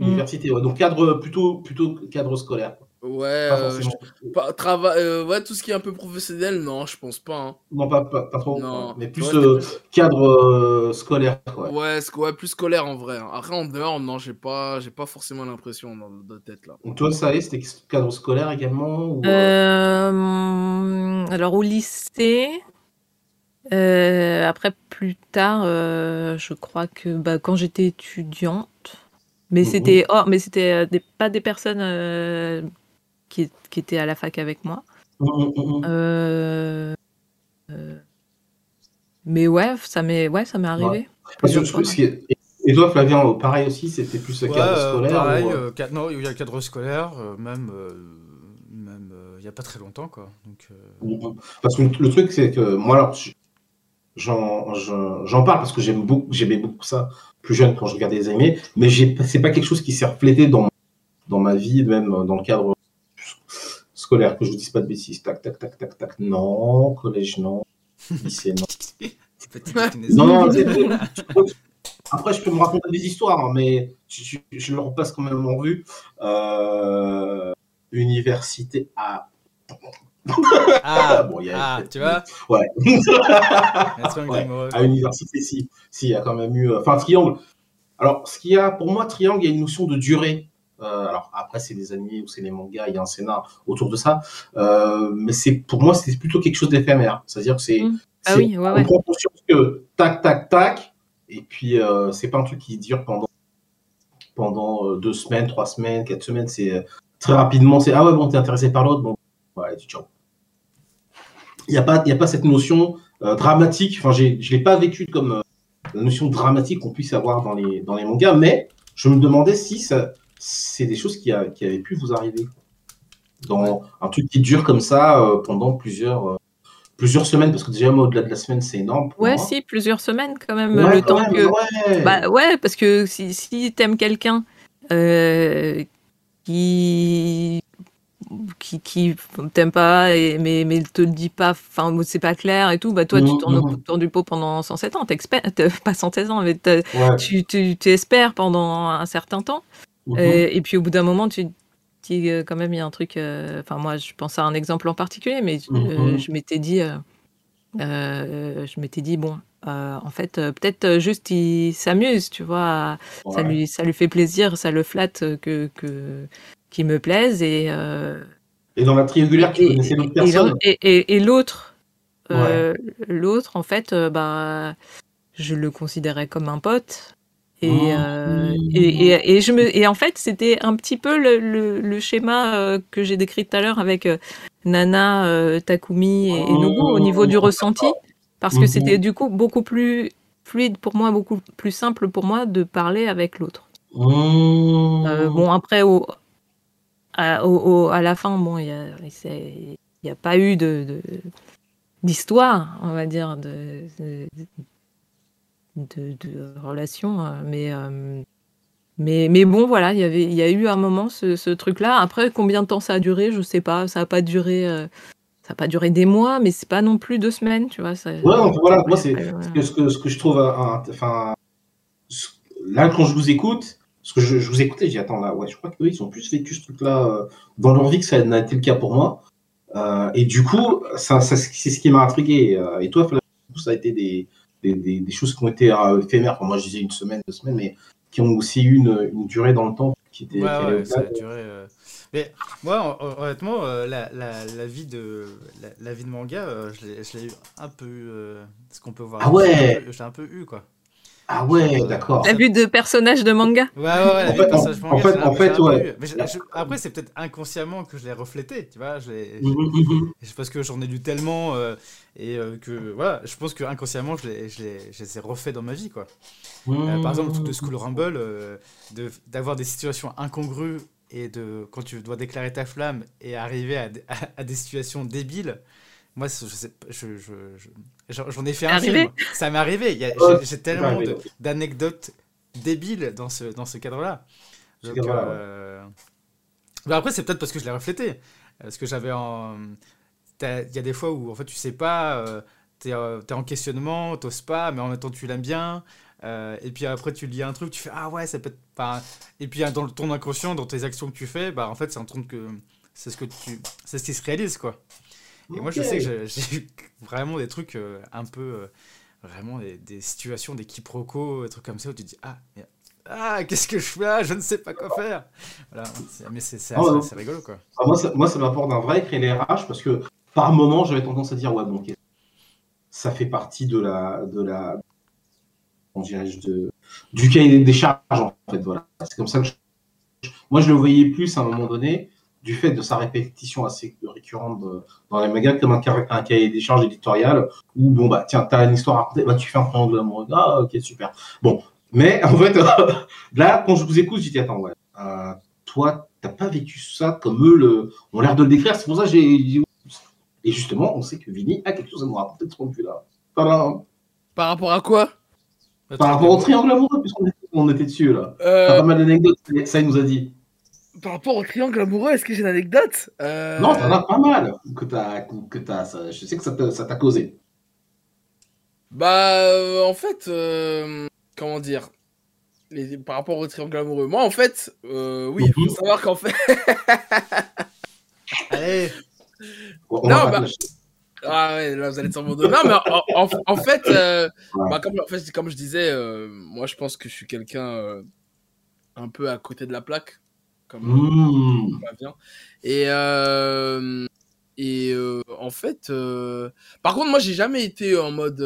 Euh, Université, ouais. Donc cadre plutôt, plutôt cadre scolaire. Ouais, Pas euh, forcément. je- pas- trava- euh, ouais, tout ce qui est un peu professionnel, non, je pense pas. hein. Non, pas, pas, pas trop. Non. Mais plus Ouais, euh, cadre euh, scolaire. Quoi. Ouais, sc- ouais, plus scolaire en vrai. hein. Après, en dehors, non, j'ai pas, j'ai pas forcément l'impression dans de tête là. Donc toi, ça y est, c'était cadre scolaire également ou, alors au lycée, euh, après plus tard, euh, je crois que bah, quand j'étais étudiante, mais c'était oh, mais c'était des- pas des personnes euh, qui, qui étaient à la fac avec moi. hum, hum, hum. Euh, euh, mais ouais, ça m'est ouais, ça m'est arrivé. Je- fois, est- Et toi, Flavien, pareil aussi, c'était plus le Ouais, cadre scolaire pareil, ou, euh, euh, ca- non, il y a le cadre scolaire, euh, même, euh, même euh, il y a pas très longtemps, quoi. Donc. Parce que le truc, c'est que moi, alors, j'en j'en- j'en parle parce que j'aime beaucoup, j'aimais beaucoup ça plus jeune quand je regardais les animés, mais j'ai- c'est pas quelque chose qui s'est reflété dans, dans ma vie, même dans le cadre scolaire, que je vous dise pas de bêtises. Tac, tac, tac, tac, tac. Non, collège, non. Lycée, non. (laughs) Après, je peux me raconter des histoires, hein, mais je, je- je le repasse quand même en vue. Euh, Université à. (laughs) Ah, Bon, il y a- ah, tu vois Ouais. (laughs) Ouais. à université, si. Si, il y a quand même eu. euh, Enfin, triangle. Alors, ce qu'il y a, pour moi, triangle, il y a une notion de durée. Euh, alors, après, c'est des animés ou c'est les mangas, il y a un scénar autour de ça. Euh, mais c'est pour moi, c'est plutôt quelque chose d'éphémère. C'est-à-dire que c'est. Mm. Ah oui, ouais, on ouais. prend conscience que tac, tac, tac, et puis euh, c'est pas un truc qui dure pendant, pendant deux semaines, trois semaines, quatre semaines. C'est très rapidement, c'est ah ouais, bon, t'es intéressé par l'autre, bon, ouais, tu. Il n'y a, pas- il y a pas cette notion euh, dramatique, enfin, j'ai- je l'ai pas vécu comme euh, la notion dramatique qu'on puisse avoir dans les, dans les mangas, mais je me demandais si ça, c'est des choses qui, a- qui avaient pu vous arriver. Dans un truc qui dure comme ça euh, pendant plusieurs. euh, plusieurs semaines, parce que déjà, moi, au-delà de la semaine, c'est énorme. pour Ouais, moi. si, plusieurs semaines quand même, Ouais, le quand temps même, que. ouais. Bah ouais, parce que si, si t'aimes quelqu'un euh, qui qui, qui t'aime pas, et, mais, mais te le dit pas, enfin c'est pas clair et tout, bah toi tu tournes autour du pot pendant 107 ans, (laughs) pas 116 ans, mais Ouais. tu, tu, tu espères pendant un certain temps. Mhm. Euh, et puis au bout d'un moment, tu dis euh, quand même, il y a un truc. euh, Enfin, moi, je pense à un exemple en particulier, mais euh, Mhm. je m'étais dit, euh, je m'étais dit, bon, euh, en fait, euh, peut-être euh, juste il s'amuse, tu vois, ça lui, ça lui fait plaisir, ça le flatte euh, que, que qu'il me plaise et. euh, Et dans la triangulaire, tu et- connaissais d'autres et- personnes et, et- et l'autre, l'autre, en fait, bah, je le considérais comme un pote. Et, Oh. euh, et, et, je me, et en fait, c'était un petit peu le, le, le schéma que j'ai décrit tout à l'heure avec Nana, Takumi et, et Nobu au niveau du ressenti. Parce que Mhm. c'était du coup beaucoup plus fluide pour moi, beaucoup plus simple pour moi de parler avec l'autre. Mmh. Euh, bon, après, au, à, au- au- à la fin, bon, il n'y a, a pas eu de, d'histoire, on va dire, de, de, de- de relation. euh, Mais, euh, mais, mais bon, voilà, il y avait, il y a eu un moment ce, ce truc-là. Après, combien de temps ça a duré, je sais pas. Ça n'a pas duré. euh, ça a pas duré des mois, mais c'est pas non plus deux semaines, tu vois. Ça, Ouais, donc voilà, moi, c'est Ouais, ouais. ce que, ce que, ce que je trouve. un- Enfin, là, quand je vous écoute, parce que je, je vous écoutais, j'ai dit, attends, là, ouais, je crois qu'eux, ils ont plus vécu ce truc-là euh, dans leur vie que ça n'a été le cas pour moi. Euh, et du coup, ça, ça, c'est ce qui m'a intrigué. Euh, Et toi, ça a été des, des, des, des choses qui ont été euh, éphémères. Enfin, moi, je disais une semaine, deux semaines, mais qui ont aussi eu une, une durée dans le temps qui était. Ouais, qui allait ouais, ça a au-delà. duré. euh. Mais moi, hon- hon- honnêtement, euh, la, la, la vie de la, la vie de manga, euh, je l'ai- je l'ai eu un peu. euh, ce qu'on peut voir. Ah ouais. Je l'ai un peu- eu, quoi. Ah ouais, d'accord. T'as vu de personnages de manga? Ouais, ouais, ouais, la En vie fait, de personnage en- manga, en fait- en fait, ouais. eu. Mais je- je- après, c'est peut-être inconsciemment que je l'ai reflété, tu vois. Je l'ai- Mhm, mhm. je- parce que j'en ai lu tellement euh, et euh, que voilà, je pense que inconsciemment, je l'ai- je l'ai- je les ai refaits dans ma vie, quoi. Euh, par exemple, le truc de School Rumble, euh, de- d'avoir des situations incongrues et de quand tu dois déclarer ta flamme et arriver à, à- à des situations débiles. Moi, je sais pas, je- je- je- j'en ai fait un Arrivé film. Ça m'est arrivé. J'ai tellement d'anecdotes débiles dans ce, dans ce cadre-là. Euh, après, c'est peut-être parce que je l'ai reflété. Parce que j'avais en. Il y a des fois où en fait tu sais pas, euh, t'es euh, en questionnement, t'oses pas, mais en même temps tu l'aimes bien. Euh, et puis après tu lis un truc, tu fais ah ouais, ça peut être pas. Et puis dans ton inconscient, dans tes actions que tu fais, bah en fait c'est un truc que. c'est ce que tu, c'est ce qui se réalise quoi. Et moi, je sais que j'ai- eu (laughs) vraiment des trucs euh, un peu, euh, vraiment des, des situations, des quiproquos, des trucs comme ça où tu te dis ah, ah, qu'est-ce que je fais là Je ne sais pas quoi faire. Voilà, mais c'est Ah c'est rigolo quoi. Ah, moi, ça, moi, ça m'apporte un vrai éclairage parce que par moment, j'avais tendance à dire ouais, bon, ok, ça fait partie de la, de la, de, du cahier des charges en fait. Voilà, c'est comme ça que je- moi, je le voyais plus à un moment donné du fait de sa répétition assez récurrente dans les magas comme un, un cahier des charges éditorial où bon bah tiens, t'as une histoire à raconter, bah tu fais un triangle amoureux, ah ok super. Bon, mais en fait (laughs) là, quand je vous écoute, je dis attends ouais, euh, toi, t'as pas vécu ça comme eux le, ont l'air de le décrire. C'est pour ça que j'ai. Et justement, on sait que Vinny a quelque chose à nous raconter de ce point de vue-là. Par rapport à quoi? Par rapport au triangle amoureux, puisqu'on était, dessus là. T'as Euh, pas mal d'anecdotes, ça il nous a dit. Par rapport au triangle amoureux, est-ce que j'ai une anecdote? Euh, Non, t'en as pas mal que t'as, que t'as, ça- je sais que ça t'a, causé. Bah, euh, en fait, euh, comment dire? Les- Par rapport au triangle amoureux, moi, en fait, euh, oui, il Mhm. faut savoir qu'en fait. (laughs) Allez, On- on Non, bah-. Ah ouais, là, vous allez être sur mon dos. Non, mais en, en- en fait, euh, bah, comme, en fait, comme je disais, euh, moi, je pense que je suis quelqu'un euh, un peu à côté de la plaque. Comme Mmh. vient. Et, euh, et en fait, par contre, moi, j'ai jamais été en mode,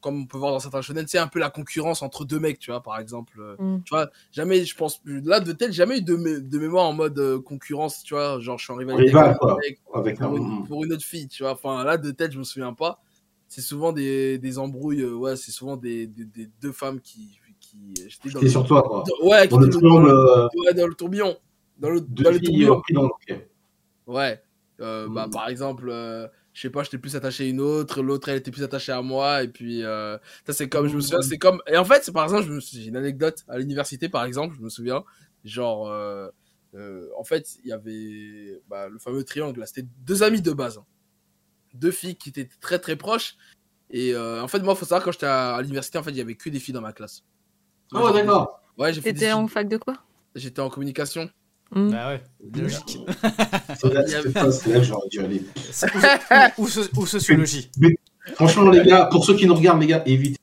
comme on peut voir dans certains shonen, c'est un peu la concurrence entre deux mecs, tu vois, par exemple. euh, Mm. Tu vois, jamais, je pense, là, de tel, jamais eu de, mé- de mémoire en mode euh, concurrence, tu vois, genre, je suis en rivalité Rival, avec un. pour une, pour une autre fille, tu vois. Enfin, là, de tête, je me souviens pas. C'est souvent des, des embrouilles, euh, ouais, c'est souvent des, des, des deux femmes qui. qui j'étais sur toi, quoi. Ouais, qui Dans le étaient triangle, dans, euh, le- ouais, dans le tourbillon. Dans le, dans le tourbillon. le. Ouais. Euh, bah, Mm. par exemple, euh, je sais pas, j'étais plus attaché à une autre, l'autre elle était plus attachée à moi, et puis euh, ça c'est comme, je me souviens, Mm. c'est comme, et en fait, c'est par exemple, je me suis- j'ai une anecdote à l'université par exemple, je me souviens, genre, euh, euh, en fait, il y avait bah, le fameux triangle là, c'était deux amis de base, hein. deux filles qui étaient très très proches, et euh, en fait, moi, faut savoir, quand j'étais à, à l'université, en fait, il y avait que des filles dans ma classe. Moi, Oh, d'accord. Ouais, j'ai fait des T'étais en fac de quoi? J'étais en communication. Hmm. bah ouais, logique. (laughs) C'est là, Il y avait- c'est ça, c'est là que j'aurais dû aller. ou, ou so- ou sociologie. Franchement, les gars, pour ceux qui nous regardent, les gars, évitez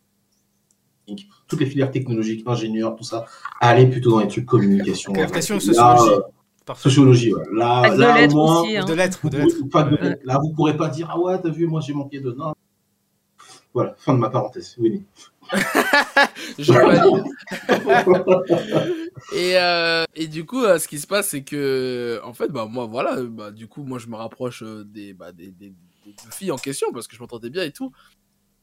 toutes les filières technologiques, ingénieurs, tout ça. Allez plutôt dans les trucs communication. Communication ou Là, sociologie. euh, Parfait. sociologie, ouais. Là, de lettres moins, aussi. Ou hein. de lettres, ou de lettres. Ou pas de- Ouais. Là, vous pourrez pas dire Ah ouais, t'as vu, moi j'ai manqué de. Non. Voilà, fin de ma parenthèse. Oui. (laughs) Je (laughs) et, euh, et du coup, euh, ce qui se passe, c'est que, en fait, bah, moi, voilà, bah, du coup, moi, je me rapproche euh, des, bah, des, des, des deux filles en question parce que je m'entendais bien et tout.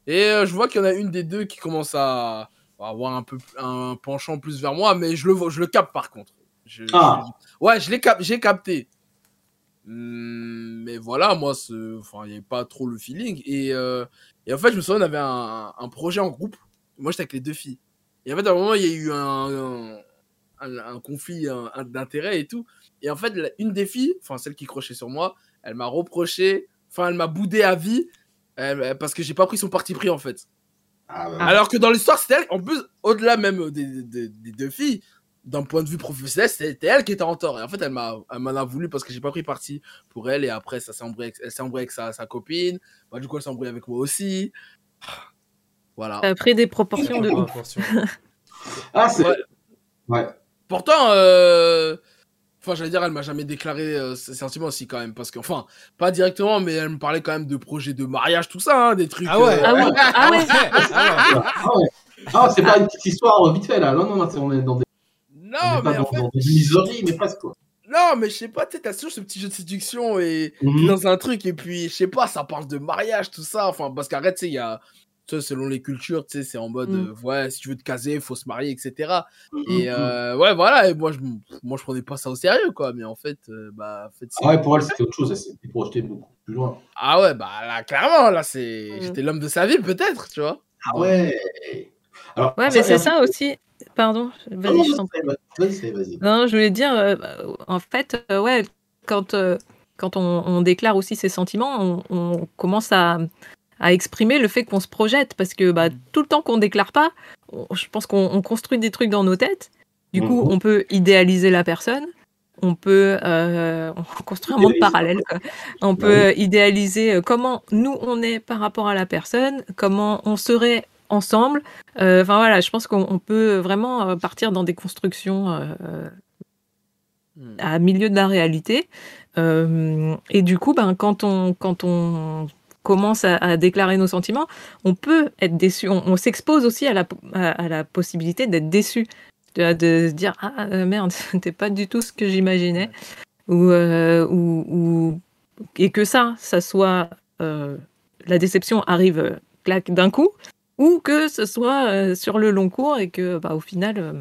Et euh, je vois qu'il y en a une des deux qui commence à, à avoir un peu un penchant plus vers moi, mais je le, je le capte par contre. Je- Ah. je- ouais, je l'ai cap, j'ai capté. Hum, mais voilà, moi, il n'y avait pas trop le feeling. Et, euh, et en fait, je me souviens, on avait un, un projet en groupe. Moi, j'étais avec les deux filles. Et en fait, à un moment, il y a eu un, un, un conflit d'intérêts et tout. Et en fait, une des filles, enfin, celle qui crochait sur moi, elle m'a reproché, enfin, elle m'a boudé à vie elle- parce que j'ai pas pris son parti pris, en fait. Ah, bah, Alors que dans l'histoire, c'était elle, en plus, au-delà même des, des- des deux filles, d'un point de vue professionnel, c'était elle qui était en tort. Et en fait, elle m'a- elle m'en a voulu parce que j'ai pas pris parti pour elle. Et après, ça s'est avec- elle s'est embrouillée avec sa, sa copine. Bah, du coup, elle s'est embrouillée avec moi aussi. Voilà. Ça a pris des proportions de ouf. (laughs) Ah, c'est. Ouais. Ouais. Pourtant, euh, enfin, j'allais dire, elle m'a jamais déclaré euh, ses sentiments aussi quand même, parce que, enfin, pas directement, mais elle me parlait quand même de projets de mariage, tout ça, hein, des trucs. Ah ouais. euh, Ah ouais, ah ouais. Ah ouais. Ah, ouais. Ah, c'est pas une petite histoire vite fait là. Non, non, non, c'est- on est dans des. On Non, pas mais en dans, fait, dans des miseries, mais presque quoi. non, mais je sais pas, tu sais, t'as toujours ce petit jeu de séduction et Mhm. dans un truc, et puis, je sais pas, ça parle de mariage, tout ça, enfin, parce qu'arrête, tu sais, il y a. tu sais, selon les cultures, tu sais, c'est en mode, Mm. euh, ouais, si tu veux te caser, faut se marier, etc. Mhm. Et euh, ouais, voilà, et moi je, moi, je prenais pas ça au sérieux, quoi, mais en fait, euh, bah, en fait, c'est- Ah ouais, pour elle, c'était autre chose. Elle s'était projetée beaucoup plus loin. Ah ouais, bah là, clairement, là, c'est. J'étais l'homme de sa vie, peut-être, tu vois. Ah ouais. Alors, Ouais, mais c'est ça aussi. Pardon, Non, vas-y, non, je t'en. Vas-y, vas-y, vas-y. Non, je voulais dire, euh, en fait, euh, ouais, quand, euh, quand on, on déclare aussi ses sentiments, on, on commence à, à exprimer le fait qu'on se projette. Parce que bah, tout le temps qu'on déclare pas, on- je pense qu'on on construit des trucs dans nos têtes. Du coup, Mhm. on peut idéaliser la personne. on peut euh, on construit un monde parallèle. quoi. On Bah peut idéaliser comment nous on est par rapport à la personne, comment on serait ensemble. Euh, Enfin voilà, je pense qu'on on peut vraiment euh, partir dans des constructions euh, à milieu de la réalité. Et du coup, ben, quand on quand on commence à, à déclarer nos sentiments, on peut être déçu. On, on s'expose aussi à la, à, à la possibilité d'être déçu, de, de se dire ah merde, (laughs) c'était pas du tout ce que j'imaginais, ou, euh, ou, ou- et que ça, ça soit euh, la déception arrive clac d'un coup, ou que ce soit euh, sur le long cours et que bah, au final euh,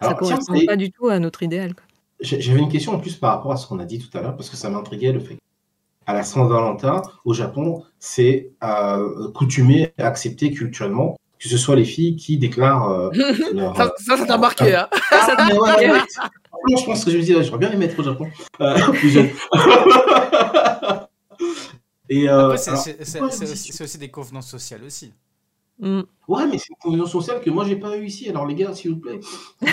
ça tiens, correspond pas du tout à notre idéal. J'avais une question en plus par rapport à ce qu'on a dit tout à l'heure, parce que ça m'intriguait le fait à la Saint-Valentin, au Japon, c'est euh, coutumé, accepté culturellement, que ce soit les filles qui déclarent euh, (laughs) leur. Ça, ça, ça t'a marqué, hein Ah, ouais, ouais. Je pense que je me dis, j'aurais bien aimé être au Japon. Euh, (laughs) (laughs) euh, aussi, c'est aussi des convenances sociales aussi. Mm. Ouais, mais c'est une convention sociale que moi j'ai pas eu ici. Alors les gars, s'il vous plaît. (laughs)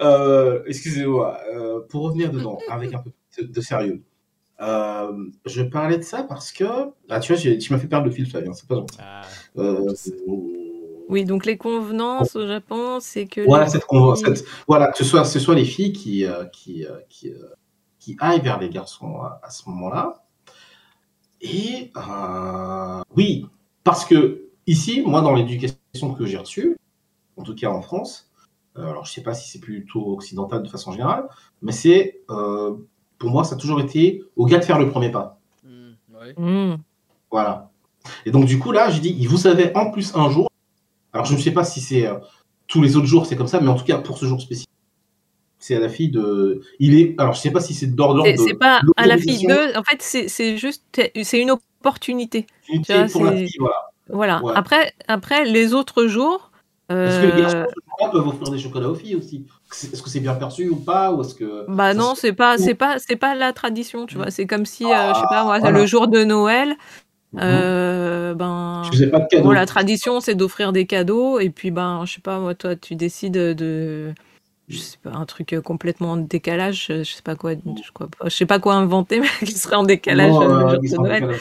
Euh, Excusez-moi. euh, pour revenir dedans, avec un peu de, de sérieux. Euh, je parlais de ça parce que, ah, tu vois, tu m'as fait perdre le fil, Flavien. C'est pas gentil. Ah, Euh. Oui, donc les convenances au Japon, c'est que Voilà, cette, cette- voilà, que ce soit, ce soit les filles qui, euh, qui, euh, qui, euh, qui aillent vers les garçons à, à ce moment-là. Et euh, oui, parce que ici, moi, dans l'éducation que j'ai reçue, en tout cas en France, euh, alors je sais pas si c'est plutôt occidental de façon générale, mais c'est, euh, pour moi, ça a toujours été au gars de faire le premier pas. Hmm, ouais. Mm. Voilà. Et donc, du coup, là, j'ai dit, vous savez, en plus, un jour, alors je ne sais pas si c'est euh, tous les autres jours, c'est comme ça, mais en tout cas, pour ce jour spécifique, c'est à la fille de. Il est. Alors, je ne sais pas si c'est d'ordre C'est pas à la fille de. En fait, c'est c'est juste. C'est une opportunité. tu vois, pour la fille, voilà. Voilà. Ouais. Après, après, les autres jours. Parce que les garçons, euh, ce peuvent offrir des chocolats aux filles aussi? Est-ce que c'est bien perçu ou pas Ou est-ce que. Bah non, c'est pas, c'est pas, c'est pas la tradition, tu vois. C'est comme si, euh, je sais pas moi, voilà. le jour de Noël, Mhm. euh, ben, Je pas de bon, la tradition c'est d'offrir des cadeaux et puis ben, je sais pas moi, toi, tu décides de, je sais pas, un truc complètement en décalage, je sais pas quoi, je, crois pas- je sais pas quoi inventer, (laughs) mais qui serait en décalage Non, euh, euh, le jour ils de Noël. décalage.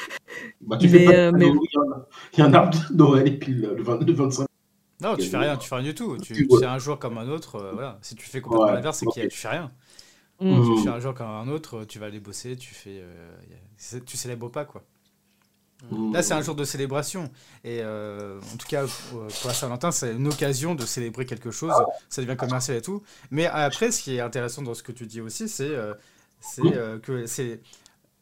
Bah, tu Mais, fais pas de euh, cadeau, mais- il, y a un, il y a un arbre de Noël et puis le, le 20 le 25. Non, tu fais rien, tu fais rien du tout. Tu, Tu- ouais. C'est un jour comme un autre. euh, voilà. Si tu fais complètement Ouais, l'inverse, c'est que ok. tu fais rien. Mm. Tu fais un jour comme un autre, tu vas aller bosser, tu fais, euh, tu célèbres pas quoi. Là, c'est un jour de célébration. Et euh, en tout cas, pour pour la Saint-Valentin, c'est une occasion de célébrer quelque chose. Ça devient commercial et tout. Mais après, ce qui est intéressant dans ce que tu dis aussi, c'est euh, euh, que c'est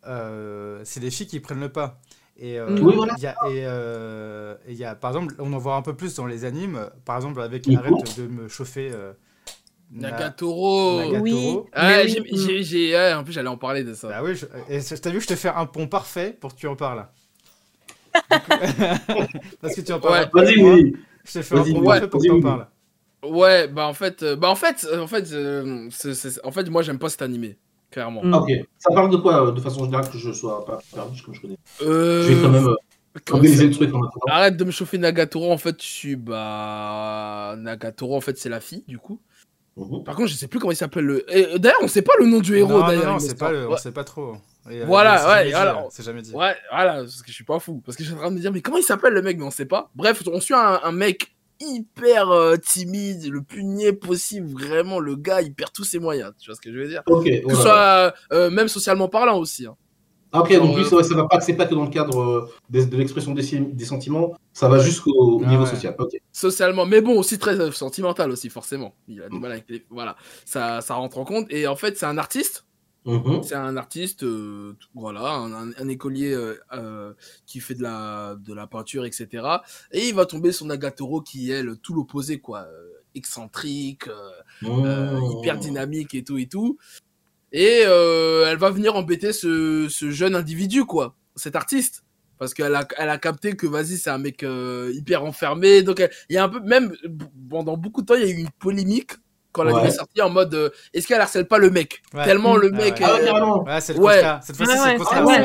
euh, les filles qui prennent le pas. Et, euh. Oui, voilà. il y a, et, euh, et il y a, par exemple, on en voit un peu plus dans les animes. Par exemple, avec. Arrête de me chauffer. euh, Na- Nagatoro. Nagatoro. Oui. Ah, oui. j'ai- en plus, j'allais en parler de ça. Bah oui, je, et je- t'as vu, je te fais un pont parfait pour que tu en parles. (laughs) Parce que tu en parles. Ouais. Vas-y, oui. Je te fais un ouais, pour que tu en vas-y, parles. Ouais, bah en fait, euh, bah en fait, euh, en fait, euh, en fait, moi, j'aime pas cet animé, clairement. Mm. Ah, Ok. Ça parle de quoi, de façon générale, que je sois pas perdu, comme je connais? Euh, Je vais quand même euh, organiser ça- le truc en attendant. Arrête de me chauffer Nagatoro, en fait, je suis, bah, Nagatoro, en fait, c'est la fille, du coup. Mhm. Par contre, je sais plus comment il s'appelle le. D'ailleurs, on sait pas le nom du héros, d'ailleurs. non, non, il me c'est pas, le- on sait pas trop. Et, euh, Voilà, c'est ouais, jamais dit, voilà. euh, C'est jamais dit. Ouais, voilà, parce que je suis pas fou. Parce que je suis en train de me dire, mais comment il s'appelle le mec? Mais on sait pas. Bref, on suit un, un mec hyper euh, timide, le plus niais possible. Vraiment, le gars, il perd tous ses moyens. Tu vois ce que je veux dire? Ok. Que ce soit euh, même socialement parlant aussi. hein. Ah, ok, donc lui, euh, ça, va- ça va pas, c'est pas que dans le cadre euh, des- de, l'expression des, sentiments, ça va jusqu'au Ah niveau ouais. social. Socialement, mais bon, aussi très euh, sentimental aussi, forcément. Il a du mal avec les. Voilà, ça, ça rentre en compte. Et en fait, c'est un artiste. Mhm. C'est un artiste, euh, voilà, un, un- écolier euh, euh, qui fait de la, de la peinture, etc. Et il va tomber sur Nagatoro qui est tout l'opposé, quoi. excentrique, Mhm. hyper dynamique et tout et tout. Et elle va venir embêter ce, ce jeune individu, quoi, cet artiste. Parce qu'elle a, elle a capté que, vas-y, c'est un mec hyper enfermé. Donc, il y a un peu, même pendant beaucoup de temps, il y a eu une polémique quand la Ouais. vidéo est sortie en mode euh, est-ce qu'elle harcèle pas le mec Ouais. Tellement le Ah mec. ouais. Ah, ouais, est- carrément. Ouais, c'est le. Cette fois-ci, Ouais, c'est ouais, le contraire. ouais,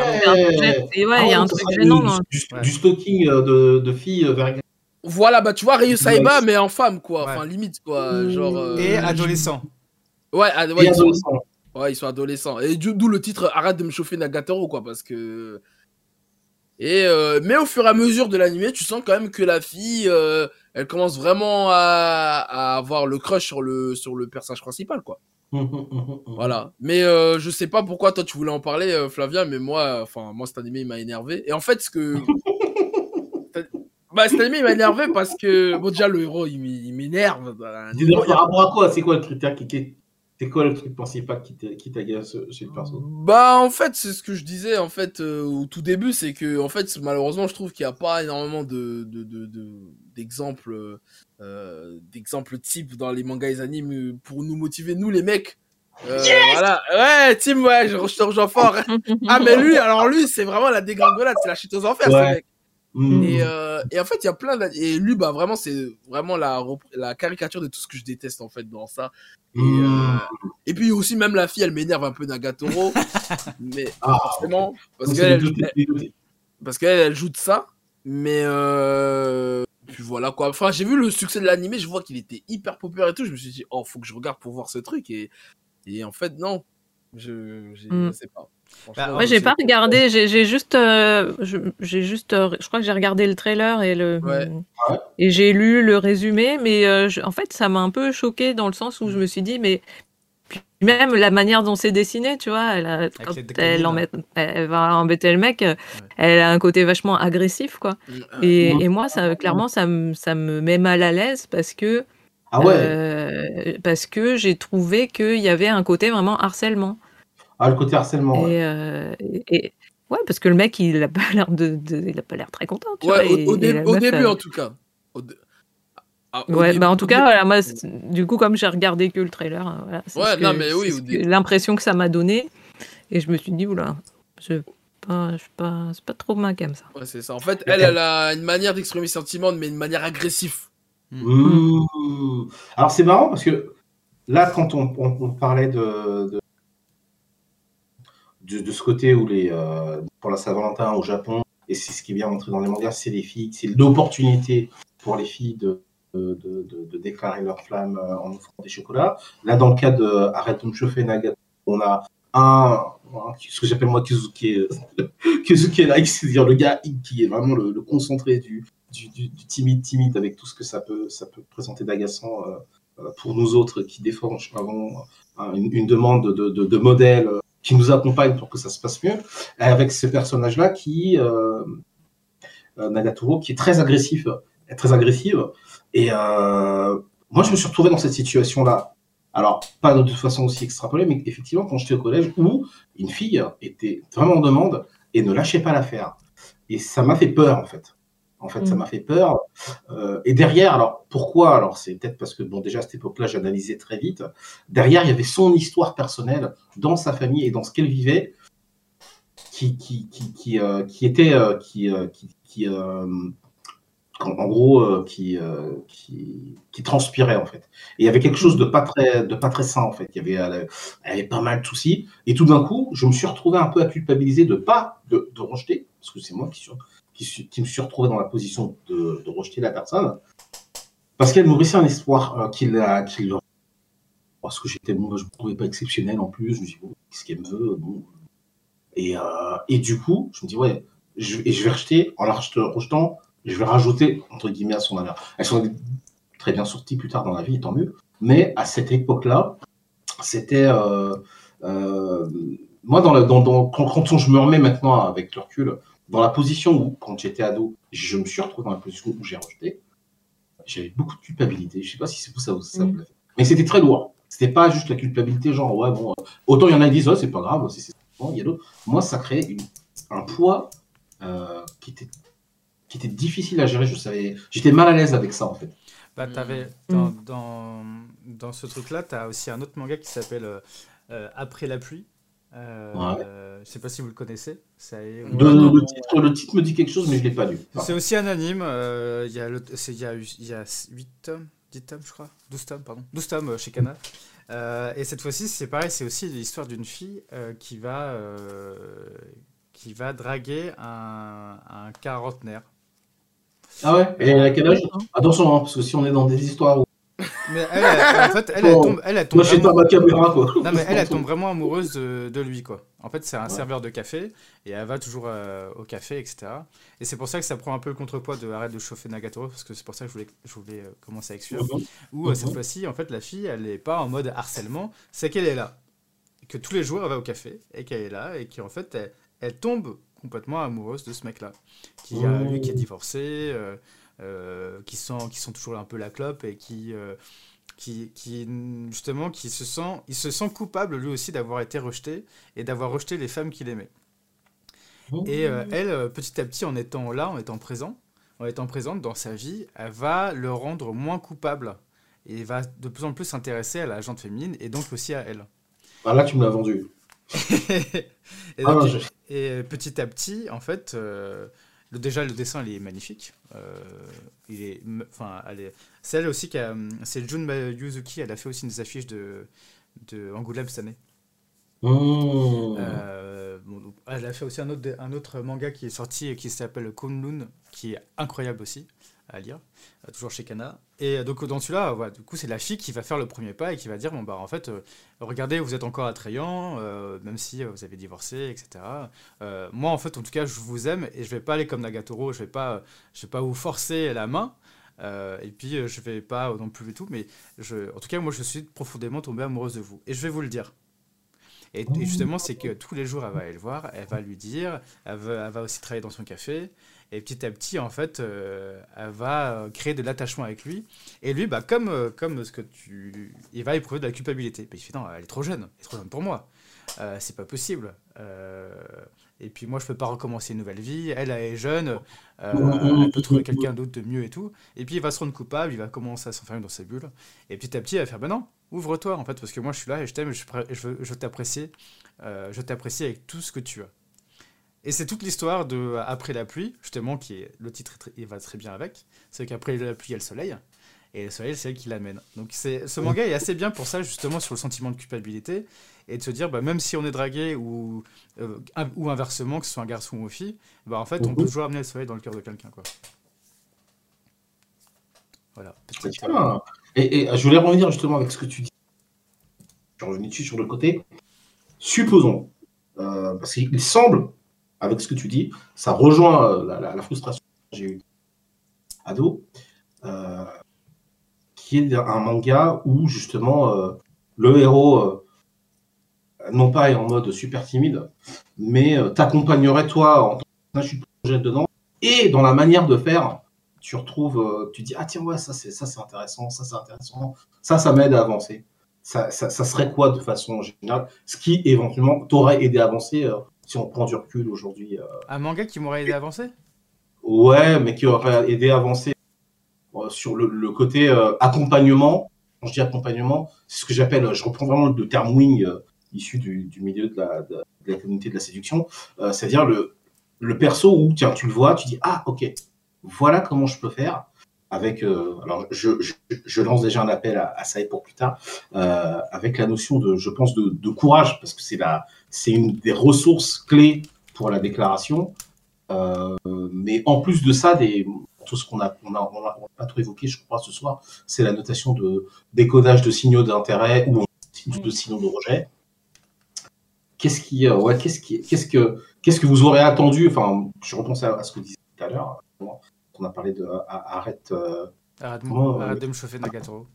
il y a Ah, un truc gênant. du, dans- du, du stalking euh, de, de filles euh, vers Voilà, bah tu vois, Ryu Saiba, mais en femme, quoi. Ouais. Enfin, limite, quoi. Genre. euh, Et adolescent. Ouais, ad- ouais, Et ils sont- adolescent. Ouais, ils sont adolescents. Et d'où le titre Arrête de me chauffer Nagatoro, quoi, parce que. Et euh, mais au fur et à mesure de l'animé, tu sens quand même que la fille, euh, elle commence vraiment à, à avoir le crush sur le sur le personnage principal, quoi. (laughs) Voilà. Mais euh, je sais pas pourquoi toi tu voulais en parler, euh, Flavia, mais moi, enfin moi cet animé il m'a énervé. Et en fait, ce que (laughs) bah cet animé il m'a énervé parce que bon déjà le héros il m'é- il m'énerve. Dis-nous, par rapport à quoi? C'est quoi le critère qui, c'est quoi le truc principal qui t'a- qui t'agace chez le perso? Bah en fait c'est ce que je disais en fait euh, au tout début c'est que en fait malheureusement je trouve qu'il n'y a pas énormément de de- de- de- d'exemples euh, d'exemples types dans les mangas et les animes pour nous motiver nous les mecs. Euh, voilà ouais Tim ouais je, je te rejoins fort (laughs) ah mais lui alors lui c'est vraiment la dégringolade c'est la chute aux enfers ce mec et, euh, et en fait, il y a plein d'an- Et lui, bah, vraiment, c'est vraiment la, la caricature de tout ce que je déteste, en fait, dans ça. Et, euh, et puis aussi, même la fille, elle m'énerve un peu Nagatoro. (laughs) mais Ah, forcément, parce qu'elle, elle, qu'elle, elle joue de ça. Mais euh... puis voilà quoi. Enfin, j'ai vu le succès de l'animé, je vois qu'il était hyper populaire et tout. Je me suis dit, oh, faut que je regarde pour voir ce truc. Et, et en fait, non. Je, j'ai- Mm. je sais pas. Bah, Moi, j'ai pas regardé, j'ai j'ai juste, euh, je- j'ai juste, euh, je crois que j'ai regardé le trailer et le, Ouais. Et j'ai lu le résumé, mais euh, je- en fait, ça m'a un peu choqué dans le sens où je me suis dit, mais puis même la manière dont c'est dessiné, tu vois, elle, a- quand elle, décalines, embête- elle va embêter le mec, euh, elle a un côté vachement agressif, quoi. Mm, Et, Mm. et moi, ça, clairement, ça me, ça me met mal à l'aise parce que, Ah ouais euh, parce que j'ai trouvé qu'il y avait un côté vraiment harcèlement. Ah, le côté harcèlement. ouais. Et, euh, et- et- ouais, parce que le mec, il a pas l'air de, de- il a pas l'air très content. Tu Ouais, vois, au, et- au et dé- la au meuf, début euh, en tout cas. Au dé- Ah, Ouais, bah en tout cas, voilà, moi, du coup, comme j'ai regardé que le trailer, voilà, Ouais, que- mais oui, que- l'impression que ça m'a donné, et je me suis dit, oula, je pas, je pas, c'est pas trop ma cam ça. Ouais, c'est ça. En fait, elle, elle a une manière d'exprimer ses sentiments, mais une manière agressive. Mmh. Alors c'est marrant parce que là, quand on, on- on parlait de, de, de- de ce côté où les, euh, pour la Saint-Valentin au Japon, et c'est ce qui est bien montré dans les mangas, c'est les filles, c'est l'opportunité pour les filles de, de, déclarer leur flamme euh, en offrant des chocolats. Là, dans le cas de Arrête de me chauffer, Nagato, on a un, ce que j'appelle moi Kizuki, (laughs) Kizuki like, c'est-à-dire le gars qui est vraiment le, concentré du, timide timide avec tout ce que ça peut, présenter d'agaçant euh, euh, pour nous autres qui fois avons euh, une, demande de, de, modèle euh, qui nous accompagne pour que ça se passe mieux, avec ce personnage-là qui, euh, euh, Nagatoro, qui est très agressif, est très agressive. Et euh, moi, je me suis retrouvé dans cette situation-là. Alors, pas de toute façon aussi extrapolée, mais effectivement, quand j'étais au collège, où une fille était vraiment en demande et ne lâchait pas l'affaire. Et ça m'a fait peur, en fait. En fait, ça Mm. m'a fait peur. Euh, et derrière, alors pourquoi? Alors c'est peut-être parce que bon, déjà à cette époque-là, j'analysais très vite. Derrière, il y avait son histoire personnelle dans sa famille et dans ce qu'elle vivait, qui qui qui qui, euh, qui était euh, qui qui, qui, en, gros euh, qui, euh, qui qui transpirait en fait. Et il y avait quelque chose de pas très de pas très sain en fait. Il y avait elle, avait- pas mal de soucis. Et tout d'un coup, je me suis retrouvé un peu à culpabiliser de pas de, de rejeter, parce que c'est moi qui qui, me suis retrouvé dans la position de, de rejeter la personne, parce qu'elle nourrissait un espoir euh, qu'il a, qu'il Parce que j'étais, bon, je me trouvais pas exceptionnel en plus, je me dis, bon, qu'est-ce qu'elle veut bon. et, et du coup, je me dis, ouais, et je vais rejeter, en la rejetant, je vais rajouter, entre guillemets, à son valeur. Elles sont très bien sorties plus tard dans la vie, tant mieux, mais à cette époque-là, c'était. euh, euh, moi, dans la, dans, dans- quand, quand je me remets maintenant avec le recul, dans la position où, quand j'étais ado, je me suis retrouvé dans la position où j'ai rejeté, j'avais beaucoup de culpabilité. Je sais pas si c'est vous, ça, vous- ça Mm. fait. Mais c'était très lourd. C'était pas juste la culpabilité, genre, ouais, bon, euh, autant il y en a qui disent, oh, c'est pas grave, c'est, c'est- bon, il y a d'autres. Moi, ça créait une- un poids euh, qui, était, qui était difficile à gérer. Je savais, j'étais mal à l'aise avec ça, en fait. Bah, Mm. t'avais, dans, dans, dans ce truc-là, tu as aussi un autre manga qui s'appelle euh, euh, Après la pluie. Euh, Je sais pas si vous le connaissez. Ça est- De- le, titre, le titre me dit quelque chose, mais je l'ai pas lu. C'est aussi un anime. euh, Il y, a le- c'est- il y, a y a 8 tomes, 10 tomes, je crois. 12 tomes, pardon. 12 tomes euh, chez Kana. Euh, et cette fois-ci, c'est pareil, c'est aussi l'histoire d'une fille euh, qui, va, euh, qui va draguer un, un quarantenaire. Ah ouais Et à quel âge Attention, hein, parce que si on est dans des histoires où. Mais elle, elle- en fait, elle, elle tombe, elle, elle tombe Moi, vraiment- pas ma caméra, quoi. Non mais elle, elle (laughs) tombe vraiment amoureuse de, de lui quoi. En fait c'est un serveur de café et elle va toujours euh, au café etc. Et c'est pour ça que ça prend un peu le contrepoids de arrête de chauffer Nagatoro parce que c'est pour ça que je voulais, je voulais euh, commencer avec celui-là. Mhm. Où euh, cette Mhm. fois-ci en fait la fille elle est pas en mode harcèlement, c'est qu'elle est là. Que tous les jours elle va au café et qu'elle est là et qu'en fait elle, elle tombe complètement amoureuse de ce mec là. Qui a, lui qui est divorcé, euh, euh, qui, sent, qui sent toujours un peu la clope et qui... euh, qui, qui justement qui se sent il se sent coupable lui aussi d'avoir été rejeté et d'avoir rejeté les femmes qu'il aimait et elle petit à petit en étant là en étant présent en étant présente dans sa vie elle va le rendre moins coupable et va de plus en plus s'intéresser à la gente féminine et donc aussi à elle Ah, là, tu me l'as vendu. (laughs) et, Ah, donc, non, je- et, euh, petit à petit en fait euh, le, déjà le dessin il est magnifique. Euh, il est enfin c'est elle aussi qui a c'est Jun Yuzuki elle a fait aussi des affiches de de Angoulême cette année. Mmh. Euh, bon, elle a fait aussi un autre, un autre manga qui est sorti et qui s'appelle Kunlun, qui est incroyable aussi à lire, euh, toujours chez Kana. Et euh, donc dans celui-là, voilà, du coup c'est la fille qui va faire le premier pas et qui va dire bon bah en fait, euh, regardez vous êtes encore attrayant, euh, même si euh, vous avez divorcé, etc. Euh, moi en fait en tout cas je vous aime et je vais pas aller comme Nagatoro, je vais pas, je vais pas vous forcer la main. euh, et puis euh, je vais pas non plus et tout, mais je, en tout cas moi je suis profondément tombée amoureuse de vous et je vais vous le dire. Et, justement, c'est que tous les jours, elle va aller le voir, elle va lui dire, elle va aussi travailler dans son café, et petit à petit, en fait, euh, elle va euh, créer de l'attachement avec lui. Et lui, bah, comme, euh, comme ce que tu. Il va éprouver de la culpabilité. Mais il fait non, elle est trop jeune, elle est trop jeune pour moi. Euh, c'est pas possible. Euh, et puis moi, je peux pas recommencer une nouvelle vie. Elle, elle est jeune, elle peut trouver quelqu'un d'autre de mieux et tout. Et puis il va se rendre coupable, il va commencer à s'enfermer dans sa bulle. Et petit à petit, elle va faire ben non, ouvre-toi en fait, parce que moi je suis là et je t'aime, je, je veux, je euh, je t'apprécie avec tout ce que tu as. Et c'est toute l'histoire de Après la pluie, justement, qui est le titre, il va très bien avec. C'est qu'après la pluie, il y a le soleil. Et le soleil, c'est elle qui l'amène. Donc ce manga est assez bien pour ça, justement, sur le sentiment de culpabilité. Et de se dire, bah, même si on est dragué ou, euh, ou inversement, que ce soit un garçon ou une fille, bah, en fait, on Mhm. peut toujours amener le soleil dans le cœur de quelqu'un. Quoi. Voilà. Et, et je voulais revenir justement avec ce que tu dis. Je revenais dessus sur le côté. Supposons, euh, parce qu'il semble, avec ce que tu dis, ça rejoint euh, la, frustration que j'ai eue ado, euh, qui est un manga où justement euh, le héros, euh, non pas est en mode super timide, mais t'accompagnerait toi en tant que je suis projet dedans, et dans la manière de faire, tu retrouves, tu dis ah tiens ouais ça c'est ça c'est intéressant, ça c'est intéressant, ça ça m'aide à avancer. Ça, serait quoi de façon générale? Ce qui éventuellement t'aurait aidé à avancer si on prend du recul aujourd'hui. euh, Un manga qui m'aurait aidé à avancer? Ouais, mais qui aurait aidé à avancer euh, sur le, le côté euh, accompagnement. Quand je dis accompagnement, c'est ce que j'appelle, je reprends vraiment le terme wing issu du, du milieu de la, de, de la communauté de la séduction, euh, c'est-à-dire le, le perso où tiens, tu le vois, tu dis ah ok, voilà comment je peux faire. Avec, euh, alors je, je, je lance déjà un appel à, à ça pour plus tard, euh, avec la notion de, je pense, de, de courage, parce que c'est la, c'est une des ressources clés pour la déclaration. Euh, mais en plus de ça, des, tout ce qu'on a, on a, on a, on a pas trop évoqué, je crois, ce soir, c'est la notation de décodage de signaux d'intérêt ou de signaux de rejet. Qu'est-ce qui, euh, ouais, qu'est-ce qui, qu'est-ce que, qu'est-ce que vous aurez attendu? Enfin, je repensais à, à ce que disait tout à l'heure. On a parlé de à- arrête, euh, Arrête, Comment, euh, arrête de me chauffer Nagatoro.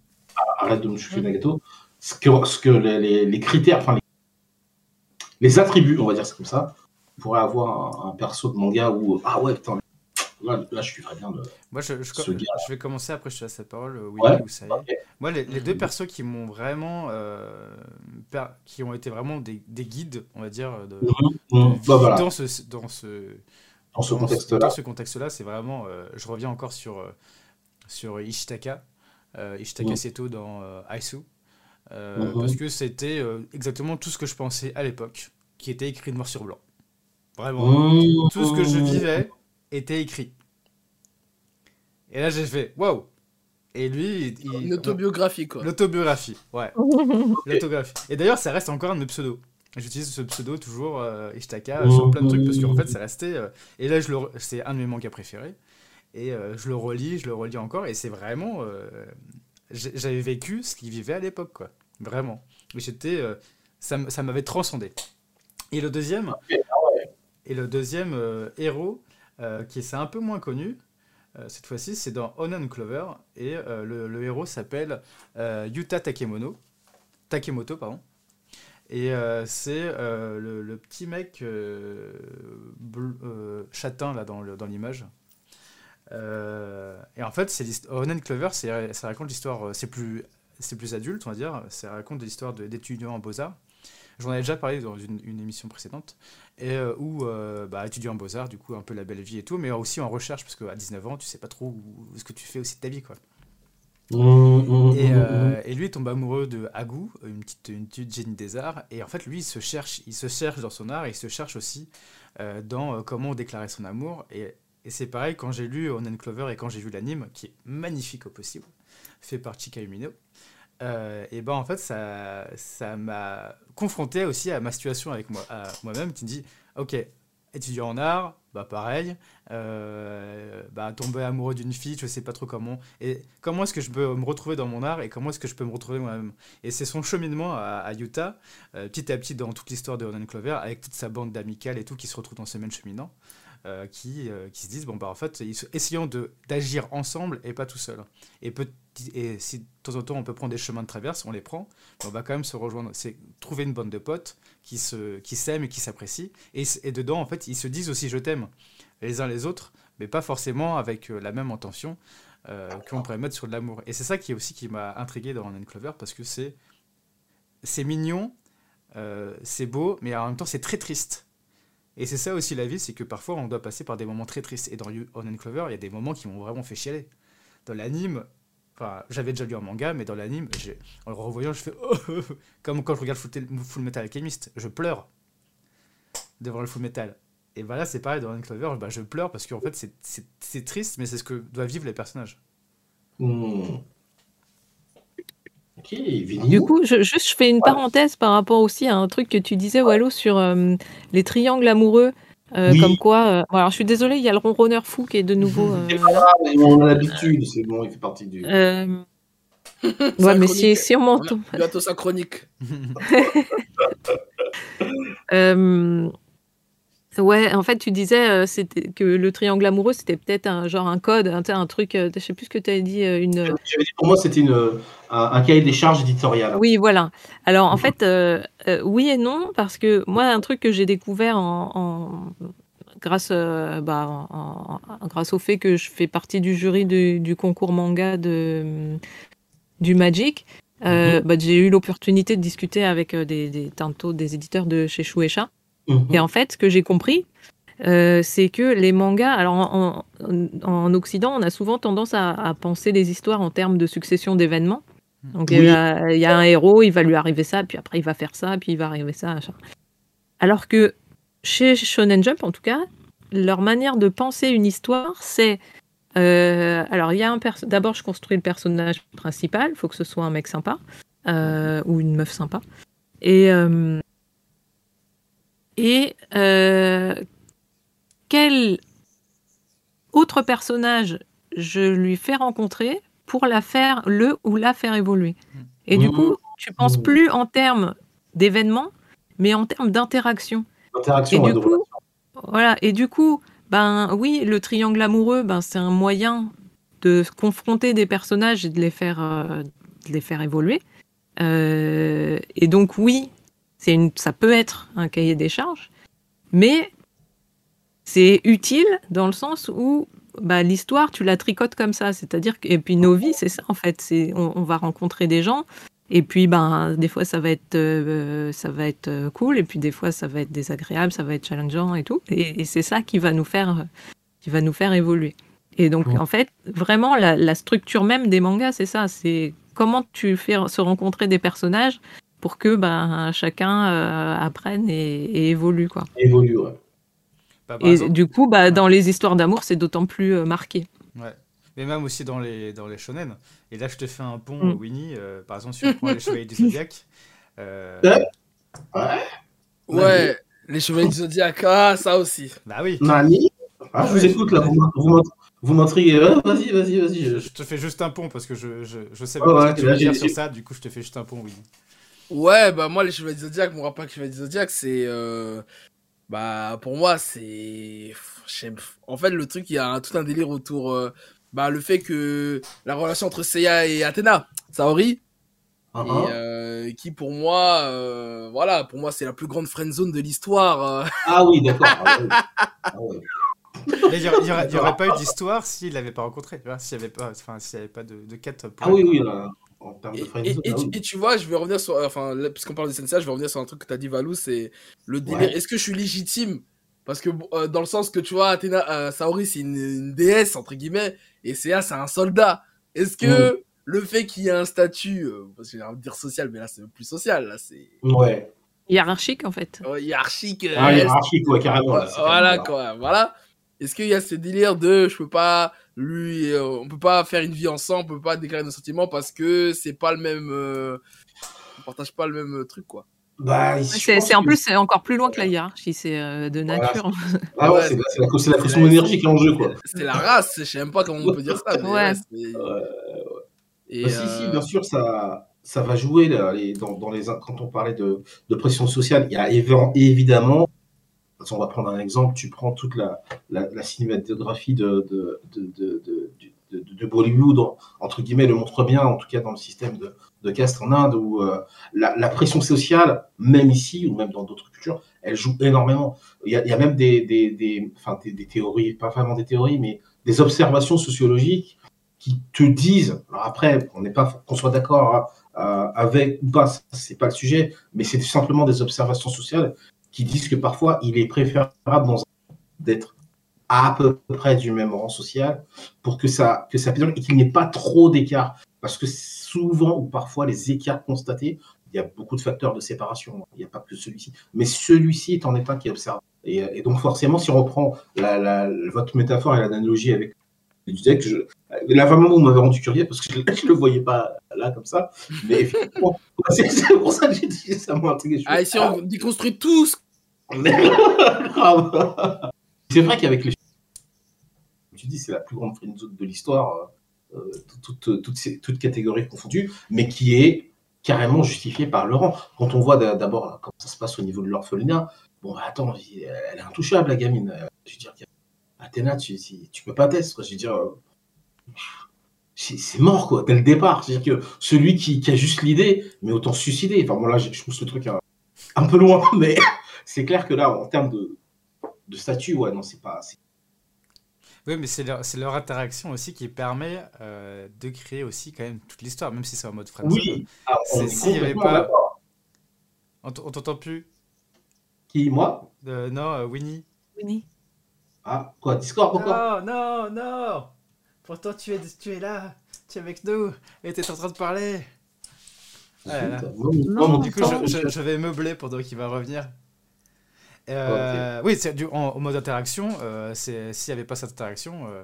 arrête de me chauffer Nagato. Ce que, ce que les, les, les critères, enfin les, les attributs, on va dire c'est comme ça, on pourrait avoir un, un perso de manga où ah ouais putain, là, là je suis très bien de. Moi, je, je, ce gars. je vais commencer après, je te laisse la parole. Oui, Ouais. ou ça y est. Ok. Moi, les, les deux persos qui m'ont vraiment. euh, qui ont été vraiment des, des guides, on va dire, de, Mmh, vie bah voilà, dans ce. Dans ce dans ce dans contexte-là. dans ce contexte-là, c'est vraiment. euh, je reviens encore sur, euh, sur Ishitaka, euh, Ishitaka Mhm. Seto dans euh, Aisu, euh, Mhm. parce que c'était euh, exactement tout ce que je pensais à l'époque, qui était écrit noir sur blanc. Vraiment. Mmh. Tout ce que je vivais était écrit. Et là, j'ai fait waouh! Et lui, il- il- Une autobiographie, quoi. L'autobiographie, ouais. (laughs) L'autobiographie. Et d'ailleurs, ça reste encore un de mes pseudos. J'utilise ce pseudo toujours, euh, Ishtaka, sur plein de trucs, parce qu'en fait, ça restait. euh, et là, je le re- c'est un de mes mangas préférés. Et euh, je le relis, je le relis encore, et c'est vraiment. euh, J'avais vécu ce qu'il vivait à l'époque, quoi. Vraiment. J'étais. euh, ça m'avait transcendé. Et le deuxième. Et le deuxième euh, héros, euh, qui est un peu moins connu, cette fois-ci, c'est dans Onan Clover, et le, le héros s'appelle Yuta Takemono. Takemoto, pardon. Et c'est le, le petit mec bleu- châtain là dans l'image. Euh, et en fait, c'est Onan Clover, c'est- ça raconte l'histoire, c'est plus, c'est plus adulte, on va dire. Ça raconte l'histoire de- d'étudiants en beaux-arts. J'en avais déjà parlé dans une, une émission précédente. Et euh, où, euh, bah, étudiant en beaux-arts, du coup, un peu la belle vie et tout, mais aussi en recherche, parce qu'à 19 ans, tu sais pas trop où- ce que tu fais aussi de ta vie, quoi. Mmh, mmh, Et, mmh, euh, et lui il tombe amoureux de Agu, une petite, une petite génie des arts. Et en fait, lui, il se cherche, il se cherche dans son art, et il se cherche aussi euh, dans comment déclarer son amour. Et, et c'est pareil quand j'ai lu Onan Clover et quand j'ai vu l'anime, qui est magnifique au possible, fait par Chika Umino. Euh, et ben en fait, ça, ça m'a confronté aussi à ma situation avec moi, moi-même, qui me dit, ok, étudiant en art, bah pareil, euh, bah tomber amoureux d'une fille, je sais pas trop comment. Et comment est-ce que je peux me retrouver dans mon art et comment est-ce que je peux me retrouver moi-même? Et c'est son cheminement à, Utah, euh, petit à petit dans toute l'histoire de Ronan Clover, avec toute sa bande d'amicales et tout qui se retrouvent dans ce même cheminant, euh, qui, euh, qui se disent bon bah en fait, essayons d'agir ensemble et pas tout seul. Et, et si de temps en temps on peut prendre des chemins de traverse, on les prend, on va quand même se rejoindre. C'est trouver une bande de potes qui se qui s'aiment et qui s'apprécient. Et, et dedans en fait, ils se disent aussi je t'aime les uns les autres, mais pas forcément avec euh, la même intention qu'on pourrait mettre sur de l'amour. Et c'est ça qui est aussi qui m'a intrigué dans Run Clover parce que c'est c'est mignon, c'est beau, mais en même temps c'est très triste. Et c'est ça aussi la vie, c'est que parfois on doit passer par des moments très tristes. Et dans You- il y a des moments qui m'ont vraiment fait chialer. Dans l'anime, enfin j'avais déjà lu un manga, mais dans l'anime, en le revoyant, je fais oh, oh, oh comme quand je regarde Full, Metal Alchemist, je pleure devant le Full Metal. Et voilà, c'est pareil dans Clover, bah, je pleure parce qu'en fait c'est- triste, mais c'est ce que doivent vivre les personnages. mmh. Ok. Du coup, je, juste, je fais une parenthèse par rapport aussi à un truc que tu disais, Wallo, sur euh, les triangles amoureux. euh, Oui. Comme quoi. euh, alors, je suis désolée, il y a le ronronneur fou qui est de nouveau. (laughs) euh, C'est pas grave, on a l'habitude, c'est bon, il fait partie du. euh, (laughs) ouais, mais si, on m'entend. Bientôt sa chronique. (laughs) Ouais, en fait, tu disais euh, c'était que le triangle amoureux, c'était peut-être un genre un code, un, truc. euh, je sais plus ce que tu avais dit. euh, Une. J'avais dit pour moi, c'était une, un, un cahier des charges éditorial. Oui, voilà. Alors, en fait, euh, euh, oui et non, parce que moi, un truc que j'ai découvert en, en- grâce, bah, en- grâce au fait que je fais partie du jury du, du concours manga de, du Magic, euh, bah, j'ai eu l'opportunité de discuter avec des, des, tantôt des éditeurs de chez Shueisha. Mhm. Et en fait, ce que j'ai compris, euh, c'est que les mangas, alors en, en- en Occident, on a souvent tendance à, à penser les histoires en termes de succession d'événements. Donc il y, a, il y a un héros, il va lui arriver ça, puis après il va faire ça, puis il va arriver ça. Alors que chez Shonen Jump, en tout cas, leur manière de penser une histoire, c'est euh, alors il y a un perso- d'abord je construis le personnage principal, il faut que ce soit un mec sympa euh, ou une meuf sympa, et euh, et euh, quel autre personnage je lui fais rencontrer pour la faire le ou la faire évoluer? Et du Mhm. coup, tu penses Mhm. plus en termes d'événements, mais en termes d'interaction. Et du coup, voilà. Et du coup, ben oui, le triangle amoureux, ben c'est un moyen de confronter des personnages et de les faire, euh, de les faire évoluer. Euh, et donc oui, c'est une, ça peut être un cahier des charges, mais c'est utile dans le sens où bah, l'histoire, tu la tricotes comme ça. C'est-à-dire que, et puis nos vies, c'est ça en fait. C'est, on, on va rencontrer des gens. Et puis, ben, des fois, ça va être, euh, ça va être euh, cool, et puis des fois, ça va être désagréable, ça va être challengeant et tout. Et, et c'est ça qui va nous faire, qui va nous faire évoluer. Et donc, en fait, vraiment, la, la structure même des mangas, c'est ça. C'est comment tu fais se rencontrer des personnages pour que ben, chacun euh, apprenne et, et évolue, quoi. évolue. ouais. Bah, Et exemple- du coup, bah, dans les histoires d'amour, c'est d'autant plus euh, marqué. Ouais. Mais même aussi dans les, dans les shonen. Et là, je te fais un pont, Mm. Winnie. euh, par exemple, si on prend les Chevaliers du Zodiac. euh, Ouais. Ouais. Ouais, les chevaliers du Zodiac, ah, ça aussi. bah oui. Nani Ah, je vous écoute là, vous m'intriguez. Vas-y, vas-y, vas-y. je- Je te fais juste un pont parce que je, je, je sais pas ouais, ce que tu veux dire sur ça, du coup je te fais juste un pont, oui. Ouais, bah moi, les Chevaliers du Zodiac, mon rapport avec les Chevaliers du Zodiac, c'est. euh, Bah, pour moi, c'est. j'aime- En fait, le truc, il y a un- tout un délire autour. euh, Bah, le fait que la relation entre Seiya et Athéna, Saori, Ah, et ah. euh, qui pour moi, euh, voilà, pour moi, c'est la plus grande friendzone de l'histoire. euh. Ah oui, d'accord. Ah. Ah il y, aurait- pas eu d'histoire s'il l'avait pas rencontré, tu vois, s'il y avait pas, enfin, s'il y avait pas de, de quête. pour Ah oui, oui, là, en termes Et, de et- tu- et tu vois, je vais revenir sur. Enfin, puisqu'on parle de Sensei, je vais revenir sur un truc que t'as dit, Valou, c'est le délire. Ouais. Est-ce que je suis légitime? Parce que, euh, dans le sens que tu vois, Athéna, euh, Saori, c'est une, une déesse, entre guillemets, et Seiya, c'est un soldat. Est-ce que Mm. le fait qu'il y ait un statut, euh, parce que j'ai envie de dire social, mais là, c'est plus social, là, c'est Ouais. Hiérarchique, en fait. euh, hiérarchique. euh, Ah, hiérarchique, ouais, carrément. là, voilà quoi, voilà. Est-ce qu'il y a ce délire de je peux pas lui, euh, on peut pas faire une vie ensemble, on peut pas déclarer nos sentiments parce que c'est pas le même, euh, on partage pas le même euh, truc quoi. Bah, C'est en plus, c'est encore plus loin que la hiérarchie, c'est euh, de Voilà. nature. Ah ouais, Ouais. c'est la, la, la pression énergique en jeu, quoi. C'est la race, je sais même pas comment on peut dire ça. Mais Ouais. ouais, c'est- Euh, Et, bah, si, si, euh, bien sûr, ça, ça va jouer là, les- dans, dans les, quand on parlait de, de pression sociale. Il y a évi- évidemment, on va prendre un exemple, tu prends toute la, cinématographie de, de, de, de, Bollywood, en- entre guillemets, le montre bien, en tout cas dans le système de, de caste en Inde, où euh, la, pression sociale, même ici, ou même dans d'autres cultures, elle joue énormément. Il y a, même des, des, des, des, théories, pas vraiment des théories, mais des observations sociologiques qui te disent, alors après, on n'est pas qu'on soit d'accord euh, avec ou pas, c'est pas le sujet, mais c'est simplement des observations sociales qui disent que parfois il est préférable d'être à peu près du même rang social pour que ça que ça et qu'il n'y ait pas trop d'écart. Parce que souvent ou parfois les écarts constatés il y a beaucoup de facteurs de séparation. Il n'y a pas que celui-ci. Mais celui-ci est en état qui est observé et, donc forcément si on reprend votre métaphore et l'analogie avec je disais que je, là vraiment vous m'avez rendu curieux parce que je, je le voyais pas là comme ça. Mais effectivement (laughs) c'est pour ça que j'ai dit ça m'a intrigué. Ah, si on déconstruit Grave. c'est vrai qu'avec les tu dis c'est la plus grande friendzone de l'histoire euh, toute, toute, toute, ces- toute catégorie confondue mais qui est carrément justifiée par le rang quand on voit d'a- d'abord comment ça se passe au niveau de l'orphelinat bon bah, attends elle est intouchable la gamine. Euh, je veux dire Athéna tu, tu, tu peux pas tester quoi. je veux dire euh, c'est mort quoi dès le départ c'est à dire que celui qui, qui a juste l'idée mais autant se suicider enfin bon là je je pousse le truc un, un peu loin (laughs) mais c'est clair que là en termes de, de statut ouais non c'est pas Oui, mais c'est leur, interaction aussi qui permet euh, de créer aussi quand même toute l'histoire, même si c'est en mode friendzone. oui ah, on y avait pas-. On t'entend plus? Qui moi? Euh, Non, euh, Winnie. Winnie. Ah quoi Discord encore Non, non, non Pourtant, tu es, tu es là, tu es avec nous, et tu es en train de parler. Ah là là. Non, Du coup, je, je- je vais meubler pendant qu'il va revenir. Euh, Oui, c'est du, en, en mode interaction, euh, c'est- s'il n'y avait pas cette interaction, euh,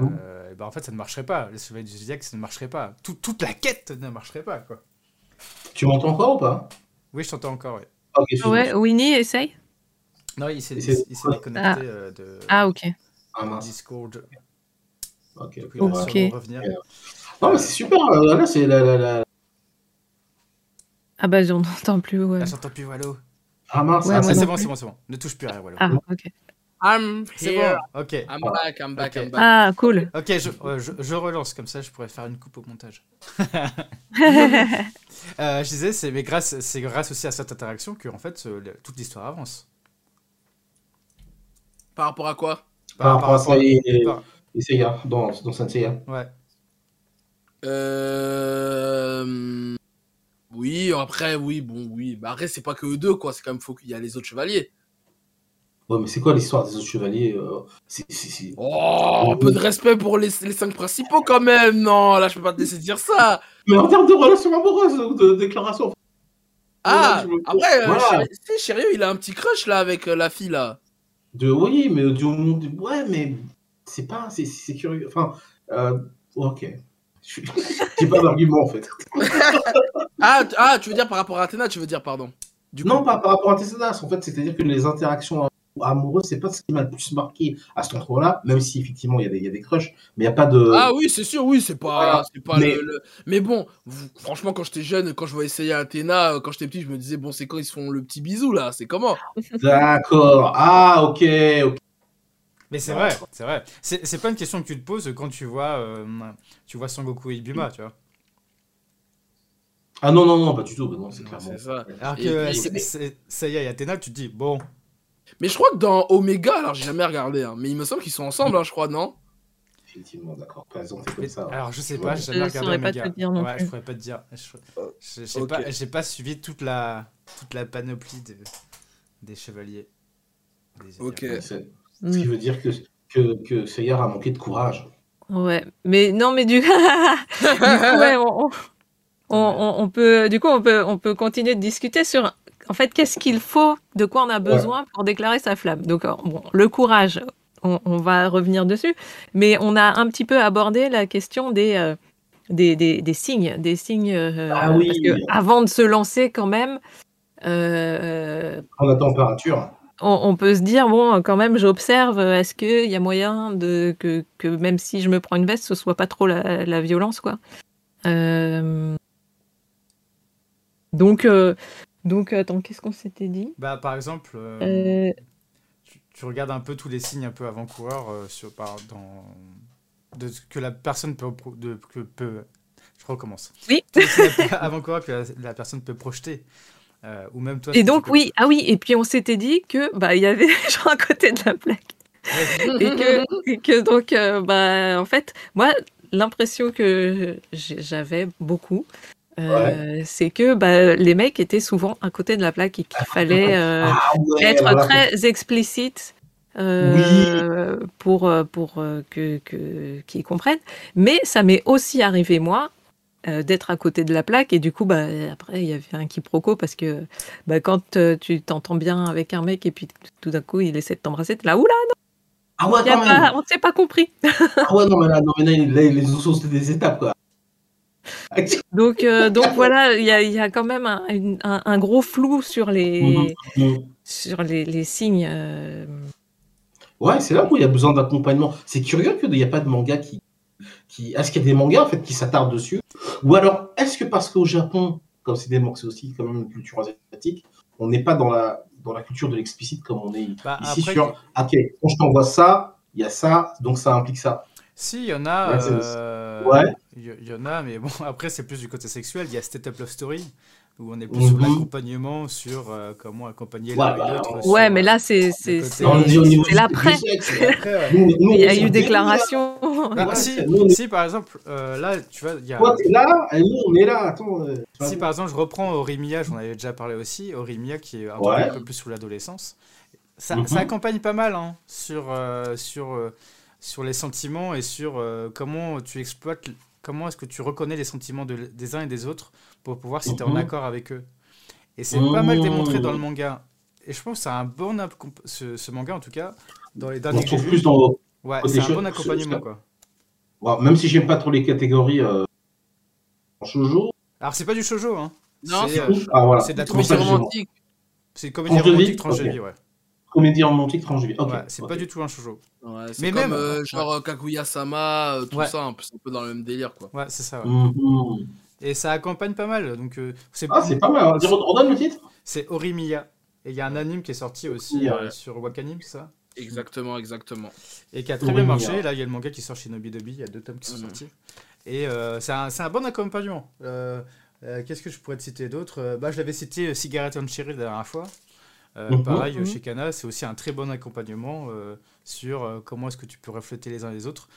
euh, eh ben, en fait, ça ne marcherait pas. Les Chevaliers du Zodiac, ça ne marcherait pas. Tout- toute la quête ne marcherait pas, quoi. tu m'entends encore ou pas? Oui, je t'entends encore, oui. ok je suis Ouais, Winnie, essaye. Non, il s'est déconnecté Ah. euh, de Ah, ok. ah. Discord. ok Du coup, il va Ok. sûrement revenir. non mais c'est super euh, là c'est la, la, la... Ah bah, j'en entends plus, ouais. Ah, j'entends plus Wallo. ah mince Ouais, ah, c'est bon, c'est bon, c'est bon. Ne touche plus à rien, Wallo. Ah, ok. I'm c'est here. bon, ok. I'm back, I'm back. I'm back. Ah, cool. Ok, je, euh, je, je relance, comme ça je pourrais faire une coupe au montage. (laughs) Euh, je disais, c'est mais grâce, c'est grâce aussi à cette interaction que en fait, euh, toute l'histoire avance. Par rapport à quoi? Par rapport à ça et, et, par- et Seiya dans, dans Senseiya Ouais. Euh... Oui, après, oui, bon, oui. Bah, après, c'est pas que eux deux, quoi. C'est quand même faut qu'il y a les autres chevaliers. ouais mais c'est quoi l'histoire des autres chevaliers euh, c'est c'est- c'est- Oh, un peu de respect pour les, les cinq principaux, quand même. Non, là, je peux pas te laisser dire ça. mais en termes de relations amoureuses ou de déclarations Ah, je me- après, euh, Voilà. Si, Chério, il a un petit crush, là, avec euh, la fille, là. De oui, mais du monde. Ouais, mais c'est pas. C'est c'est curieux. Enfin, euh, ok. (laughs) J'ai pas d'argument en fait. (laughs) Ah, tu- ah, tu veux dire par rapport à Athéna, tu veux dire, pardon. Du coup. Non, pas par rapport à Tessedas. En fait, c'est-à-dire que les interactions amoureux, c'est pas ce qui m'a le plus marqué à cet endroit-là, même si effectivement il y a des, il y a des crushs, mais il n'y a pas de. Ah oui, c'est sûr, oui, c'est pas, Voilà. c'est pas Mais- le, le- Mais bon, vous- franchement, quand j'étais jeune, quand je voyais essayer Athéna, euh, quand j'étais petit, je me disais, bon, c'est quand ils se font le petit bisou, là, c'est comment? D'accord. Ah, ok. ok. Mais c'est vrai, c'est vrai. C'est c'est pas une question que tu te poses quand tu vois, euh, tu vois Sangoku et Ibuma, tu vois. Ah non, non, non, pas du tout. non, c'est clairement. ça. Alors Et que Seiya et Athéna, tu te dis, bon, Mais je crois que dans Omega, alors j'ai jamais regardé, hein, mais il me semble qu'ils sont ensemble, hein, je crois, non? Effectivement, d'accord. Présenté comme ça. ouais. alors je sais Ouais. pas, j'ai Je jamais regardé saurais pas te dire non ouais, plus. je pourrais pas te dire. Je- je- J'ai Ok. pas, pas suivi toute la, toute la panoplie de- des chevaliers. Des Ok. Mm. Ce qui veut dire que, que, que a manqué de courage. Ouais, mais non, mais du, (laughs) du coup, ouais, on, on- on- on peut, du coup, on peut, on peut continuer de discuter sur, en fait, qu'est-ce qu'il faut, de quoi on a besoin pour déclarer sa flamme? Donc, euh, bon, le courage, on, on va revenir dessus, mais on a un petit peu abordé la question des, euh, des, des, des signes, des signes, euh, Ah oui. parce que avant de se lancer, quand même. euh, En la température. on, on peut se dire, bon, quand même, j'observe, est-ce qu'il y a moyen de, que, que même si je me prends une veste, ce soit pas trop la, la violence, quoi? Donc, donc, attends, qu'est-ce qu'on s'était dit? Bah, par exemple, euh, Euh, tu, tu regardes un peu tous les signes un peu avant-coureurs euh, sur, par, dans, de ce que la personne peut, de, que peut je recommence. (laughs) Oui. Avant-coureurs que la, la personne peut projeter. euh, ou même toi. Et donc, peux- oui, ah oui, et puis on s'était dit que bah il y avait (laughs) des gens à côté de la plaque. et que, et que donc, euh, bah, en fait, moi, l'impression que j'avais beaucoup, euh, c'est que bah, les mecs étaient souvent à côté de la plaque et qu'il fallait euh, Ah ouais, être voilà. très explicite euh, pour, pour que, qu'ils comprennent. Mais ça m'est aussi arrivé, moi, d'être à côté de la plaque et du coup, bah, après, il y avait un quiproquo parce que bah, quand tu t'entends bien avec un mec et puis tout d'un coup, il essaie de t'embrasser, t'es là, oula, Ah ouais, pas, on ne s'est pas compris. Ah ouais, non, mais là, non, mais là, les, les c'est des étapes, quoi. (laughs) Donc, euh, donc voilà, il y a, il y a quand même un, une- un- un gros flou sur les, sur les, les signes. euh, Ouais, c'est là où il y a besoin d'accompagnement. C'est curieux qu'il n'y a pas de manga qui. qui... Est-ce qu'il y a des mangas en fait qui s'attardent dessus? Ou alors, est-ce que parce qu'au Japon, comme c'est des mangas, c'est aussi quand même une culture asiatique, on n'est pas dans la, dans la culture de l'explicite comme on est Bah, ici après, sur. Ok, quand je t'envoie ça, il y a ça, donc ça implique ça. Si, il y en a. Euh, Ouais. Il y, en a, mais bon, (laughs) après, c'est plus du côté sexuel. Il y a Step Up Love Story, où on est plus sur Mhm. l'accompagnement, sur euh, comment accompagner Ouais, l'un bah, l'autre. Ouais, euh, mais là, c'est c'est- c'est- l'après. (laughs) Il y a eu déclaration. (laughs) Ouais, si, nous, par exemple, euh, là, tu vois, il y a. Toi, t'es là, et nous, on est là. Attends. euh, Si par exemple je reprends Orimiya, j'en avais déjà parlé aussi, Orimiya qui est un, Ouais. peu, un peu plus sous l'adolescence, ça, Mhm. ça accompagne pas mal hein, sur, euh, sur, euh, sur les sentiments et sur euh, comment tu exploites, comment est-ce que tu reconnais les sentiments de- des uns et des autres pour pouvoir si tu es en Mhm. accord avec eux. Et c'est pas mal Mhm. démontré dans le manga. Et je pense que c'est un bon, ce, ce manga en tout cas, dans les On derniers j'ai trouve plus dans. ouais, c'est un bon accompagnement quoi. Bon, même si j'aime pas trop les catégories euh, en shoujo. Alors c'est pas du shoujo, hein. Non, C'est, euh, Ah voilà. de la comédie romantique. c'est une comédie romantique tranche de vie, ouais. Comédie romantique. Ok. Ouais, c'est pas du tout un shoujo. Ouais, c'est Mais comme même- euh, genre euh, Kaguya-sama, euh, tout Ouais. ça, un peu, c'est un peu dans le même délire, quoi. Ouais, c'est ça. ouais. Mhm. Et ça accompagne pas mal. Donc, euh, c'est Ah, c'est pas mal. hein. Dis- Redonne le titre c'est Orimiya. Et il y a un anime qui est sorti aussi Ouais. euh, sur Wakanim, ça? Exactement, exactement. Et qui a très bien marché. Là, il y a le manga qui sort chez Nobidobi. Il y a deux tomes qui sont Mhm. sortis. Et euh, c'est un, c'est un bon accompagnement. Euh, euh, Qu'est-ce que je pourrais te citer d'autre? Euh, bah, Je l'avais cité euh, Cigarette on Cherry la dernière fois. Euh, Mhm. Pareil, Mhm. chez Kana, c'est aussi un très bon accompagnement euh, sur euh, comment est-ce que tu peux refléter les uns les autres.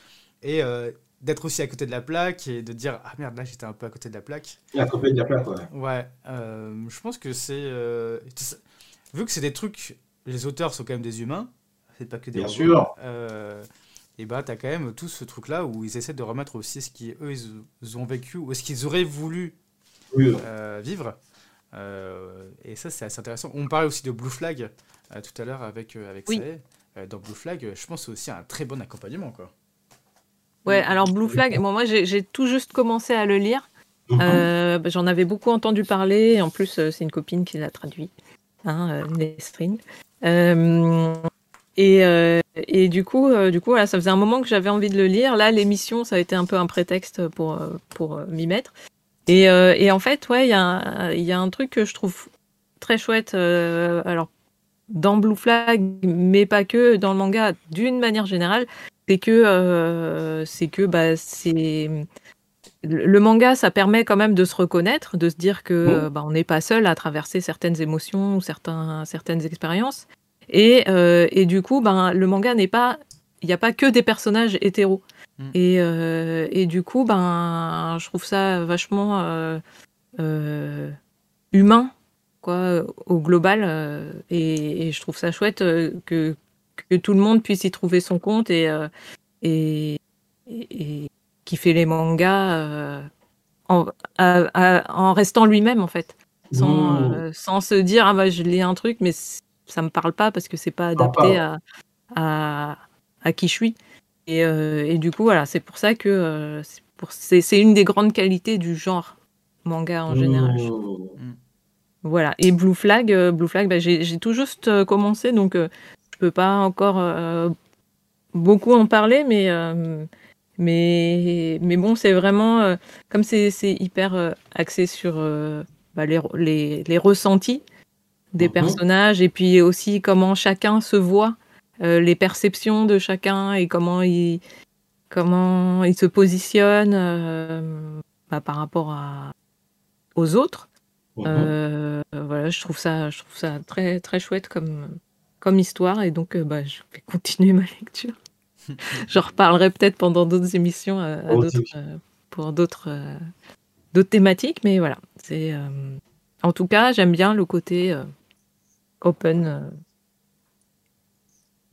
Et euh, d'être aussi à côté de la plaque et de dire Ah merde, là j'étais un peu à côté de la plaque. La copie de la plaque, ouais. Ouais, euh, je pense que c'est. euh, vu que c'est des trucs, les auteurs sont quand même des humains, c'est pas que des Bien robots, sûr. euh, et bah t'as quand même tout ce truc-là où ils essaient de remettre aussi ce qu'ils eux ils, ils ont vécu ou ce qu'ils auraient voulu Oui, euh, euh, vivre. Euh, et ça, c'est assez intéressant. On parlait aussi de Blue Flag euh, tout à l'heure avec, euh, avec Oui. Sae. Dans Blue Flag, je pense aussi un très bon accompagnement. Quoi. Ouais, alors Blue Flag, bon, moi j'ai tout juste commencé à le lire. mhm. Euh, bah, J'en avais beaucoup entendu parler. En plus, c'est une copine qui l'a traduit, hein. Euh, et, et du coup, du coup, voilà, ça faisait un moment que j'avais envie de le lire. Là, l'émission, ça a été un peu un prétexte pour pour m'y mettre. Et, euh, et en fait, ouais, il y a un- il y a un truc que je trouve très chouette. euh, alors dans Blue Flag, mais pas que dans le manga, d'une manière générale, c'est que euh, c'est que bah c'est le manga, ça permet quand même de se reconnaître, de se dire que bah, on n'est pas seul à traverser certaines émotions ou certains, certaines expériences. Et, euh, et du coup, ben, le manga n'est pas. Il n'y a pas que des personnages hétéros. Et, euh, et du coup, ben, je trouve ça vachement euh, euh, humain, quoi, au global. et, et je trouve ça chouette que, que tout le monde puisse y trouver son compte et, et, qui fait les mangas en, à- à- en restant lui-même en fait, sans, Mmh. sans se dire ah bah je lis un truc mais ça me parle pas parce que c'est pas adapté à, à qui je suis. Et, euh, et du coup voilà c'est pour ça que euh, c'est une des grandes qualités du genre manga en général. trouve. Mmh. Voilà. Et Blue Flag, euh, Blue Flag, bah, j'ai tout juste euh, commencé, donc euh, je peux pas encore euh, beaucoup en parler, mais euh, mais mais bon, c'est vraiment euh, comme c'est hyper euh, axé sur euh, bah, les, les les ressentis des Mhm. personnages et puis aussi comment chacun se voit, euh, les perceptions de chacun et comment il comment il se positionne euh, bah, par rapport à aux autres. Mmh. Euh, voilà, je trouve ça, je trouve ça très très chouette comme comme histoire et donc bah, je vais continuer ma lecture. (laughs) J'en reparlerai peut-être pendant d'autres émissions à pour d'autres d'autres thématiques, mais voilà, c'est en tout cas j'aime bien le côté open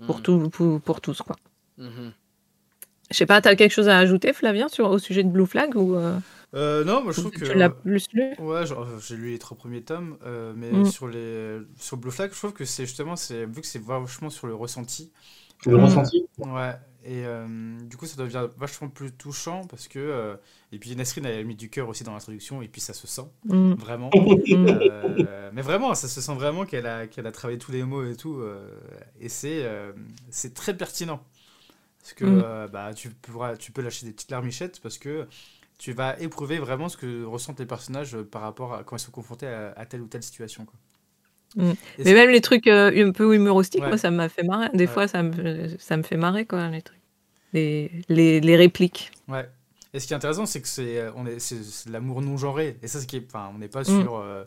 pour Mhm. tout pour, pour tous quoi. Mhm. Je sais pas, t'as quelque chose à ajouter, Flavien, sur au sujet de Blue Flag ou euh, Euh, non, moi je trouve tu que. l'as plus lu Ouais, euh, j'ai lu les trois premiers tomes, euh, mais Mm. sur les sur Blue Flag, je trouve que c'est justement, c'est vu que c'est vachement sur le ressenti. Le ressenti? Ouais, et euh, du coup ça devient vachement plus touchant parce que euh, et puis Nesrine a mis du cœur aussi dans l'introduction et puis ça se sent Mm, vraiment. (laughs) Euh, mais vraiment, ça se sent vraiment qu'elle a qu'elle a travaillé tous les mots et tout, euh, et c'est euh, c'est très pertinent parce que Mm. euh, bah tu pourras tu peux lâcher des petites larmichettes parce que tu vas éprouver vraiment ce que ressentent les personnages par rapport à quand ils sont confrontés à, à telle ou telle situation. Quoi. Mm. Mais même les trucs euh, un peu humoristiques, Ouais. moi, ça m'a fait marrer. Des Ouais. fois, ça me, ça me fait marrer, quoi, les trucs. Les, les, les répliques. Ouais. Et ce qui est intéressant, c'est que c'est euh, on est c'est c'est de l'amour non genré. Et ça, c'est qui est, enfin, on n'est pas Mm. sur euh,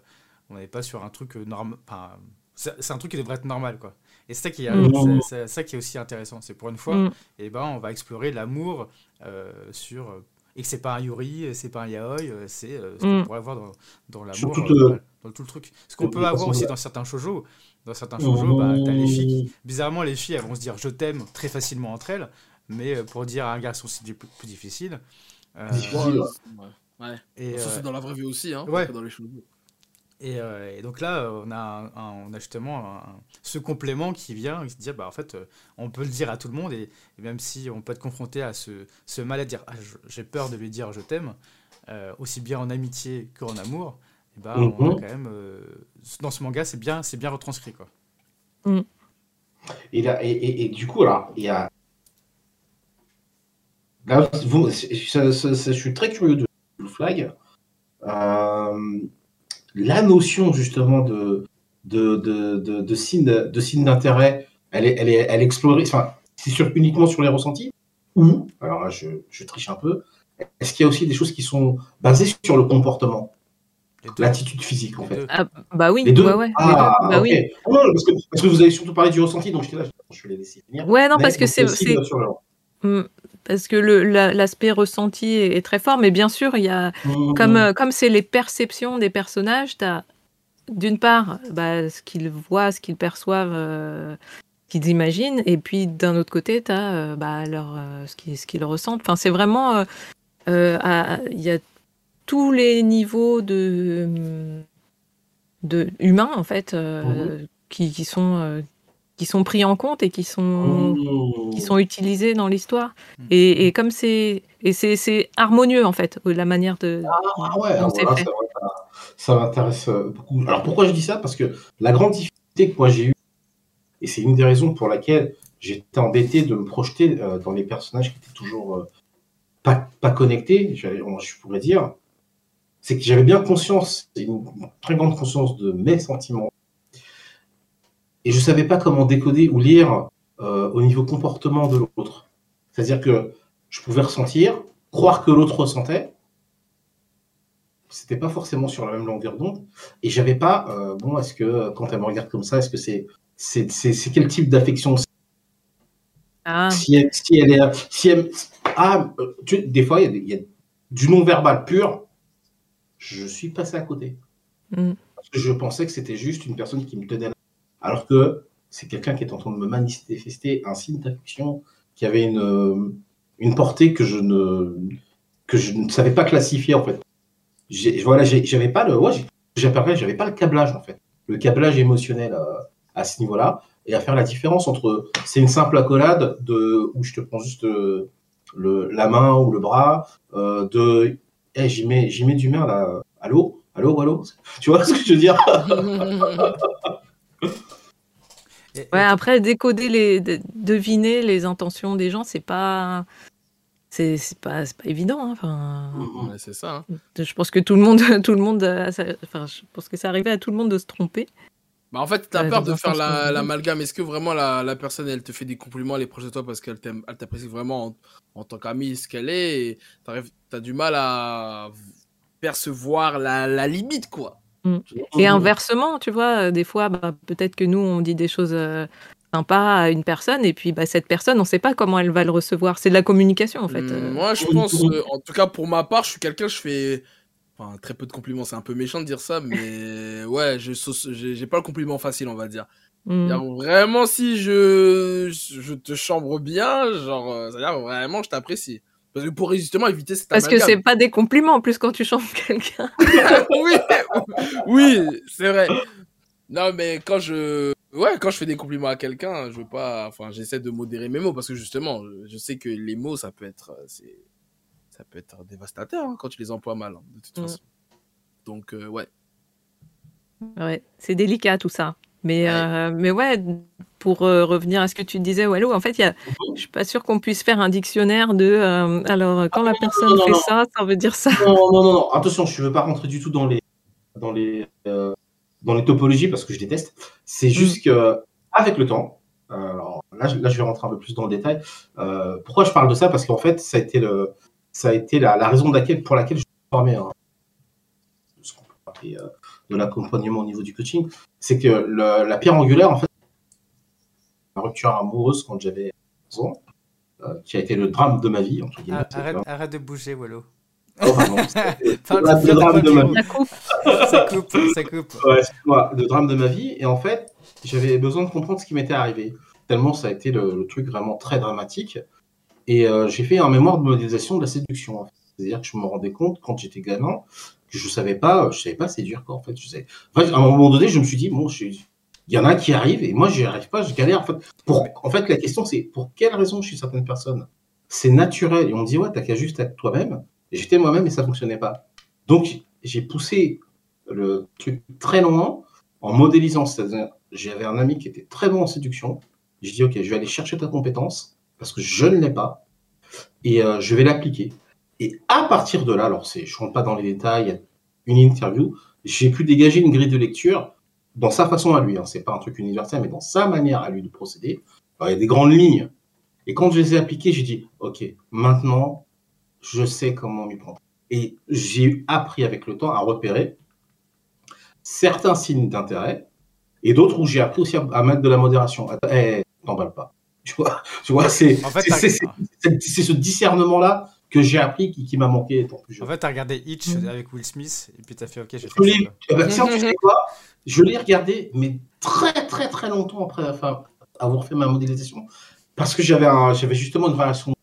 on n'est pas sur un truc normal. Enfin, c'est c'est un truc qui devrait être normal, quoi. Et c'est ça qui est, Mm. c'est- ça qui est aussi intéressant. C'est pour une fois, Mm. et ben, on va explorer l'amour euh, sur euh, et que c'est pas un yuri, c'est pas un yaoi, euh, c'est euh, ce qu'on Mm. pourrait avoir dans, dans l'amour, euh, euh, dans tout le truc. Ce qu'on peut avoir aussi dans certains shoujo. Dans certains shoujo, bah, t'as les filles qui- Mmh. Bizarrement, les filles, elles vont se dire je t'aime très facilement entre elles, mais euh, pour dire à un garçon, c'est plus, plus difficile. Euh, Difficile. Ouais, ouais. Ouais. et, Ça, euh, c'est dans la vraie vie aussi, hein. ouais. dans les choses. Et, euh, et donc là, on a, un- un- on a justement un- ce complément qui vient se dire bah, en fait, euh, on peut le dire à tout le monde, et, et même si on peut être confronté à ce, ce mal à dire ah, j'ai peur de lui dire je t'aime, euh, aussi bien en amitié qu'en amour, et bah, on a Mhm. quand même. euh, dans ce manga, c'est bien, c'est bien retranscrit. Quoi. Et, là, et, et, et du coup, alors, il y a. Là, vous, c'est- ça- ça- ça- je suis très curieux de Blue Flag. Euh, la notion, justement, de, de, de, de, de signe, de signe d'intérêt, elle est, elle, est, elle est explorée. Enfin, c'est sur, uniquement sur les ressentis Ou, alors là, je, je triche un peu, est-ce qu'il y a aussi des choses qui sont basées sur le comportement, l'attitude physique, en fait? Ah, bah oui, Les deux? ouais, ouais. les Ah, deux, bah oui. Non, parce, que, parce que vous avez surtout parlé du ressenti, donc j'étais là, je vais les laisser finir. Ouais, non, Mais parce que c'est. Parce que la- l'aspect ressenti est, est très fort, mais bien sûr, il y a. Mmh. Comme euh, comme c'est les perceptions des personnages, tu as d'une part bah, ce qu'ils voient, ce qu'ils perçoivent, euh, qu'ils imaginent, et puis d'un autre côté, tu as bah, leur, euh, ce qu'ils ressentent. Enfin, c'est vraiment. euh, euh, Il y a tous les niveaux de, de humains, en fait, euh, qui, qui sont. Euh, qui sont pris en compte et qui sont Mmh. qui sont utilisés dans l'histoire. Mm. Et, et comme c'est et c'est c'est harmonieux en fait la manière de Ah ouais, dont fait. c'est vrai que ça- m'intéresse euh, beaucoup. Alors pourquoi je dis ça? Parce que la grande difficulté que moi j'ai eue, Et c'est une des raisons pour laquelle j'étais embêté de me projeter euh, dans les personnages qui étaient toujours euh, pas, pas connectés, je pourrais dire. C'est que j'avais bien conscience, une très grande conscience de mes sentiments. Et je savais pas comment décoder ou lire euh, au niveau comportement de l'autre. C'est-à-dire que je pouvais ressentir, croire que l'autre ressentait. C'était pas forcément sur la même longueur d'onde. Et j'avais pas, euh, bon, est-ce que quand elle me regarde comme ça, est-ce que c'est c'est, c'est, c'est quel type d'affection Ah, si elle, si elle est. Si elle, ah, tu- des fois, il y a des- il y, a du non-verbal pur. Je suis passé à côté. Mm. Parce que je pensais que c'était juste une personne qui me tenait Alors que c'est quelqu'un qui est en train de me manifester un signe d'affection qui avait une, euh, portée que je ne, savais pas classifier, en fait. Voilà, j'avais pas le. J'avais pas le câblage, en fait. Le câblage émotionnel euh, à ce niveau-là et à faire la différence entre c'est une simple accolade de où je te prends juste euh, la main ou le bras de Eh, j'y mets j'y du merde là allô? Allô allô? Tu vois ce que je veux dire? (laughs) ouais, après, décoder, les, de- deviner les intentions des gens, c'est pas. C'est c'est pas, c'est pas évident. hein, Enfin, Ouais, c'est ça. hein. je pense que tout le monde, (laughs) tout le monde, enfin, je pense que ça arrivait à tout le monde de se tromper. Bah, en fait, t'as Ouais, peur de faire sens la- l'amalgame. Est-ce que vraiment la, la personne, elle te fait des compliments, elle est proche de toi parce qu'elle t'aime- elle t'apprécie vraiment en, en tant qu'amie, ce qu'elle est, t'as du mal à percevoir la, la limite, quoi. Et inversement, tu vois, euh, des fois, bah, peut-être que nous, on dit des choses euh, sympas à une personne, et puis bah, cette personne, on ne sait pas comment elle va le recevoir. C'est de la communication, en fait. Hum, euh. Moi, je pense, euh, en tout cas pour ma part, je suis quelqu'un, je fais. Enfin, très peu de compliments, c'est un peu méchant de dire ça, mais (laughs) ouais, j'ai pas le compliment facile, on va dire. Mm. Vraiment, si je, je te chambre bien, genre, euh, c'est-à-dire vraiment, je t'apprécie. Parce que pour justement éviter cette Parce que c'est pas des compliments, en plus, quand tu chantes (laughs) quelqu'un. (laughs) oui, oui, c'est vrai. Non, mais quand je, ouais, quand je fais des compliments à quelqu'un, je veux pas, enfin, j'essaie de modérer mes mots parce que justement, je, je sais que les mots, ça peut être, euh, c'est, ça peut être dévastateur hein, quand tu les emploies mal, hein, de toute Mm. façon. Donc, euh, ouais. Ouais, c'est délicat tout ça. Mais, Ouais. euh, mais ouais, pour euh, revenir à ce que tu disais, Wallo, en fait, y a, Mhm. je suis pas sûre qu'on puisse faire un dictionnaire de. euh, alors, quand la personne non, non, fait ça, ça veut dire ça. non, non non non attention je ne veux pas rentrer du tout dans les dans les dans les topologies parce que je déteste c'est juste que avec le temps alors là, je- là je vais rentrer un peu plus dans le détail pourquoi je parle de ça? Parce qu'en fait ça a été le ça a été la, la raison pour laquelle je suis formé hein, de l'accompagnement au niveau du coaching c'est que le- la pierre angulaire en fait ma rupture amoureuse quand j'avais 11 ans euh, qui a été le drame de ma vie entre guillemets Ah, arrête, arrête de bouger, Wallo. Oh, Parle (laughs) le drame de ma vie La. Ça coupe, ça coupe. Ouais, le drame de ma vie. Et en fait, j'avais besoin de comprendre ce qui m'était arrivé. Tellement ça a été le, le truc vraiment très dramatique. Et euh, j'ai fait un mémoire de modélisation de la séduction. en fait. C'est-à-dire que je me rendais compte quand j'étais gamin que je savais pas, je savais pas séduire quoi. En fait, je. Bref, à un moment donné, je me suis dit bon, il y en a qui arrivent et moi, j'y arrive pas, je galère. En fait, pour... en fait, la question c'est pour quelle raison chez certaines personnes? C'est naturel et on me dit ouais, t'as qu'à juste être toi-même. J'étais moi-même et ça fonctionnait pas. Donc j'ai poussé le truc très loin en modélisant. C'est-à-dire, j'avais un ami qui était très bon en séduction. Je dis, OK, je vais aller chercher ta compétence parce que je ne l'ai pas et euh, je vais l'appliquer. Et à partir de là, alors c'est, je rentre pas dans les détails, une interview, j'ai pu dégager une grille de lecture dans sa façon à lui. Hein. C'est pas un truc universel, mais dans sa manière à lui de procéder. Alors, il y a des grandes lignes. Et quand je les ai appliquées, j'ai dit, OK, maintenant, je sais comment m'y prendre. Et j'ai appris avec le temps à repérer certains signes d'intérêt et d'autres où j'ai appris aussi à, mettre de la modération. Attends, eh, t'emballes pas. Tu vois, tu vois c'est En fait, c'est- t'as- c'est- c'est- c'est ce discernement-là que j'ai appris qui, qui m'a manqué étant plus jeune. En fait, t'as regardé Hitch Mm. avec Will Smith, et puis t'as fait OK, j'ai Je fait l'ai- ça. eh ben, tiens, tu sais quoi Je l'ai regardé, mais très très très longtemps après enfin, avoir fait ma modélisation, parce que j'avais un- j'avais justement une relation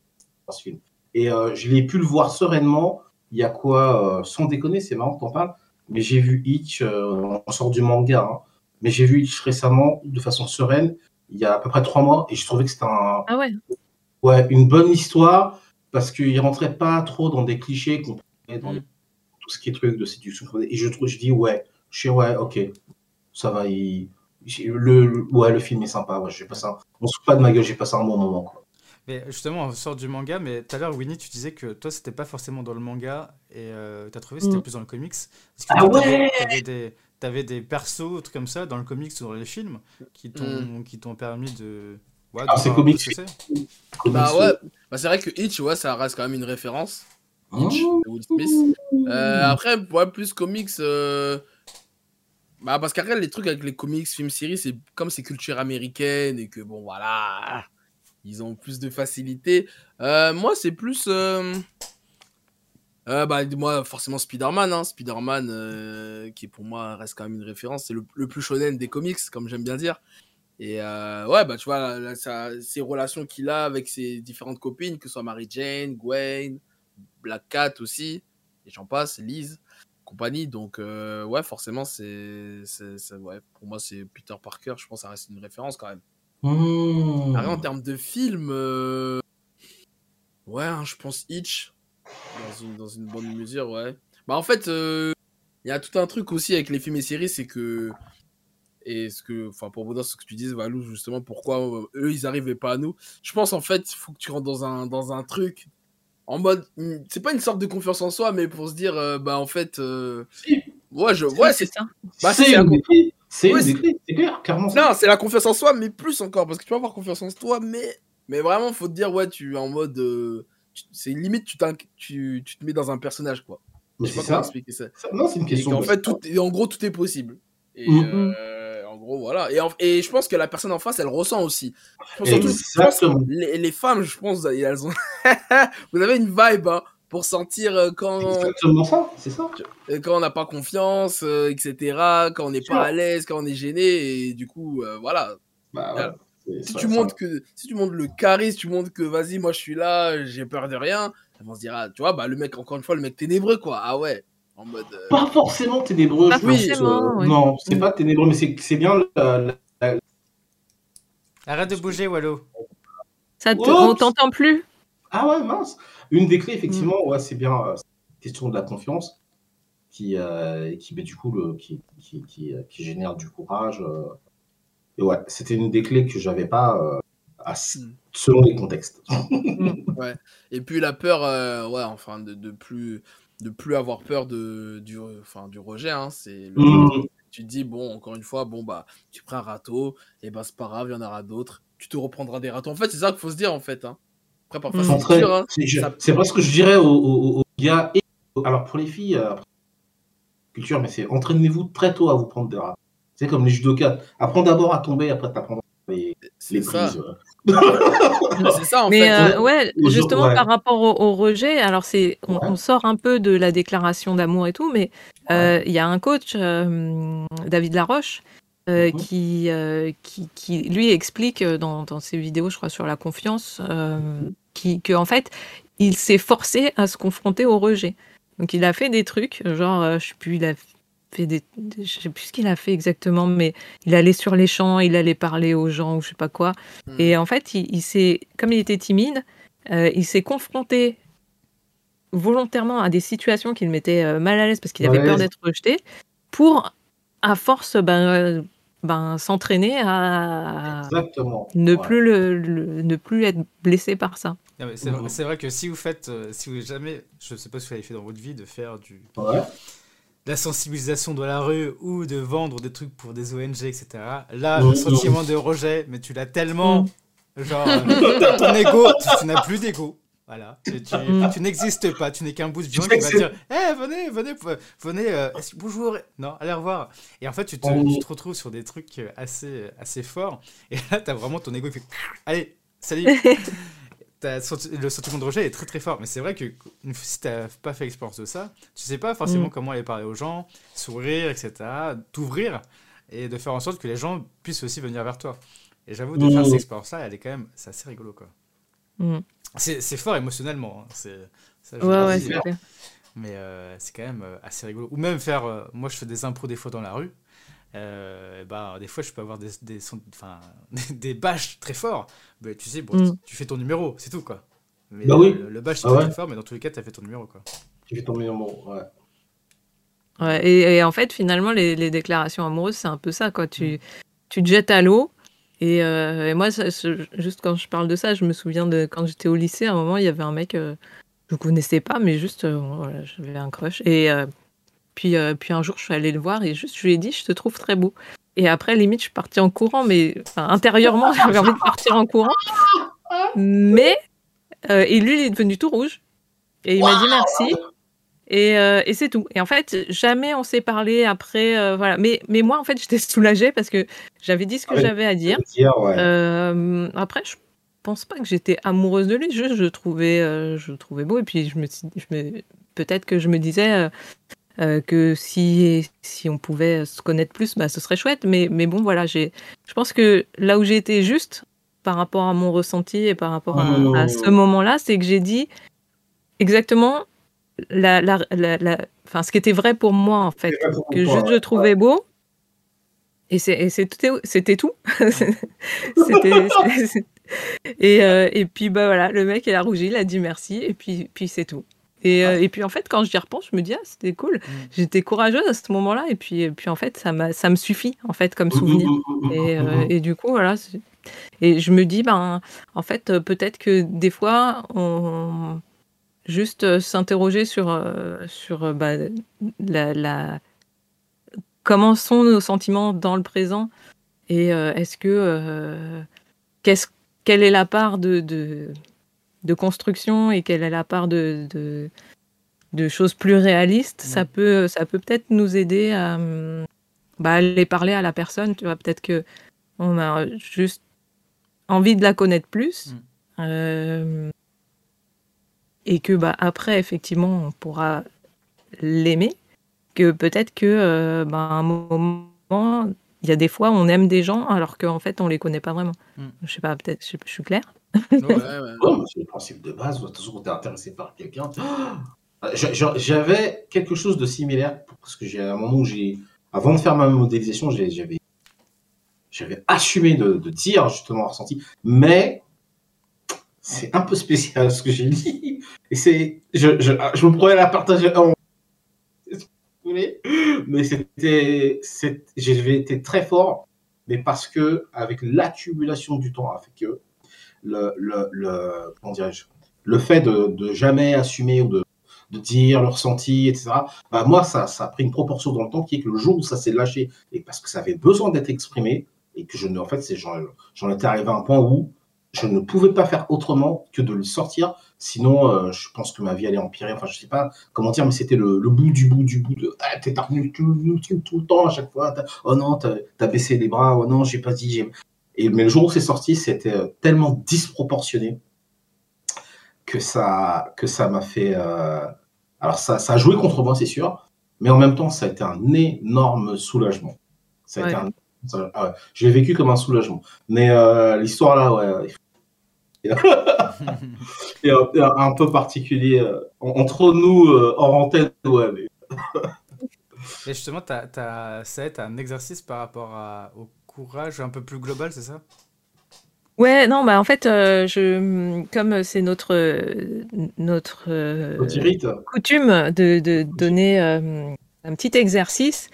dans ce film. Et euh, je l'ai pu le voir sereinement. Il y a quoi, euh, sans déconner, c'est marrant que t'en parles, mais j'ai vu Hitch, euh, on sort du manga, hein, mais j'ai vu Hitch récemment de façon sereine, il y a à peu près trois mois, et je trouvais que c'était un, Ah ouais. ouais, une bonne histoire, parce qu'il rentrait pas trop dans des clichés qu'on dans Mm. les- tout ce qui est truc de séduction. Et je trouve, je dis, ouais, je sais, ouais, ok, ça va, il, le, le- ouais, le film est sympa. Ouais, j'ai passé un- on se fout pas de ma gueule, j'ai passé un bon moment. Quoi. Mais justement, on sort du manga, mais tout à l'heure, Winnie, tu disais que toi, c'était pas forcément dans le manga et euh, t'as trouvé que c'était Mm. plus dans le comics? Est-ce que Ah ouais t'avais des, t'avais des persos, trucs comme ça, dans le comics ou dans les films, qui t'ont qui t'ont permis de. Ouais, Ah, c'est comics, que c'est Bah ouais, bah, c'est vrai que Hitch, ouais, ça reste quand même une référence. Hitch, Mmh. de Will Smith. Euh, après, ouais, plus comics. euh, Bah, parce qu'après, les trucs avec les comics, films, séries, c'est comme c'est culture américaine et que bon, voilà, ils ont plus de facilité. Euh, moi, c'est plus. euh, euh, bah, moi, forcément, Spider-Man. Hein. Spider-Man, euh, qui pour moi reste quand même une référence. C'est le, le plus shonen des comics, comme j'aime bien dire. Et euh, ouais, bah, tu vois, là, ça, ces relations qu'il a avec ses différentes copines, que ce soit Mary Jane, Gwen, Black Cat aussi, et j'en passe, Liz, compagnie. Donc, euh, ouais, forcément, c'est. Ouais, pour moi, c'est Peter Parker. Je pense que ça reste une référence quand même. Mmh. Après, en termes de film, euh, ouais, hein, je pense Hitch, dans une, dans une bonne mesure, ouais. Bah, en fait, il y a tout un truc aussi avec les films et séries, c'est que. Et ce que, enfin, pour vous dire ce que tu disais, Valou, justement, pourquoi euh, eux, ils arrivaient pas à nous. Je pense, en fait, il faut que tu rentres dans un, dans un truc en mode. hmm, C'est pas une sorte de confiance en soi, mais pour se dire, euh, bah, en fait. euh, ouais, je, ouais, c'est ça. bah, c'est clés. C'est Ouais, clair, clairement. Non, c'est la confiance en soi, mais plus encore, parce que tu peux avoir confiance en toi, mais, mais vraiment, faut te dire, ouais, tu es en mode. euh, c'est limite, tu, tu, tu te mets dans un personnage, quoi. Mais Je sais pas comment ça. expliquer ça. Ça- Non, c'est une question. de- fait, tout, en gros, tout est possible. Et Mm. euh, en gros, voilà. Et, en- et je pense que la personne en face, elle ressent aussi. Je pense surtout, je pense, Exactement. les, les femmes, je pense, elles ont. (laughs) Vous avez une vibe, hein, pour sentir euh, quand, Exactement ça, c'est ça. euh, quand on n'a pas confiance, euh, etc., quand on n'est Sûr. pas à l'aise, quand on est gêné, et du coup, euh, voilà. Bah, Voilà. Si ça, tu ça. montres que si tu montres le charisme, tu montres que vas-y, moi je suis là, j'ai peur de rien, elles vont se dire ah, tu vois, bah le mec encore une fois le mec ténébreux quoi. Ah ouais, en mode euh, Pas forcément ténébreux. Pas je pense, forcément, euh, ouais. Non, c'est Mm. pas ténébreux, mais c'est c'est bien la- la- Arrête de bouger, Wallo. Ça te- on t'entend plus Ah ouais, mince. Une des clés, effectivement, Mm. ouais, c'est bien euh, cette question de la confiance qui, euh, qui met du coup, le, qui, qui, qui, euh, qui génère du courage. euh. Et ouais, c'était une des clés que j'avais pas euh, à- Mm. selon les contextes. (laughs) ouais. Et puis la peur, euh, ouais, enfin de, de plus de plus avoir peur de du enfin du rejet, hein, c'est le Mm. tu te dis bon encore une fois bon bah tu prends un râteau et bah c'est pas grave, il y en aura d'autres, tu te reprendras des râteaux. En fait c'est ça qu'il faut se dire en fait. Hein. Après parfois Mm. c'est dur, hein. c'est presque ce que je dirais aux, aux- aux gars et alors pour les filles, euh, culture, mais c'est entraînez-vous très tôt à vous prendre des rats. C'est comme les judokas. Apprends d'abord à tomber, après t'apprends les, c'est ça. prises. (laughs) C'est ça en Mais fait. euh, ouais, justement ouais. par rapport au, au rejet, alors c'est, on, Ouais. on sort un peu de la déclaration d'amour et tout, mais euh, il y a un coach, euh, David Laroche, euh, Mhm. qui, euh, qui, qui lui explique dans, dans ses vidéos, je crois, sur la confiance, euh, qui, que en fait, il s'est forcé à se confronter au rejet. Donc il a fait des trucs, genre, je sais plus, il a fait des, des- je sais plus ce qu'il a fait exactement, mais il allait sur les champs, il allait parler aux gens ou je sais pas quoi. Mm. Et en fait, il, il s'est, comme il était timide, euh, il s'est confronté volontairement à des situations qui le mettaient euh, mal à l'aise parce qu'il avait Ouais. peur d'être rejeté, pour, à force, ben, euh, ben, s'entraîner à Exactement. ne Ouais. plus le, le- ne plus être blessé par ça. C'est vrai, que si vous faites, si vous jamais, je sais pas si vous l'avez fait dans votre vie, de faire du, Ouais. La sensibilisation dans la rue ou de vendre des trucs pour des ONG, etc. Là, le sentiment de rejet, mais tu l'as tellement, Mm. genre, euh, ton ego, tu, tu n'as plus d'ego. Voilà, tu, tu- Mm. tu n'existes pas, tu n'es qu'un bout de viande qui va dire Eh, venez, venez, venez, euh, bonjour. Non, allez revoir. Et en fait, tu te, Oh. te retrouves sur des trucs euh, assez, assez forts. Et là, t'as vraiment ton ego qui fait Allez, salut. (laughs) Le sentiment de rejet est très très fort. Mais c'est vrai que si t'as pas fait l'expérience de ça, tu sais pas forcément Mm. comment aller parler aux gens, sourire, etc., t'ouvrir et de faire en sorte que les gens puissent aussi venir vers toi. Et j'avoue, de Mm. faire cette expérience-là, elle est quand même, c'est assez rigolo quoi. Mm. C'est fort émotionnellement. hein. C'est, Ouais, ouais. Mais euh, c'est quand même euh, assez rigolo. Ou même faire. euh, moi, je fais des impros des fois dans la rue. Euh, bah, des fois, je peux avoir des, des, sons- enfin, (laughs) des bâches très forts. Mais tu sais, bon, Mm. tu, tu fais ton numéro, c'est tout quoi. Mais Bah oui. le, le bâche, c'est Ah très fort, mais dans tous les cas, tu as fait ton numéro quoi. Tu fais ton meilleur mot. Ouais. Ouais, et, et en fait, finalement, les, les déclarations amoureuses, c'est un peu ça, quoi. Tu, tu te jettes à l'eau. Et, euh, et moi, ça- juste quand je parle de ça, je me souviens de quand j'étais au lycée, à un moment, il y avait un mec, euh, je ne connaissais pas, mais juste, euh, voilà, j'avais un crush. Et euh, puis, euh, puis un jour, je suis allée le voir et juste, je lui ai dit, je te trouve très beau. Et après, limite, je suis partie en courant, mais enfin, intérieurement, (laughs) j'avais envie de partir en courant. Mais, euh, et lui, il est devenu tout rouge. Et il m'a dit merci. Et, euh, et c'est tout. Et en fait, jamais on s'est parlé après. euh, voilà. Mais, mais moi, en fait, j'étais (laughs) soulagée parce que j'avais dit ce que j'avais à dire. Dire, ouais. Après, je pense pas que j'étais amoureuse de lui. Juste, je le trouvais, je trouvais beau. Et puis, je me, je me, peut-être que je me disais euh, que si, si on pouvait se connaître plus, bah, ce serait chouette. Mais, mais bon, voilà, je pense que là où j'ai été juste par rapport à mon ressenti et par rapport à, à ce moment-là, c'est que j'ai dit exactement la, la, la, la- ce qui était vrai pour moi, en fait que juste je trouvais beau. Et c'était tout. (laughs) Et, euh, et puis bah voilà, le mec il a rougi, il a dit merci et puis puis c'est tout. Et, euh, et puis en fait quand j'y repense, je me dis ah c'était cool. J'étais courageuse à ce moment-là et puis et puis en fait ça m'a ça me suffit en fait comme souvenir. Et, euh, et du coup, voilà. Et je me dis, ben, en fait, euh, peut-être que des fois, on juste s'interroger sur, sur bah, la, la- comment sont nos sentiments dans le présent et euh, est-ce que euh, qu'est-ce quelle est la part de, de, de construction et quelle est la part de, de, de choses plus réalistes, ça peut ça peut peut-être nous aider à, hum, bah, aller parler à la personne. Tu vois, peut-être que on a juste envie de la connaître plus. Mm. euh, et que bah, après, effectivement, on pourra l'aimer. Que peut-être que euh, bah, à un moment, il y a des fois, on aime des gens alors qu'en fait, on les connaît pas vraiment. Mm. Je sais pas, peut-être, je, je suis claire. Ouais. C'est le principe de base. De quand t'es intéressé par quelqu'un. J'a- j'a- J'avais quelque chose de similaire parce que j'ai à un moment où j'ai, avant de faire ma modélisation, j'avais, j'avais assumé de, de dire justement ressenti, mais c'est un peu spécial ce que j'ai dit c'est, je, je, je me pourrais la partager mais c'était, j'avais été très fort, mais parce que avec l'accumulation du temps a fait que le, le, le le fait de, de jamais assumer ou de, de dire le ressenti, etc. Bah moi, ça, ça a pris une proportion dans le temps qui est que le jour où ça s'est lâché et parce que ça avait besoin d'être exprimé et que je en fait, j'en, étais arrivé à un point où je ne pouvais pas faire autrement que de le sortir. Sinon, euh, je pense que ma vie allait empirer. Enfin, je sais pas comment dire, mais c'était le, le bout du bout du bout de. Ah, t'es tout, tout, tout le temps à chaque fois. Oh non, t'as, t'as baissé les bras. Oh non, j'ai pas dit. Et, mais le jour où c'est sorti, c'était euh, tellement disproportionné que ça, que ça m'a fait. euh, Alors, ça, ça a joué contre moi, c'est sûr, mais en même temps, ça a été un énorme soulagement. Ça a été un- ah ouais, Je l'ai vécu comme un soulagement. Mais euh, l'histoire là, ouais. (laughs) est (laughs) un, peu particulier. en- entre nous, hors antenne, ouais. mais- Et justement, t'as, ça t'as un exercice par rapport à- au courage un peu plus global, c'est ça? Ouais, non, bah en fait, euh, je, comme c'est notre, notre euh, coutume de, de donner euh, un petit exercice.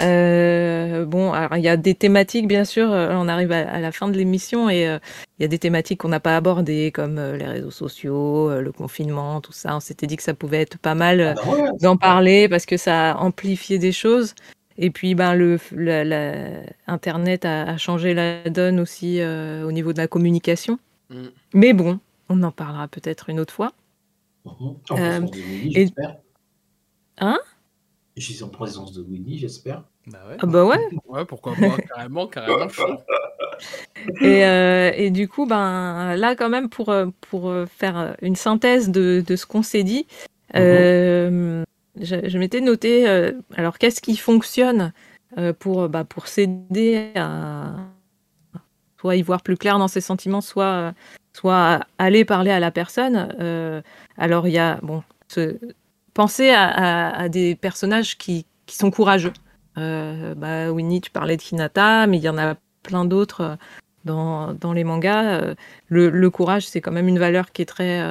Euh, bon, alors il y a des thématiques, bien sûr, on arrive à, à la fin de l'émission et euh, il y a des thématiques qu'on n'a pas abordées, comme euh, les réseaux sociaux, euh, le confinement, tout ça. On s'était dit que ça pouvait être pas mal euh, Ah ouais, d'en parler parce que ça a amplifié des choses. Et puis, ben, le, la- la- Internet a, a changé la donne aussi euh, au niveau de la communication. Mm. Mais bon, on en parlera peut-être une autre fois. En Euh, présence de Winnie, et- j'espère. Hein? Je dis en présence de Winnie, j'espère. Bah ouais. Ah bah ouais. (laughs) Ouais, pourquoi pas, carrément, carrément. Et, euh, et du coup, ben, là, quand même, pour, euh, pour euh, faire une synthèse de, de ce qu'on s'est dit, euh, je, m'étais noté, euh, alors qu'est-ce qui fonctionne euh, pour, bah, pour s'aider à soit y voir plus clair dans ses sentiments, soit, soit aller parler à la personne. Euh, alors, il y a, bon, ce- penser à, des personnages qui, qui sont courageux. Bah, Winnie, tu parlais de Hinata, mais il y en a plein d'autres dans, dans les mangas. Le, courage, c'est quand même une valeur qui est très,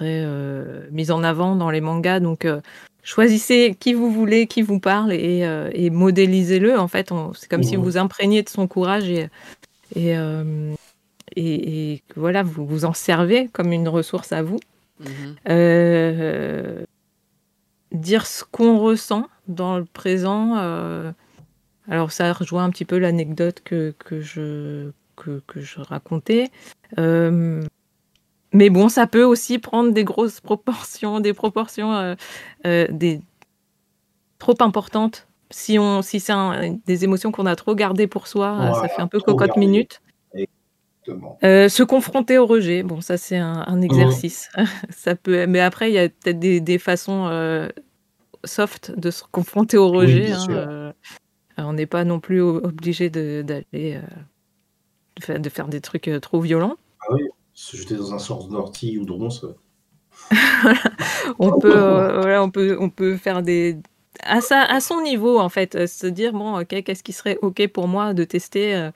très euh, mise en avant dans les mangas. Donc, euh, choisissez qui vous voulez, qui vous parle et, euh, et modélisez-le. En fait, c'est comme si Mhm. vous imprégniez de son courage et, et, et, et que, voilà, vous vous en servez comme une ressource à vous. Euh, dire ce qu'on ressent dans le présent. euh, alors ça rejoint un petit peu l'anecdote que, que, je, que, que je racontais. Euh, mais bon, ça peut aussi prendre des grosses proportions, des proportions euh, euh, des... trop importantes. Si, on, si c'est un- des émotions qu'on a trop gardées pour soi, euh, ça fait un peu cocotte gardées. minute. Exactement. Euh, se confronter au rejet, bon, ça c'est un, un exercice. (laughs) ça peut, mais après il y a peut-être des, des façons euh, soft de se confronter au Oui, rejet. bien hein, sûr. euh, on n'est pas non plus obligé d'aller de, faire, de faire des trucs trop violents. Se jeter dans un sort d'ortie ou de ronce. On peut, euh, voilà, on peut, on peut faire des à sa, à son niveau en fait, euh, se dire bon, ok, qu'est-ce qui serait ok pour moi de tester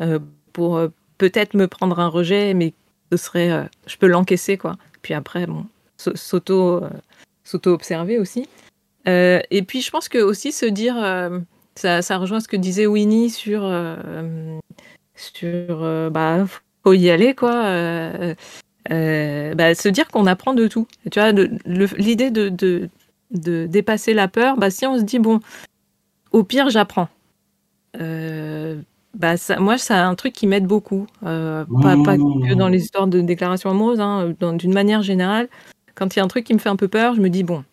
euh, pour euh, peut-être me prendre un rejet, mais ce serait, je peux l'encaisser quoi. Puis après, bon, s'auto-observer aussi. Et puis je pense que aussi se dire, ça, ça rejoint ce que disait Winnie sur, sur, bah, faut y aller quoi. euh, euh, bah, se dire qu'on apprend de tout. Tu vois, l'idée de, de, dépasser la peur, bah, si on se dit, bon, au pire, j'apprends. Euh, bah, moi, c'est un truc qui m'aide beaucoup. Pas, pas que dans les histoires de déclaration amoureuse, hein, d'une manière générale. Quand il y a un truc qui me fait un peu peur, je me dis, bon,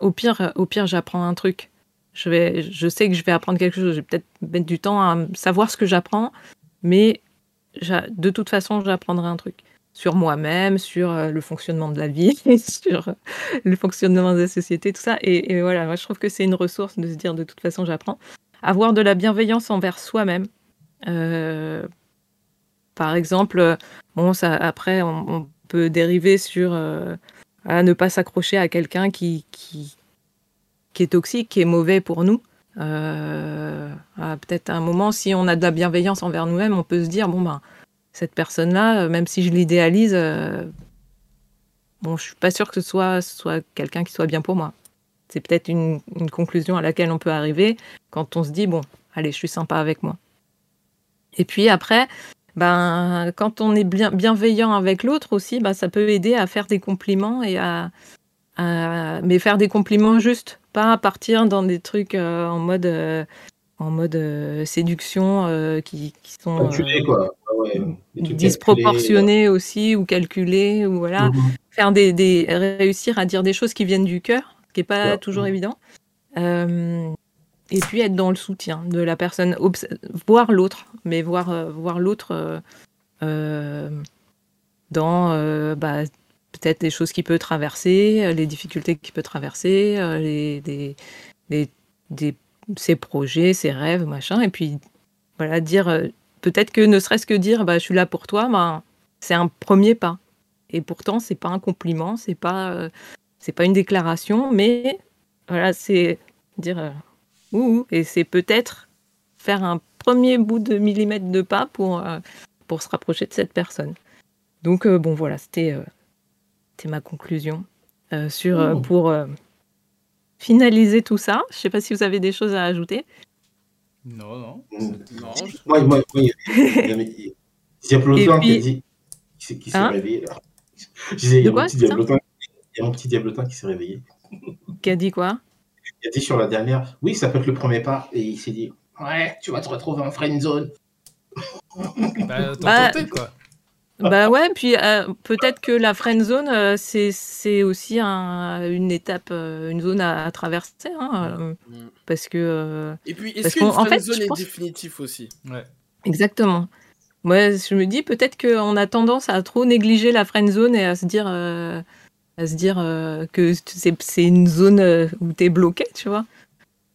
au pire, au pire j'apprends un truc. Je, vais, je sais que je vais apprendre quelque chose. Je vais peut-être mettre du temps à savoir ce que j'apprends, mais de toute façon, j'apprendrai un truc sur moi-même, sur euh, le fonctionnement de la vie, (laughs) sur euh, le fonctionnement de la société, tout ça. Et, voilà, moi je trouve que c'est une ressource de se dire de toute façon j'apprends. Avoir de la bienveillance envers soi-même. Euh, par exemple, bon, ça, après on, peut dériver sur à ne pas s'accrocher à quelqu'un qui, qui, qui est toxique, qui est mauvais pour nous. Euh, Peut-être à un moment, si on a de la bienveillance envers nous-mêmes, on peut se dire bon ben cette personne-là, euh, même si je l'idéalise, euh, bon, je suis pas sûre que ce soit, soit quelqu'un qui soit bien pour moi. C'est peut-être une, une conclusion à laquelle on peut arriver quand on se dit bon, allez, je suis sympa avec moi. Et puis après, ben, quand on est bien, bienveillant avec l'autre aussi, ben, ça peut aider à faire des compliments et à, à- mais faire des compliments justes, pas partir dans des trucs euh, en mode, euh, en mode euh, séduction qui, qui sont Calculé, quoi. Ah ouais, disproportionnés aussi ou calculés ou voilà. Mhm. faire des, des réussir à dire des choses qui viennent du cœur ce qui est pas Ouais. toujours évident et puis être dans le soutien de la personne obs- voir l'autre mais voir voir l'autre dans euh, bah, peut-être les choses qu'il peut traverser euh, les difficultés qu'il peut traverser euh, les, ses projets ses rêves machin. Et puis voilà dire euh, peut-être que ne serait-ce que dire bah, je suis là pour toi ben, c'est un premier pas. Et pourtant c'est pas un compliment c'est pas pas une déclaration mais voilà c'est dire ouh, et c'est peut-être faire un premier bout de millimètre de pas pour pour se rapprocher de cette personne. Donc bon voilà c'était c'était ma conclusion euh, sur euh, Mmh. pour euh, finaliser tout ça je sais pas si vous avez des choses à ajouter Non, non. Mm. Non, je- Moi, moi, moi, il y a- (laughs) Diablotin Et qui a puis- dit qui s'est qui s'est Hein réveillé là. Je disais, il y a mon petit Diablotin, il y a mon petit Diablotin qui s'est réveillé. qui a dit quoi? Il a dit sur la dernière, oui, ça peut être le premier pas, et il s'est dit, ouais, tu vas te retrouver en friend zone. Bah, t'en Bah, quoi. Bah ouais, puis euh, peut-être que la friend zone, euh, c'est c'est aussi un- une étape, euh, une zone à, à traverser, hein, euh, Mm. parce que euh, Et puis, Parce est-ce qu'une qu'en- en fait, friendzone je est pense- définitif aussi? Ouais. exactement. Moi, je me dis peut-être qu'on a tendance à trop négliger la friend zone et à se dire, euh, à se dire euh, que c'est c'est une zone où t'es bloqué, tu vois,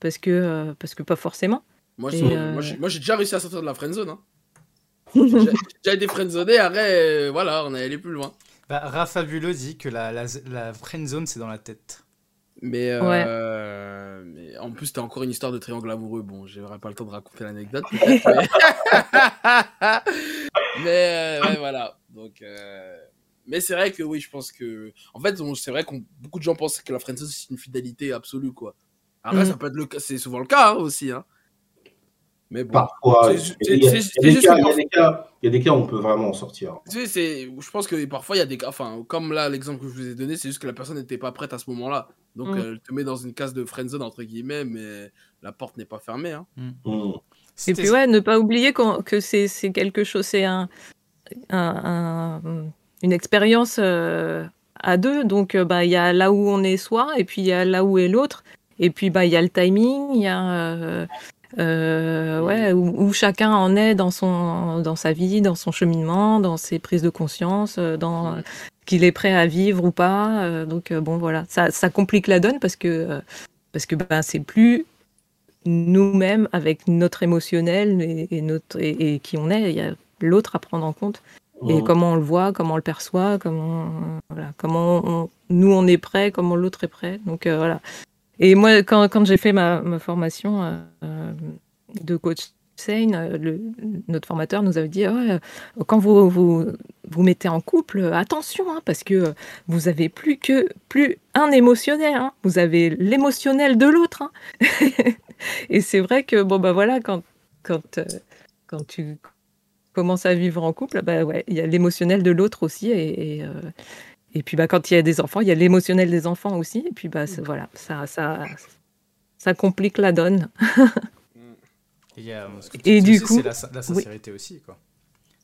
parce que euh, parce que pas forcément. Moi, euh, j'ai- moi, j'ai déjà réussi à sortir de la friendzone. Hein. (laughs) J'ai déjà été friendzonné, après, euh, voilà, on est allé plus loin. Bah, Rafabuleux dit que la, la, la friend zone, c'est dans la tête. Mais, euh, mais en plus, c'était encore une histoire de triangle amoureux. Bon, j'aurais pas le temps de raconter l'anecdote. mais (laughs) mais, euh, ouais, voilà. Donc, euh, Mais c'est vrai que oui, je pense que. En fait, c'est vrai que beaucoup de gens pensent que la friendzone, c'est une fidélité absolue, quoi. Après, Mm. ça peut être le cas, c'est souvent le cas hein, aussi, hein. Mais bon. Parfois, il y a- des cas- où on peut vraiment en sortir. Tu sais, c'est, je pense que parfois il y a des cas, enfin, comme là l'exemple que je vous ai donné, c'est juste que la personne n'était pas prête à ce moment-là. Donc Mm. elle te met dans une case de friendzone entre guillemets, mais la porte n'est pas fermée. Hein. Mm. Et C'était- puis ouais, ne pas oublier que c'est c'est quelque chose, c'est un, un- un- une expérience euh, à deux. Donc euh, bah il y a là où on est soi, et puis il y a là où est l'autre. Et puis bah il y a le timing, il y a euh, euh, ouais où, où chacun en est dans son dans sa vie, dans son cheminement, dans ses prises de conscience, euh, dans euh, qu'il est prêt à vivre ou pas. Euh, donc euh, bon voilà, ça, ça complique la donne parce que euh, parce que ben c'est plus nous-mêmes avec notre émotionnel et, et notre et, et qui on est. Il y a l'autre à prendre en compte et Mm. comment on le voit, comment on le perçoit, comment voilà, comment on- nous on est prêt, comment l'autre est prêt. Donc euh, voilà. Et moi, quand, j'ai fait ma, ma formation euh, euh, de coach sane, euh, le- notre formateur nous avait dit euh, quand vous, vous mettez en couple, attention, hein, parce que vous avez plus que plus un émotionnel, hein. vous avez l'émotionnel de l'autre. hein. (laughs) Et c'est vrai que bon bah voilà, quand quand quand tu commences à vivre en couple, bah ouais, il y a l'émotionnel de l'autre aussi, et puis bah quand il y a des enfants, il y a l'émotionnel des enfants aussi, et puis bah voilà, ça ça ça complique la donne. (laughs) Il y a, ce que tu Et dis du aussi, coup- c'est la, sin- la sincérité aussi, quoi.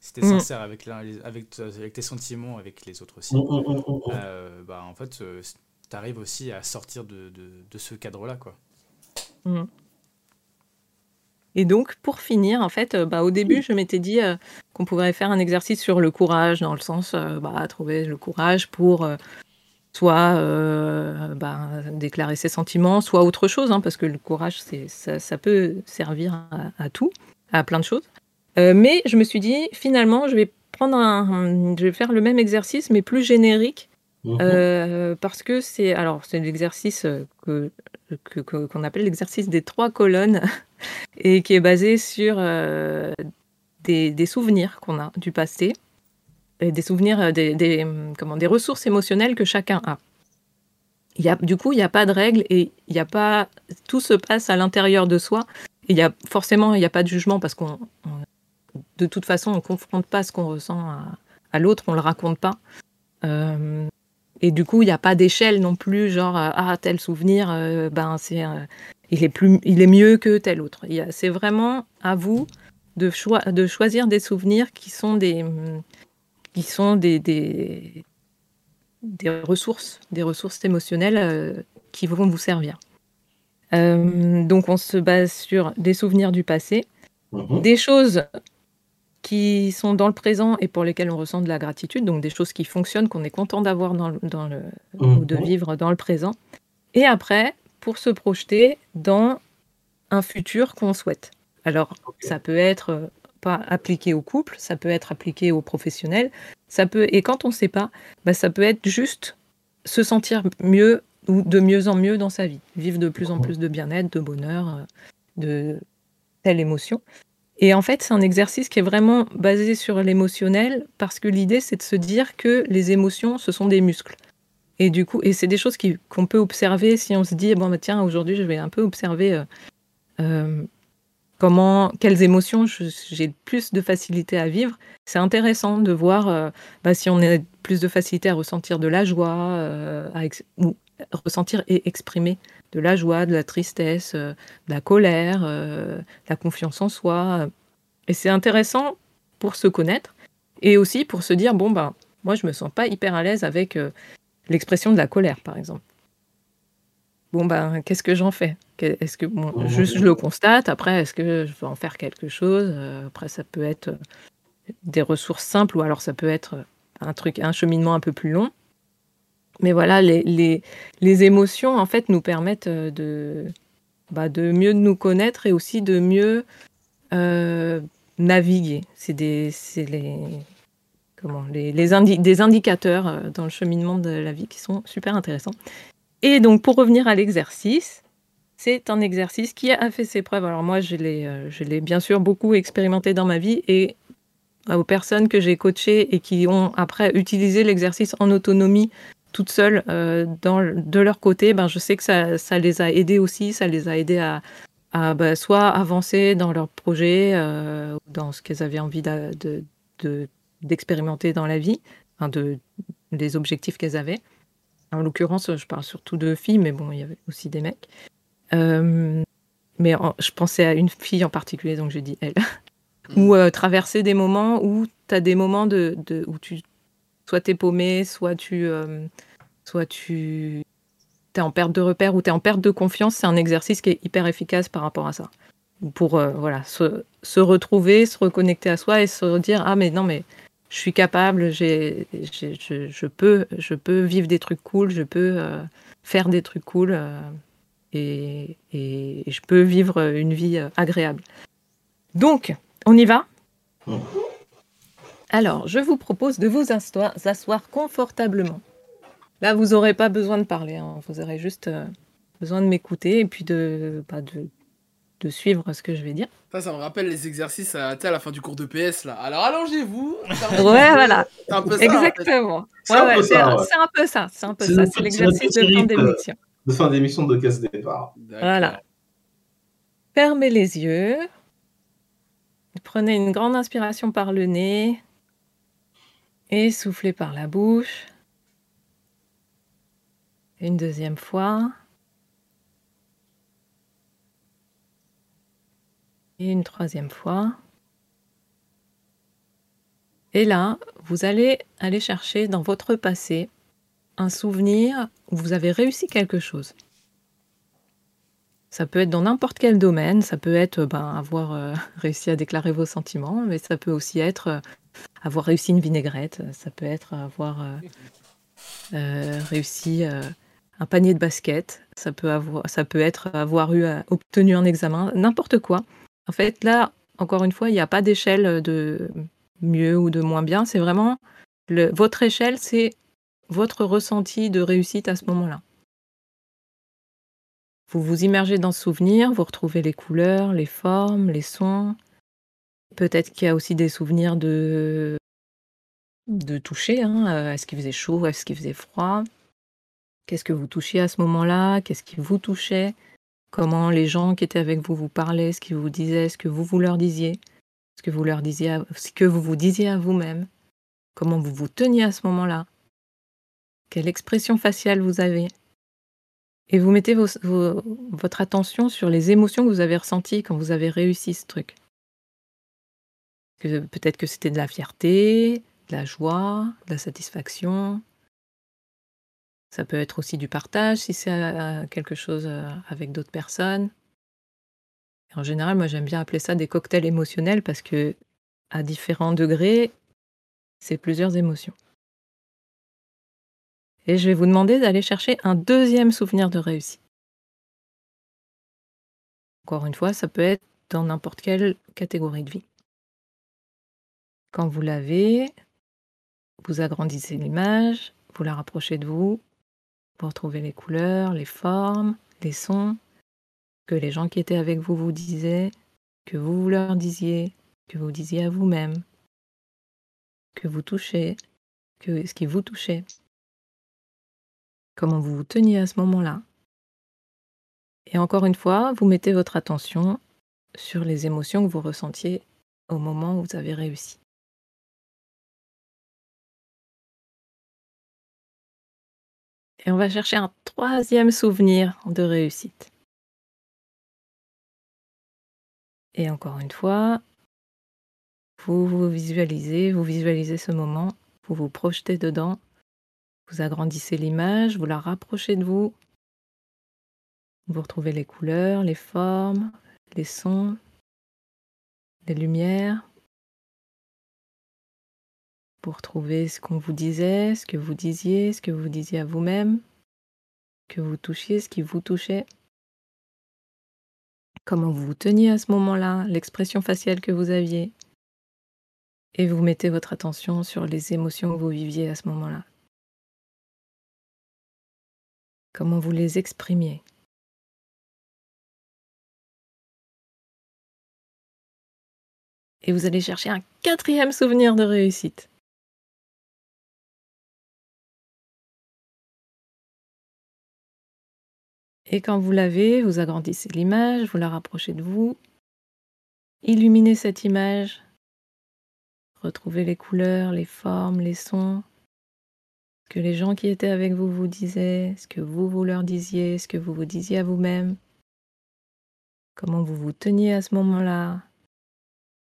Si t'es Mm. sincère avec, avec, avec tes sentiments, avec les autres aussi, Mm, mm, euh, bah, en fait, euh, t'arrives aussi à sortir de, de, de ce cadre-là, quoi. Et donc, pour finir, en fait, euh, bah, au début, je m'étais dit euh, qu'on pourrait faire un exercice sur le courage, dans le sens, euh, bah, trouver le courage pour euh, soit bah, déclarer ses sentiments, soit autre chose, hein, parce que le courage, ça, ça peut servir à, à tout, à plein de choses. Mais je me suis dit, finalement, je vais prendre un, je vais faire le même exercice, mais plus générique, euh, parce que c'est alors c'est l'exercice que- qu'on appelle l'exercice des trois colonnes (laughs) et qui est basé sur euh, des, souvenirs qu'on a du passé et des souvenirs euh, des, comment des ressources émotionnelles que chacun a. Il y a du coup il n'y a pas de règles et il n'y a pas tout se passe à l'intérieur de soi. Il y a forcément il n'y a pas de jugement parce qu'on on- de toute façon on confronte pas ce qu'on ressent à, l'autre, on le raconte pas. Euh, et du coup, il n'y a pas d'échelle non plus, genre ah tel souvenir, ben c'est il est plus il est mieux que tel autre. C'est vraiment à vous de, choi- de choisir des souvenirs qui sont des qui sont des, des des ressources, des ressources émotionnelles euh, qui vont vous servir. Euh, donc on se base sur des souvenirs du passé, Mhm. des choses qui sont dans le présent et pour lesquelles on ressent de la gratitude, donc des choses qui fonctionnent, qu'on est content d'avoir dans le, dans le, ou de Mhm. vivre dans le présent. Et après, pour se projeter dans un futur qu'on souhaite. Alors, ça peut être euh, pas appliqué au couple, ça peut être appliqué aux professionnels, ça peut et quand on ne sait pas, bah, ça peut être juste se sentir mieux ou de mieux en mieux dans sa vie, vivre de plus en plus de bien-être, de bonheur, euh, de telle émotion. Et en fait, c'est un exercice qui est vraiment basé sur l'émotionnel parce que l'idée, c'est de se dire que les émotions, ce sont des muscles. Et du coup, et c'est des choses qu'on peut observer si on se dit, bon, bah, tiens, aujourd'hui, je vais un peu observer euh, euh, comment, quelles émotions j'ai plus de facilité à vivre. C'est intéressant de voir euh, bah, si on a plus de facilité à ressentir de la joie, à ou ressentir et exprimer de la joie, de la tristesse, de la colère, euh, la confiance en soi. Et c'est intéressant pour se connaître et aussi pour se dire, bon, ben, moi, je me sens pas hyper à l'aise avec l'expression de la colère, par exemple. Bon, ben, qu'est-ce que j'en fais? Est-ce que, bon, Mhm. juste je le constate, après, est-ce que je vais en faire quelque chose? Euh, Après, ça peut être euh, des ressources simples ou alors ça peut être euh, un truc, un cheminement un peu plus long. Mais voilà, les, les, les émotions, en fait, nous permettent de, bah, de mieux nous connaître et aussi de mieux euh, naviguer. C'est des, c'est les, les, des indicateurs euh, dans le cheminement de la vie qui sont super intéressants. Et donc, pour revenir à l'exercice, c'est un exercice qui a fait ses preuves. Alors moi, je l'ai, euh, bien sûr beaucoup expérimenté dans ma vie et aux personnes que j'ai coachées et qui ont après utilisé l'exercice en autonomie toutes seules euh, dans, de leur côté, ben, je sais que ça, ça, les a aidées aussi, ça les a aidées à, à ben, soit avancer dans leur projet, euh, dans ce qu'elles avaient envie de, de, dans la vie, enfin de, des objectifs qu'elles avaient. En l'occurrence, je parle surtout de filles, mais bon, il y avait aussi des mecs. Euh, mais en, je pensais à une fille en particulier, donc j'ai dit elle. ou euh, traverser des moments où tu as des moments de, de, où tu soit t'es paumé, soit tu euh, soit tu es en perte de repère ou tu es en perte de confiance, c'est un exercice qui est hyper efficace par rapport à ça. Pour voilà, se, se, retrouver, se reconnecter à soi et se dire ah mais non mais je suis capable, je, je, peux je peux vivre des trucs cool, je peux euh, faire des trucs cool euh, et, je peux vivre une vie euh, agréable. Donc, on y va? Alors, je vous propose de vous asseoir, confortablement. Là, vous n'aurez pas besoin de parler, hein. vous aurez juste besoin de m'écouter et puis de, bah, de, de, suivre ce que je vais dire. Ça, ça me rappelle les exercices à, à la fin du cours de PS. Là. Alors, allongez-vous. ouais, voilà. C'est un peu ça. Exactement. En fait. ouais, ouais, c'est un, un, peu ça. C'est un peu ça. C'est l'exercice de fin d'émission. De fin d'émission de casse départ. Voilà. Fermez les yeux. Prenez une grande inspiration par le nez et soufflez par la bouche. Une deuxième fois. Et une troisième fois. Et là, vous allez aller chercher dans votre passé un souvenir où vous avez réussi quelque chose. Ça peut être dans n'importe quel domaine, ça peut être ben, avoir euh, (laughs) réussi à déclarer vos sentiments, mais ça peut aussi être euh, avoir réussi une vinaigrette, ça peut être avoir euh, euh réussi euh, un panier de basket, ça peut, avoir, ça peut être avoir eu, obtenu un examen, n'importe quoi. En fait, là, encore une fois, il n'y a pas d'échelle de mieux ou de moins bien, c'est vraiment votre échelle, c'est votre ressenti de réussite à ce moment-là. Vous vous immergez dans ce souvenir, vous retrouvez les couleurs, les formes, les sons. Peut-être qu'il y a aussi des souvenirs de, de toucher. Hein. Est-ce qu'il faisait chaud Est-ce qu'il faisait froid? Qu'est-ce que vous touchiez à ce moment-là? Qu'est-ce qui vous touchait? Comment les gens qui étaient avec vous vous parlaient Ce qu'ils vous disaient Ce que vous vous leur disiez Ce que vous leur disiez ce que vous vous disiez à vous-même. Comment vous vous teniez à ce moment-là. Quelle expression faciale vous avez. Et vous mettez votre attention sur les émotions que vous avez ressenties quand vous avez réussi ce truc. Peut-être que c'était de la fierté, de la joie, de la satisfaction, ça peut être aussi du partage si c'est euh, quelque chose euh, avec d'autres personnes. En général, moi j'aime bien appeler ça des cocktails émotionnels parce que à différents degrés, c'est plusieurs émotions. Et je vais vous demander d'aller chercher un deuxième souvenir de réussite. Encore une fois, ça peut être dans n'importe quelle catégorie de vie. Quand vous l'avez, vous agrandissez l'image, vous la rapprochez de vous, pour trouver les couleurs, les formes, les sons que les gens qui étaient avec vous vous disaient, que vous, leur disiez, que vous disiez à vous-même, que vous touchez, que ce qui vous touchait, comment vous vous teniez à ce moment-là. Et encore une fois, vous mettez votre attention sur les émotions que vous ressentiez au moment où vous avez réussi. Et on va chercher un troisième souvenir de réussite. Et encore une fois, vous vous visualisez, vous visualisez ce moment, vous vous projetez dedans, vous agrandissez l'image, vous la rapprochez de vous, vous retrouvez les couleurs, les formes, les sons, les lumières, pour trouver ce qu'on vous disait, ce que vous disiez, ce que vous disiez à vous-même, que vous touchiez, ce qui vous touchait, comment vous vous teniez à ce moment-là, l'expression faciale que vous aviez. Et vous mettez votre attention sur les émotions que vous viviez à ce moment-là. Comment vous les exprimiez. Et vous allez chercher un quatrième souvenir de réussite. Et quand vous l'avez, vous agrandissez l'image, vous la rapprochez de vous, illuminez cette image, retrouvez les couleurs, les formes, les sons, ce que les gens qui étaient avec vous vous disaient, ce que vous vous leur disiez, ce que vous vous disiez à vous-même, comment vous vous teniez à ce moment-là,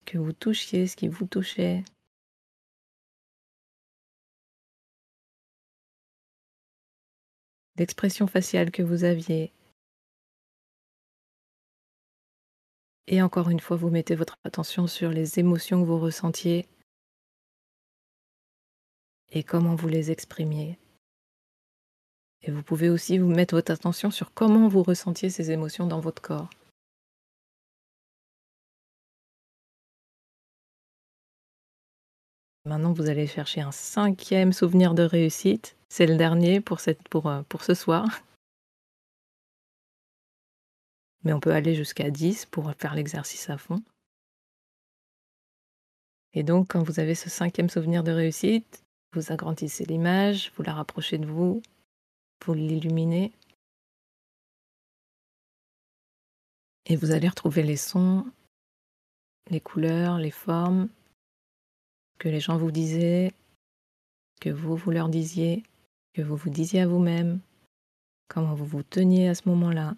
que vous touchiez, ce qui vous touchait. L'expression faciale que vous aviez. Et encore une fois, vous mettez votre attention sur les émotions que vous ressentiez et comment vous les exprimiez. Et vous pouvez aussi vous mettre votre attention sur comment vous ressentiez ces émotions dans votre corps. Maintenant, vous allez chercher un cinquième souvenir de réussite. C'est le dernier euh, pour ce soir. Mais on peut aller jusqu'à 10 pour faire l'exercice à fond. Et donc, quand vous avez ce cinquième souvenir de réussite, vous agrandissez l'image, vous la rapprochez de vous, vous l'illuminez. Et vous allez retrouver les sons, les couleurs, les formes, que les gens vous disaient, que vous vous leur disiez, vous vous disiez à vous-même, comment vous vous teniez à ce moment-là,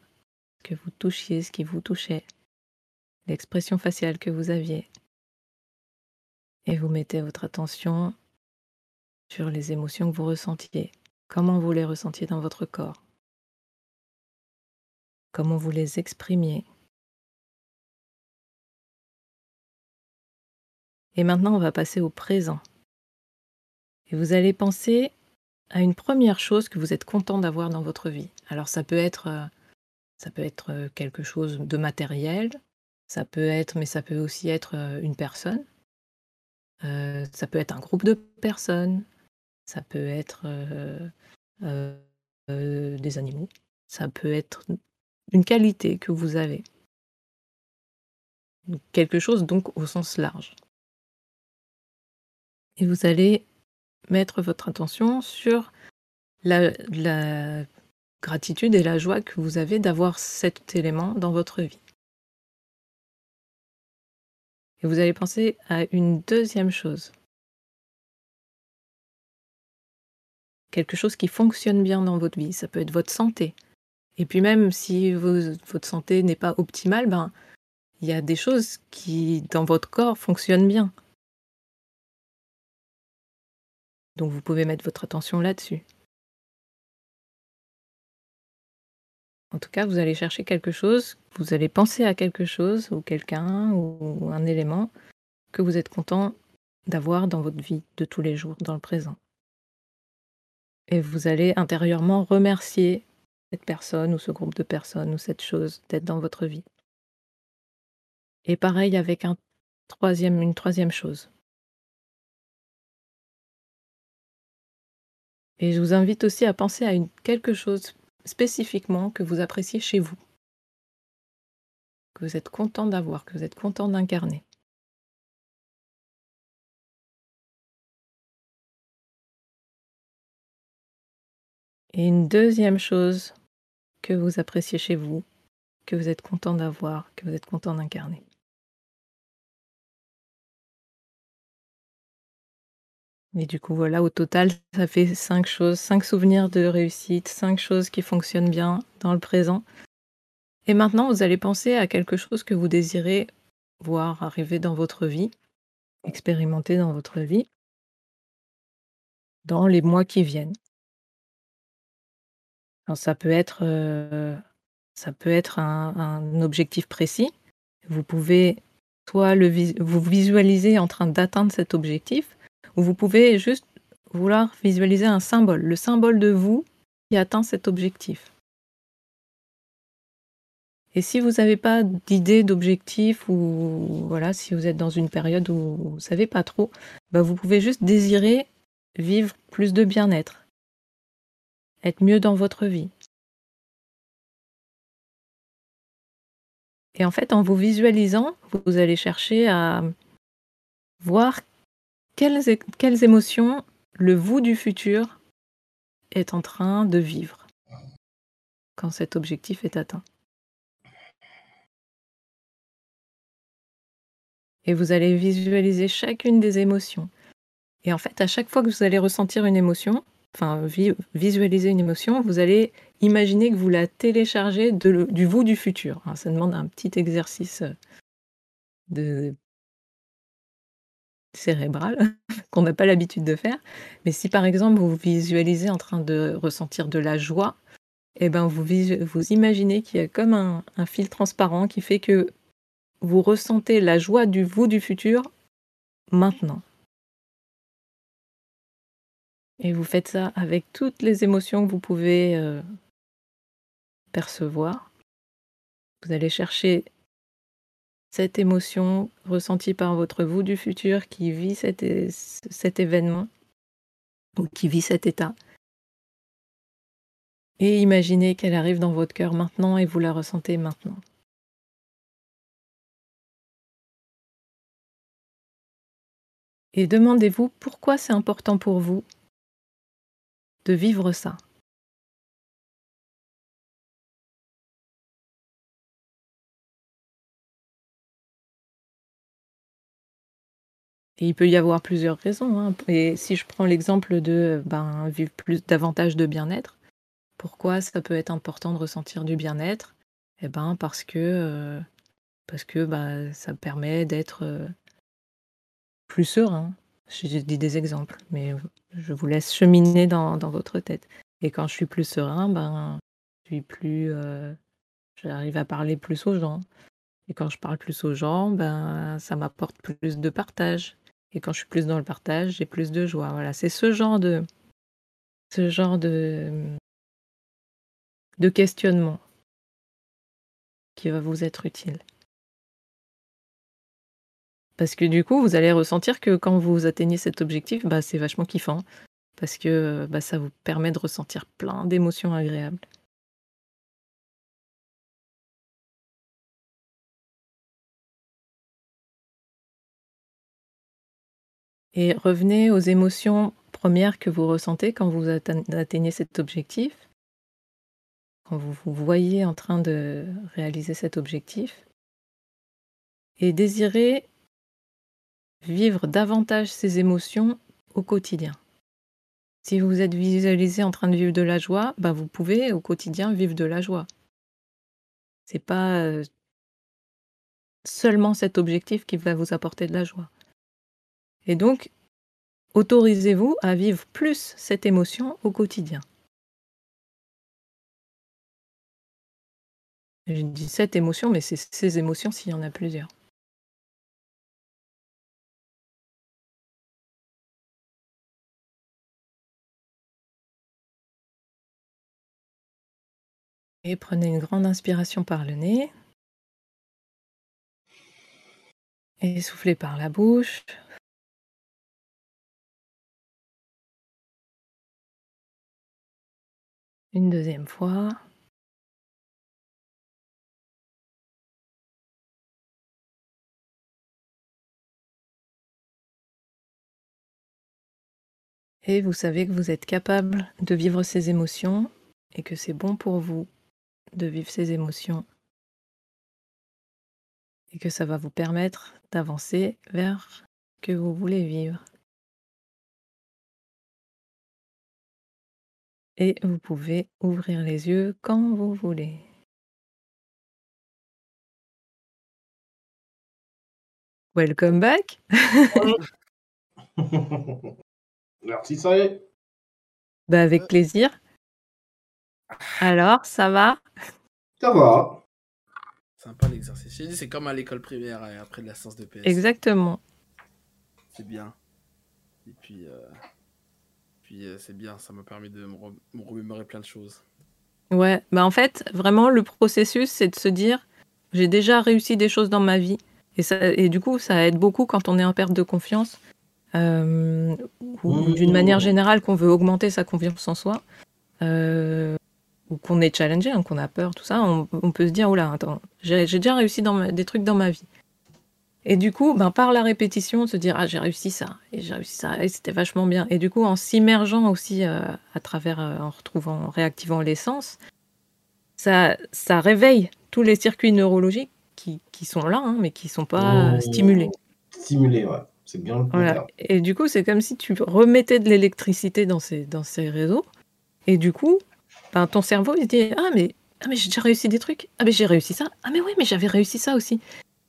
que vous touchiez, ce qui vous touchait, l'expression faciale que vous aviez. Et vous mettez votre attention sur les émotions que vous ressentiez, comment vous les ressentiez dans votre corps, comment vous les exprimiez? Et maintenant, on va passer au présent. Et vous allez penser à une première chose que vous êtes content d'avoir dans votre vie. Alors ça peut être euh, ça peut être euh, quelque chose de matériel, ça peut être mais ça peut aussi être euh, une personne. ça peut être un groupe de personnes, ça peut être des animaux, ça peut être une qualité que vous avez. Quelque chose donc au sens large et vous allez mettre votre attention sur la, gratitude et la joie que vous avez d'avoir cet élément dans votre vie. Et vous allez penser à une deuxième chose. Quelque chose qui fonctionne bien dans votre vie. Ça peut être votre santé. Et puis même si votre santé n'est pas optimale, ben, il y a des choses qui, dans votre corps, fonctionnent bien. Donc vous pouvez mettre votre attention là-dessus. En tout cas, vous allez chercher quelque chose, vous allez penser à quelque chose ou quelqu'un ou un élément que vous êtes content d'avoir dans votre vie de tous les jours, dans le présent. Et vous allez intérieurement remercier cette personne ou ce groupe de personnes ou cette chose d'être dans votre vie. Et pareil avec une troisième chose. Et je vous invite aussi à penser à quelque chose spécifiquement que vous appréciez chez vous, que vous êtes content d'avoir, que vous êtes content d'incarner. Et une deuxième chose que vous appréciez chez vous, que vous êtes content d'avoir, que vous êtes content d'incarner. Et du coup, voilà, au total, ça fait cinq choses, cinq souvenirs de réussite, cinq choses qui fonctionnent bien dans le présent. Et maintenant, vous allez penser à quelque chose que vous désirez voir arriver dans votre vie, expérimenter dans votre vie, dans les mois qui viennent. ça peut être, euh, ça peut être un, objectif précis. Vous pouvez soit le, vous visualiser en train d'atteindre cet objectif, vous pouvez juste vouloir visualiser un symbole, le symbole de vous qui atteint cet objectif. Et si vous n'avez pas d'idée d'objectif ou voilà, si vous êtes dans une période où vous ne savez pas trop, bah vous pouvez juste désirer vivre plus de bien-être, être mieux dans votre vie. Et en fait, en vous visualisant, vous allez chercher à voir quelles, émotions le vous du futur est en train de vivre quand cet objectif est atteint? Et vous allez visualiser chacune des émotions. Et en fait, à chaque fois que vous allez ressentir une émotion, enfin vi- visualiser une émotion, vous allez imaginer que vous la téléchargez du vous du futur. Alors, ça demande un petit exercice euh, de cérébral (laughs) qu'on n'a pas l'habitude de faire. Mais si par exemple vous visualisez en train de ressentir de la joie, eh ben vous, imaginez qu'il y a comme un, un fil transparent qui fait que vous ressentez la joie du vous du futur maintenant. Et vous faites ça avec toutes les émotions que vous pouvez euh, percevoir. Vous allez chercher cette émotion ressentie par votre vous du futur qui vit cet, événement ou qui vit cet état? Et imaginez qu'elle arrive dans votre cœur maintenant et vous la ressentez maintenant. Et demandez-vous pourquoi c'est important pour vous de vivre ça? Il peut y avoir plusieurs raisons. hein. Et si je prends l'exemple de ben, vivre plus davantage de bien-être, pourquoi ça peut être important de ressentir du bien-être? Eh ben parce que euh, parce bah, ça permet d'être euh, plus serein. J'ai dit des exemples, mais je vous laisse cheminer dans, dans votre tête. Et quand je suis plus serein, ben je suis plus, euh, j'arrive à parler plus aux gens. Et quand je parle plus aux gens, ben ça m'apporte plus de partage. Et quand je suis plus dans le partage, j'ai plus de joie. Voilà, c'est ce genre de questionnement qui va vous être utile. Parce que du coup, vous allez ressentir que quand vous atteignez cet objectif, bah, c'est vachement kiffant. Parce que bah, ça vous permet de ressentir plein d'émotions agréables. Et revenez aux émotions premières que vous ressentez quand vous atte- atteignez cet objectif. Quand vous vous voyez en train de réaliser cet objectif. Et désirez vivre davantage ces émotions au quotidien. Si vous êtes visualisé en train de vivre de la joie, bah vous pouvez au quotidien vivre de la joie. C'est pas euh, seulement cet objectif qui va vous apporter de la joie. Et donc, autorisez-vous à vivre plus cette émotion au quotidien. Je dis cette émotion, mais c'est ces émotions s'il y en a plusieurs. Et prenez une grande inspiration par le nez. Et soufflez par la bouche. Une deuxième fois. Et vous savez que vous êtes capable de vivre ces émotions et que c'est bon pour vous de vivre ces émotions et que ça va vous permettre d'avancer vers ce que vous voulez vivre. Et vous pouvez ouvrir les yeux quand vous voulez. Welcome back. (laughs) Merci, ça y est. Bah avec plaisir. Alors, ça va? Ça va. Sympa l'exercice. J'ai dit, c'est comme à l'école primaire euh, après de la séance de PS. Exactement. C'est bien. Et puis, euh, puis euh, c'est bien, ça m'a permis de me, re- me remémorer plein de choses. Ouais, bah en fait, vraiment, le processus, c'est de se dire, j'ai déjà réussi des choses dans ma vie. Et, ça, et du coup, ça aide beaucoup quand on est en perte de confiance, euh, ou d'une manière générale qu'on veut augmenter sa confiance en soi, euh, ou qu'on est challengé, hein, qu'on a peur, tout ça. On, on peut se dire, oula, attends, j'ai j'ai déjà réussi dans ma- des trucs dans ma vie. Et du coup, ben, par la répétition, se dire ah j'ai réussi ça et j'ai réussi ça et c'était vachement bien. Et du coup, en s'immergeant aussi euh, à travers, euh, en retrouvant, en réactivant les sens, ça, ça réveille tous les circuits neurologiques qui, qui sont là, hein, mais qui sont pas Oh. stimulés. Stimulé, ouais. C'est bien le Voilà. terme. Et du coup, c'est comme si tu remettais de l'électricité dans ces, dans ces réseaux. Et du coup, ben, ton cerveau, il se dit Ah, mais, ah, mais j'ai déjà réussi des trucs. Ah, mais j'ai réussi ça. Ah, mais oui, mais j'avais réussi ça aussi.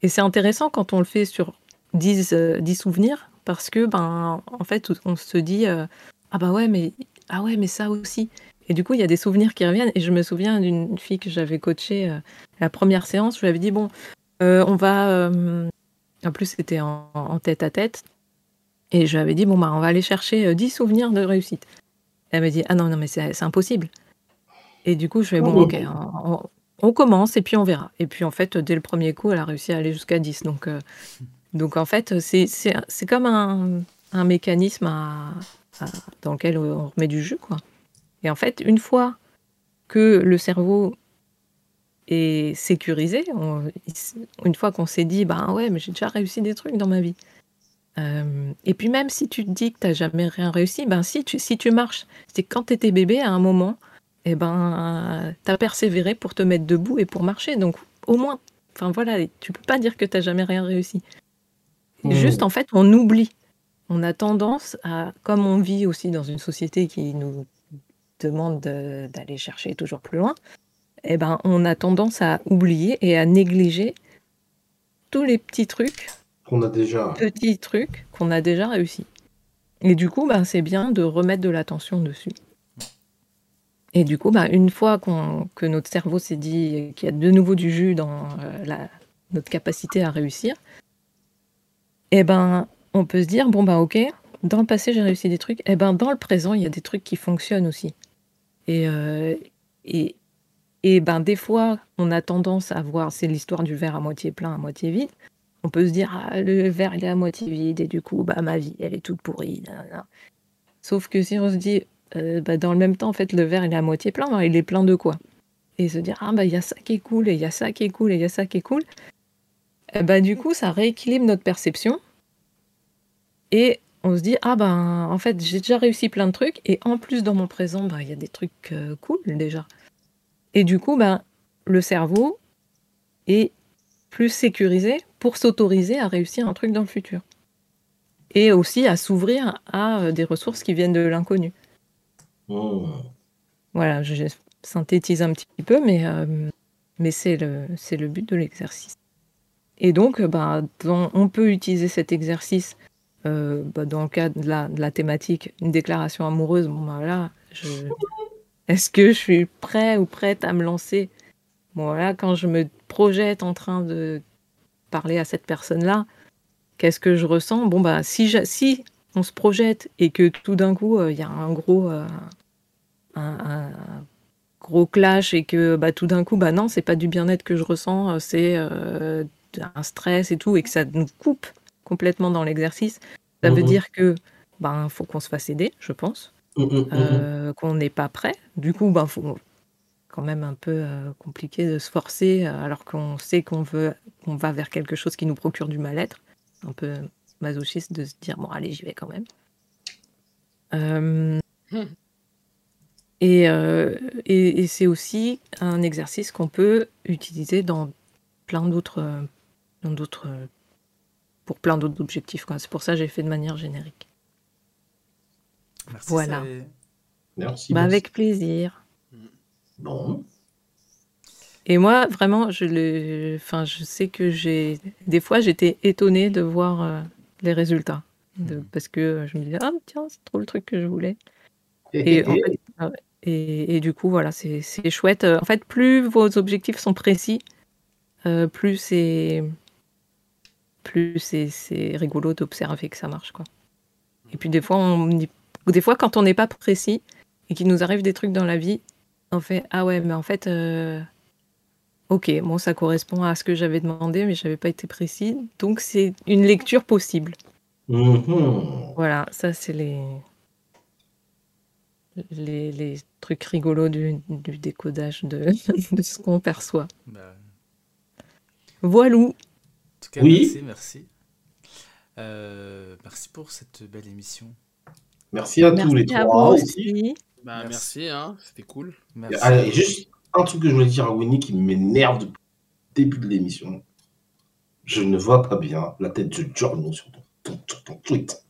Et c'est intéressant quand on le fait sur 10, euh, 10 souvenirs, parce que, ben, en fait, on se dit euh, Ah, bah ouais, mais, ah ouais, mais ça aussi. Et du coup, il y a des souvenirs qui reviennent. Et je me souviens d'une fille que j'avais coachée euh, la première séance. Je lui avais dit Bon, euh, on va. en plus, c'était en, en tête à tête. Et je lui avais dit, bon, bah, on va aller chercher euh, 10 souvenirs de réussite. Elle m'a dit, ah non, non, mais c'est impossible. Et du coup, je fais, bon, ok, on, on- on commence et puis on verra. Et puis, en fait, dès le premier coup, elle a réussi à aller jusqu'à 10. Donc, euh, donc en fait, c'est comme un, un mécanisme à- dans lequel on remet du jus, quoi. Et en fait, une fois que le cerveau est sécurisé, une fois qu'on s'est dit, bah ouais, mais j'ai déjà réussi des trucs dans ma vie. Euh, et puis même si tu te dis que tu n'as jamais rien réussi, ben si tu, si tu marches, c'est quand tu étais bébé, à un moment, eh ben, tu as persévéré pour te mettre debout et pour marcher. Donc au moins, enfin voilà, tu peux pas dire que tu n'as jamais rien réussi. Mmh. Juste en fait, on oublie. On a tendance à, comme on vit aussi dans une société qui nous demande de- d'aller chercher toujours plus loin, eh ben, on a tendance à oublier et à négliger tous les petits trucs Qu'on a déjà. petits trucs qu'on a déjà réussi. Et du coup, ben, c'est bien de remettre de l'attention dessus. Et du coup, ben, une fois que notre cerveau s'est dit qu'il y a de nouveau du jus dans euh, notre capacité à réussir, eh ben, on peut se dire, bon, ben, ok, dans le passé, j'ai réussi des trucs, et ben, dans le présent, il y a des trucs qui fonctionnent aussi. Et, euh, et, et ben, des fois, on a tendance à voir, c'est l'histoire du verre à moitié plein, à moitié vide, on peut se dire ah, le verre il est à moitié vide et du coup bah ma vie elle est toute pourrie. Sauf que si on se dit euh, bah, dans le même temps en fait le verre il est à moitié plein, bah, il est plein de quoi? Et se dire ah bah il y a ça qui est cool et il y a ça qui est cool et il y a ça qui est cool. Eh bah du coup ça rééquilibre notre perception et on se dit ah ben en fait j'ai déjà réussi plein de trucs et en plus dans mon présent bah il y a des trucs euh, cool déjà. Et du coup bah le cerveau est plus sécurisé pour s'autoriser à réussir un truc dans le futur. Et aussi à s'ouvrir à euh, des ressources qui viennent de l'inconnu. Mmh. Voilà, je synthétise un petit peu, mais, euh, mais c'est le, le but de l'exercice. Et donc, euh, bah, on peut utiliser cet exercice euh, bah, dans le cadre de la, de la thématique, une déclaration amoureuse. Bon, bah, voilà, je... est-ce que je suis prêt ou prête à me lancer? Bon, voilà, quand je me projette en train de parler à cette personne-là, qu'est-ce que je ressens? Bon, bah, si, si on se projette et que tout d'un coup, euh, il y a un gros, euh, un, un gros clash et que bah, tout d'un coup, bah non, c'est pas du bien-être que je ressens, euh, c'est euh, un stress et tout, et que ça nous coupe complètement dans l'exercice, ça veut Mhm. dire que ben faut qu'on se fasse aider, je pense, Mmh, mmh, mmh. euh, qu'on n'est pas prêt. Du coup, ben faut quand même un peu compliqué de se forcer alors qu'on sait qu'on veut, qu'on va vers quelque chose qui nous procure du mal-être. Un peu masochiste de se dire bon allez j'y vais quand même. Euh, Hmm. et, euh, et, et c'est aussi un exercice qu'on peut utiliser dans plein d'autres, dans d'autres, pour plein d'autres objectifs. quoi. C'est pour ça que j'ai fait de manière générique. Merci, Voilà. Merci. Bah, merci. avec plaisir. Bon. Et moi, vraiment, je, le, enfin, je sais que j'ai. Des fois, j'étais étonnée de voir euh, les résultats. De- Mhm. parce que je me disais, ah, tiens, c'est trop le truc que je voulais. Et, en fait, ah ouais. et, et du coup, voilà, c'est chouette. En fait, plus vos objectifs sont précis, euh, plus c'est plus c'est c'est rigolo d'observer que ça marche, quoi. Et puis des fois, on, des fois, quand on n'est pas précis et qu'il nous arrive des trucs dans la vie, on fait ah ouais, mais en fait, euh, ok, bon, ça correspond à ce que j'avais demandé, mais j'avais pas été précis, donc c'est une lecture possible. Mhm. Voilà, ça c'est les... les les trucs rigolos du, du décodage de, (laughs) de ce qu'on perçoit. Bah, Voilou. en tout cas, Oui. merci, merci. Euh, merci pour cette belle émission. Merci à tous les Merci à trois vous aussi. aussi. Bah, Merci. merci, hein, c'était cool. Merci. Et juste un truc que je voulais dire à Winnie qui m'énerve depuis le début de l'émission. Je ne vois pas bien la tête de Giorno sur ton, ton, ton- ton tweet.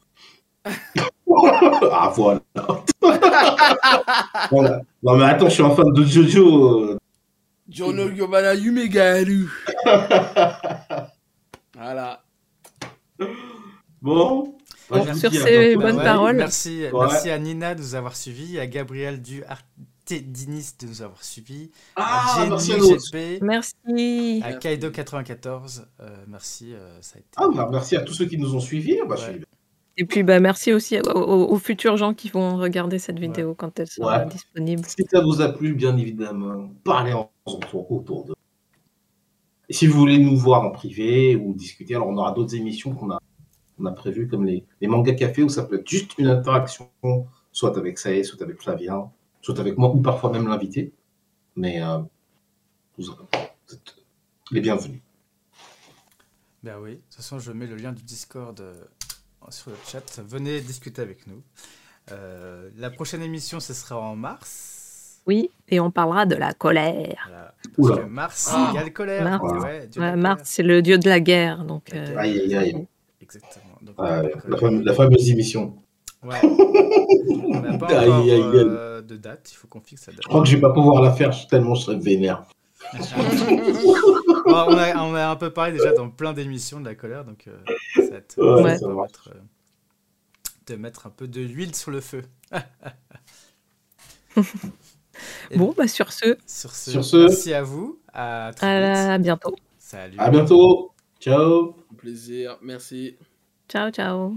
(laughs) ah voilà. (laughs) Voilà. Non mais attends, je suis un fan de Jojo. Jono Yobana Yumegaru. (laughs) Voilà. Bon. Moi, Sur ces bonnes paroles. Merci, Ouais. merci à Nina de nous avoir suivis, à Gabriel du Artédinis de nous avoir suivis, Ah, à merci à. GP, Merci. à Kaido94. euh, merci, euh, ça a été. Ah, bah, merci à tous ceux qui nous ont suivis. Bah, je Ouais. suis- Et puis bah, merci aussi aux, aux- aux futurs gens qui vont regarder cette vidéo quand elle sera Ouais. disponible. Si ça vous a plu, bien évidemment, parlez en autour, autour de. Et si vous voulez nous voir en privé ou discuter, alors on aura d'autres émissions qu'on a, on a prévues, comme les, les mangas café, où ça peut être juste une interaction, soit avec Sae, soit avec Flavien, soit avec moi, ou parfois même l'invité. Mais euh, vous, vous êtes les bienvenus. Ben oui, de toute façon, je mets le lien du Discord euh, sur le chat. Venez discuter avec nous. Euh, la prochaine émission, ce sera en mars. Oui, et on parlera de la colère. Voilà. Parce que Mars Ah. égale colère. Mars. Ouais, Dieu de la Ouais, colère. Mars, c'est le dieu de la guerre. Donc, euh, Aïe, aïe, aïe. Exactement. Donc, on ouais, a la, fameuse, la fameuse émission. Ouais. (laughs) On n'a pas Aïe, encore aïe, aïe. euh, de date, il faut qu'on fixe la date. Je crois que je vais pas pouvoir la faire tellement je serais vénère. (laughs) Bon, on, a, on a un peu parlé déjà dans plein d'émissions de la colère, donc euh, ça va te, Ouais, ça va mettre, euh, te mettre un peu de l'huile sur le feu. (laughs) Bon, bah, sur ce, Sur ce, Sur ce- merci à vous. À très vite. à bientôt. Salut. À bientôt. Ciao. Un plaisir, merci. Ciao, ciao.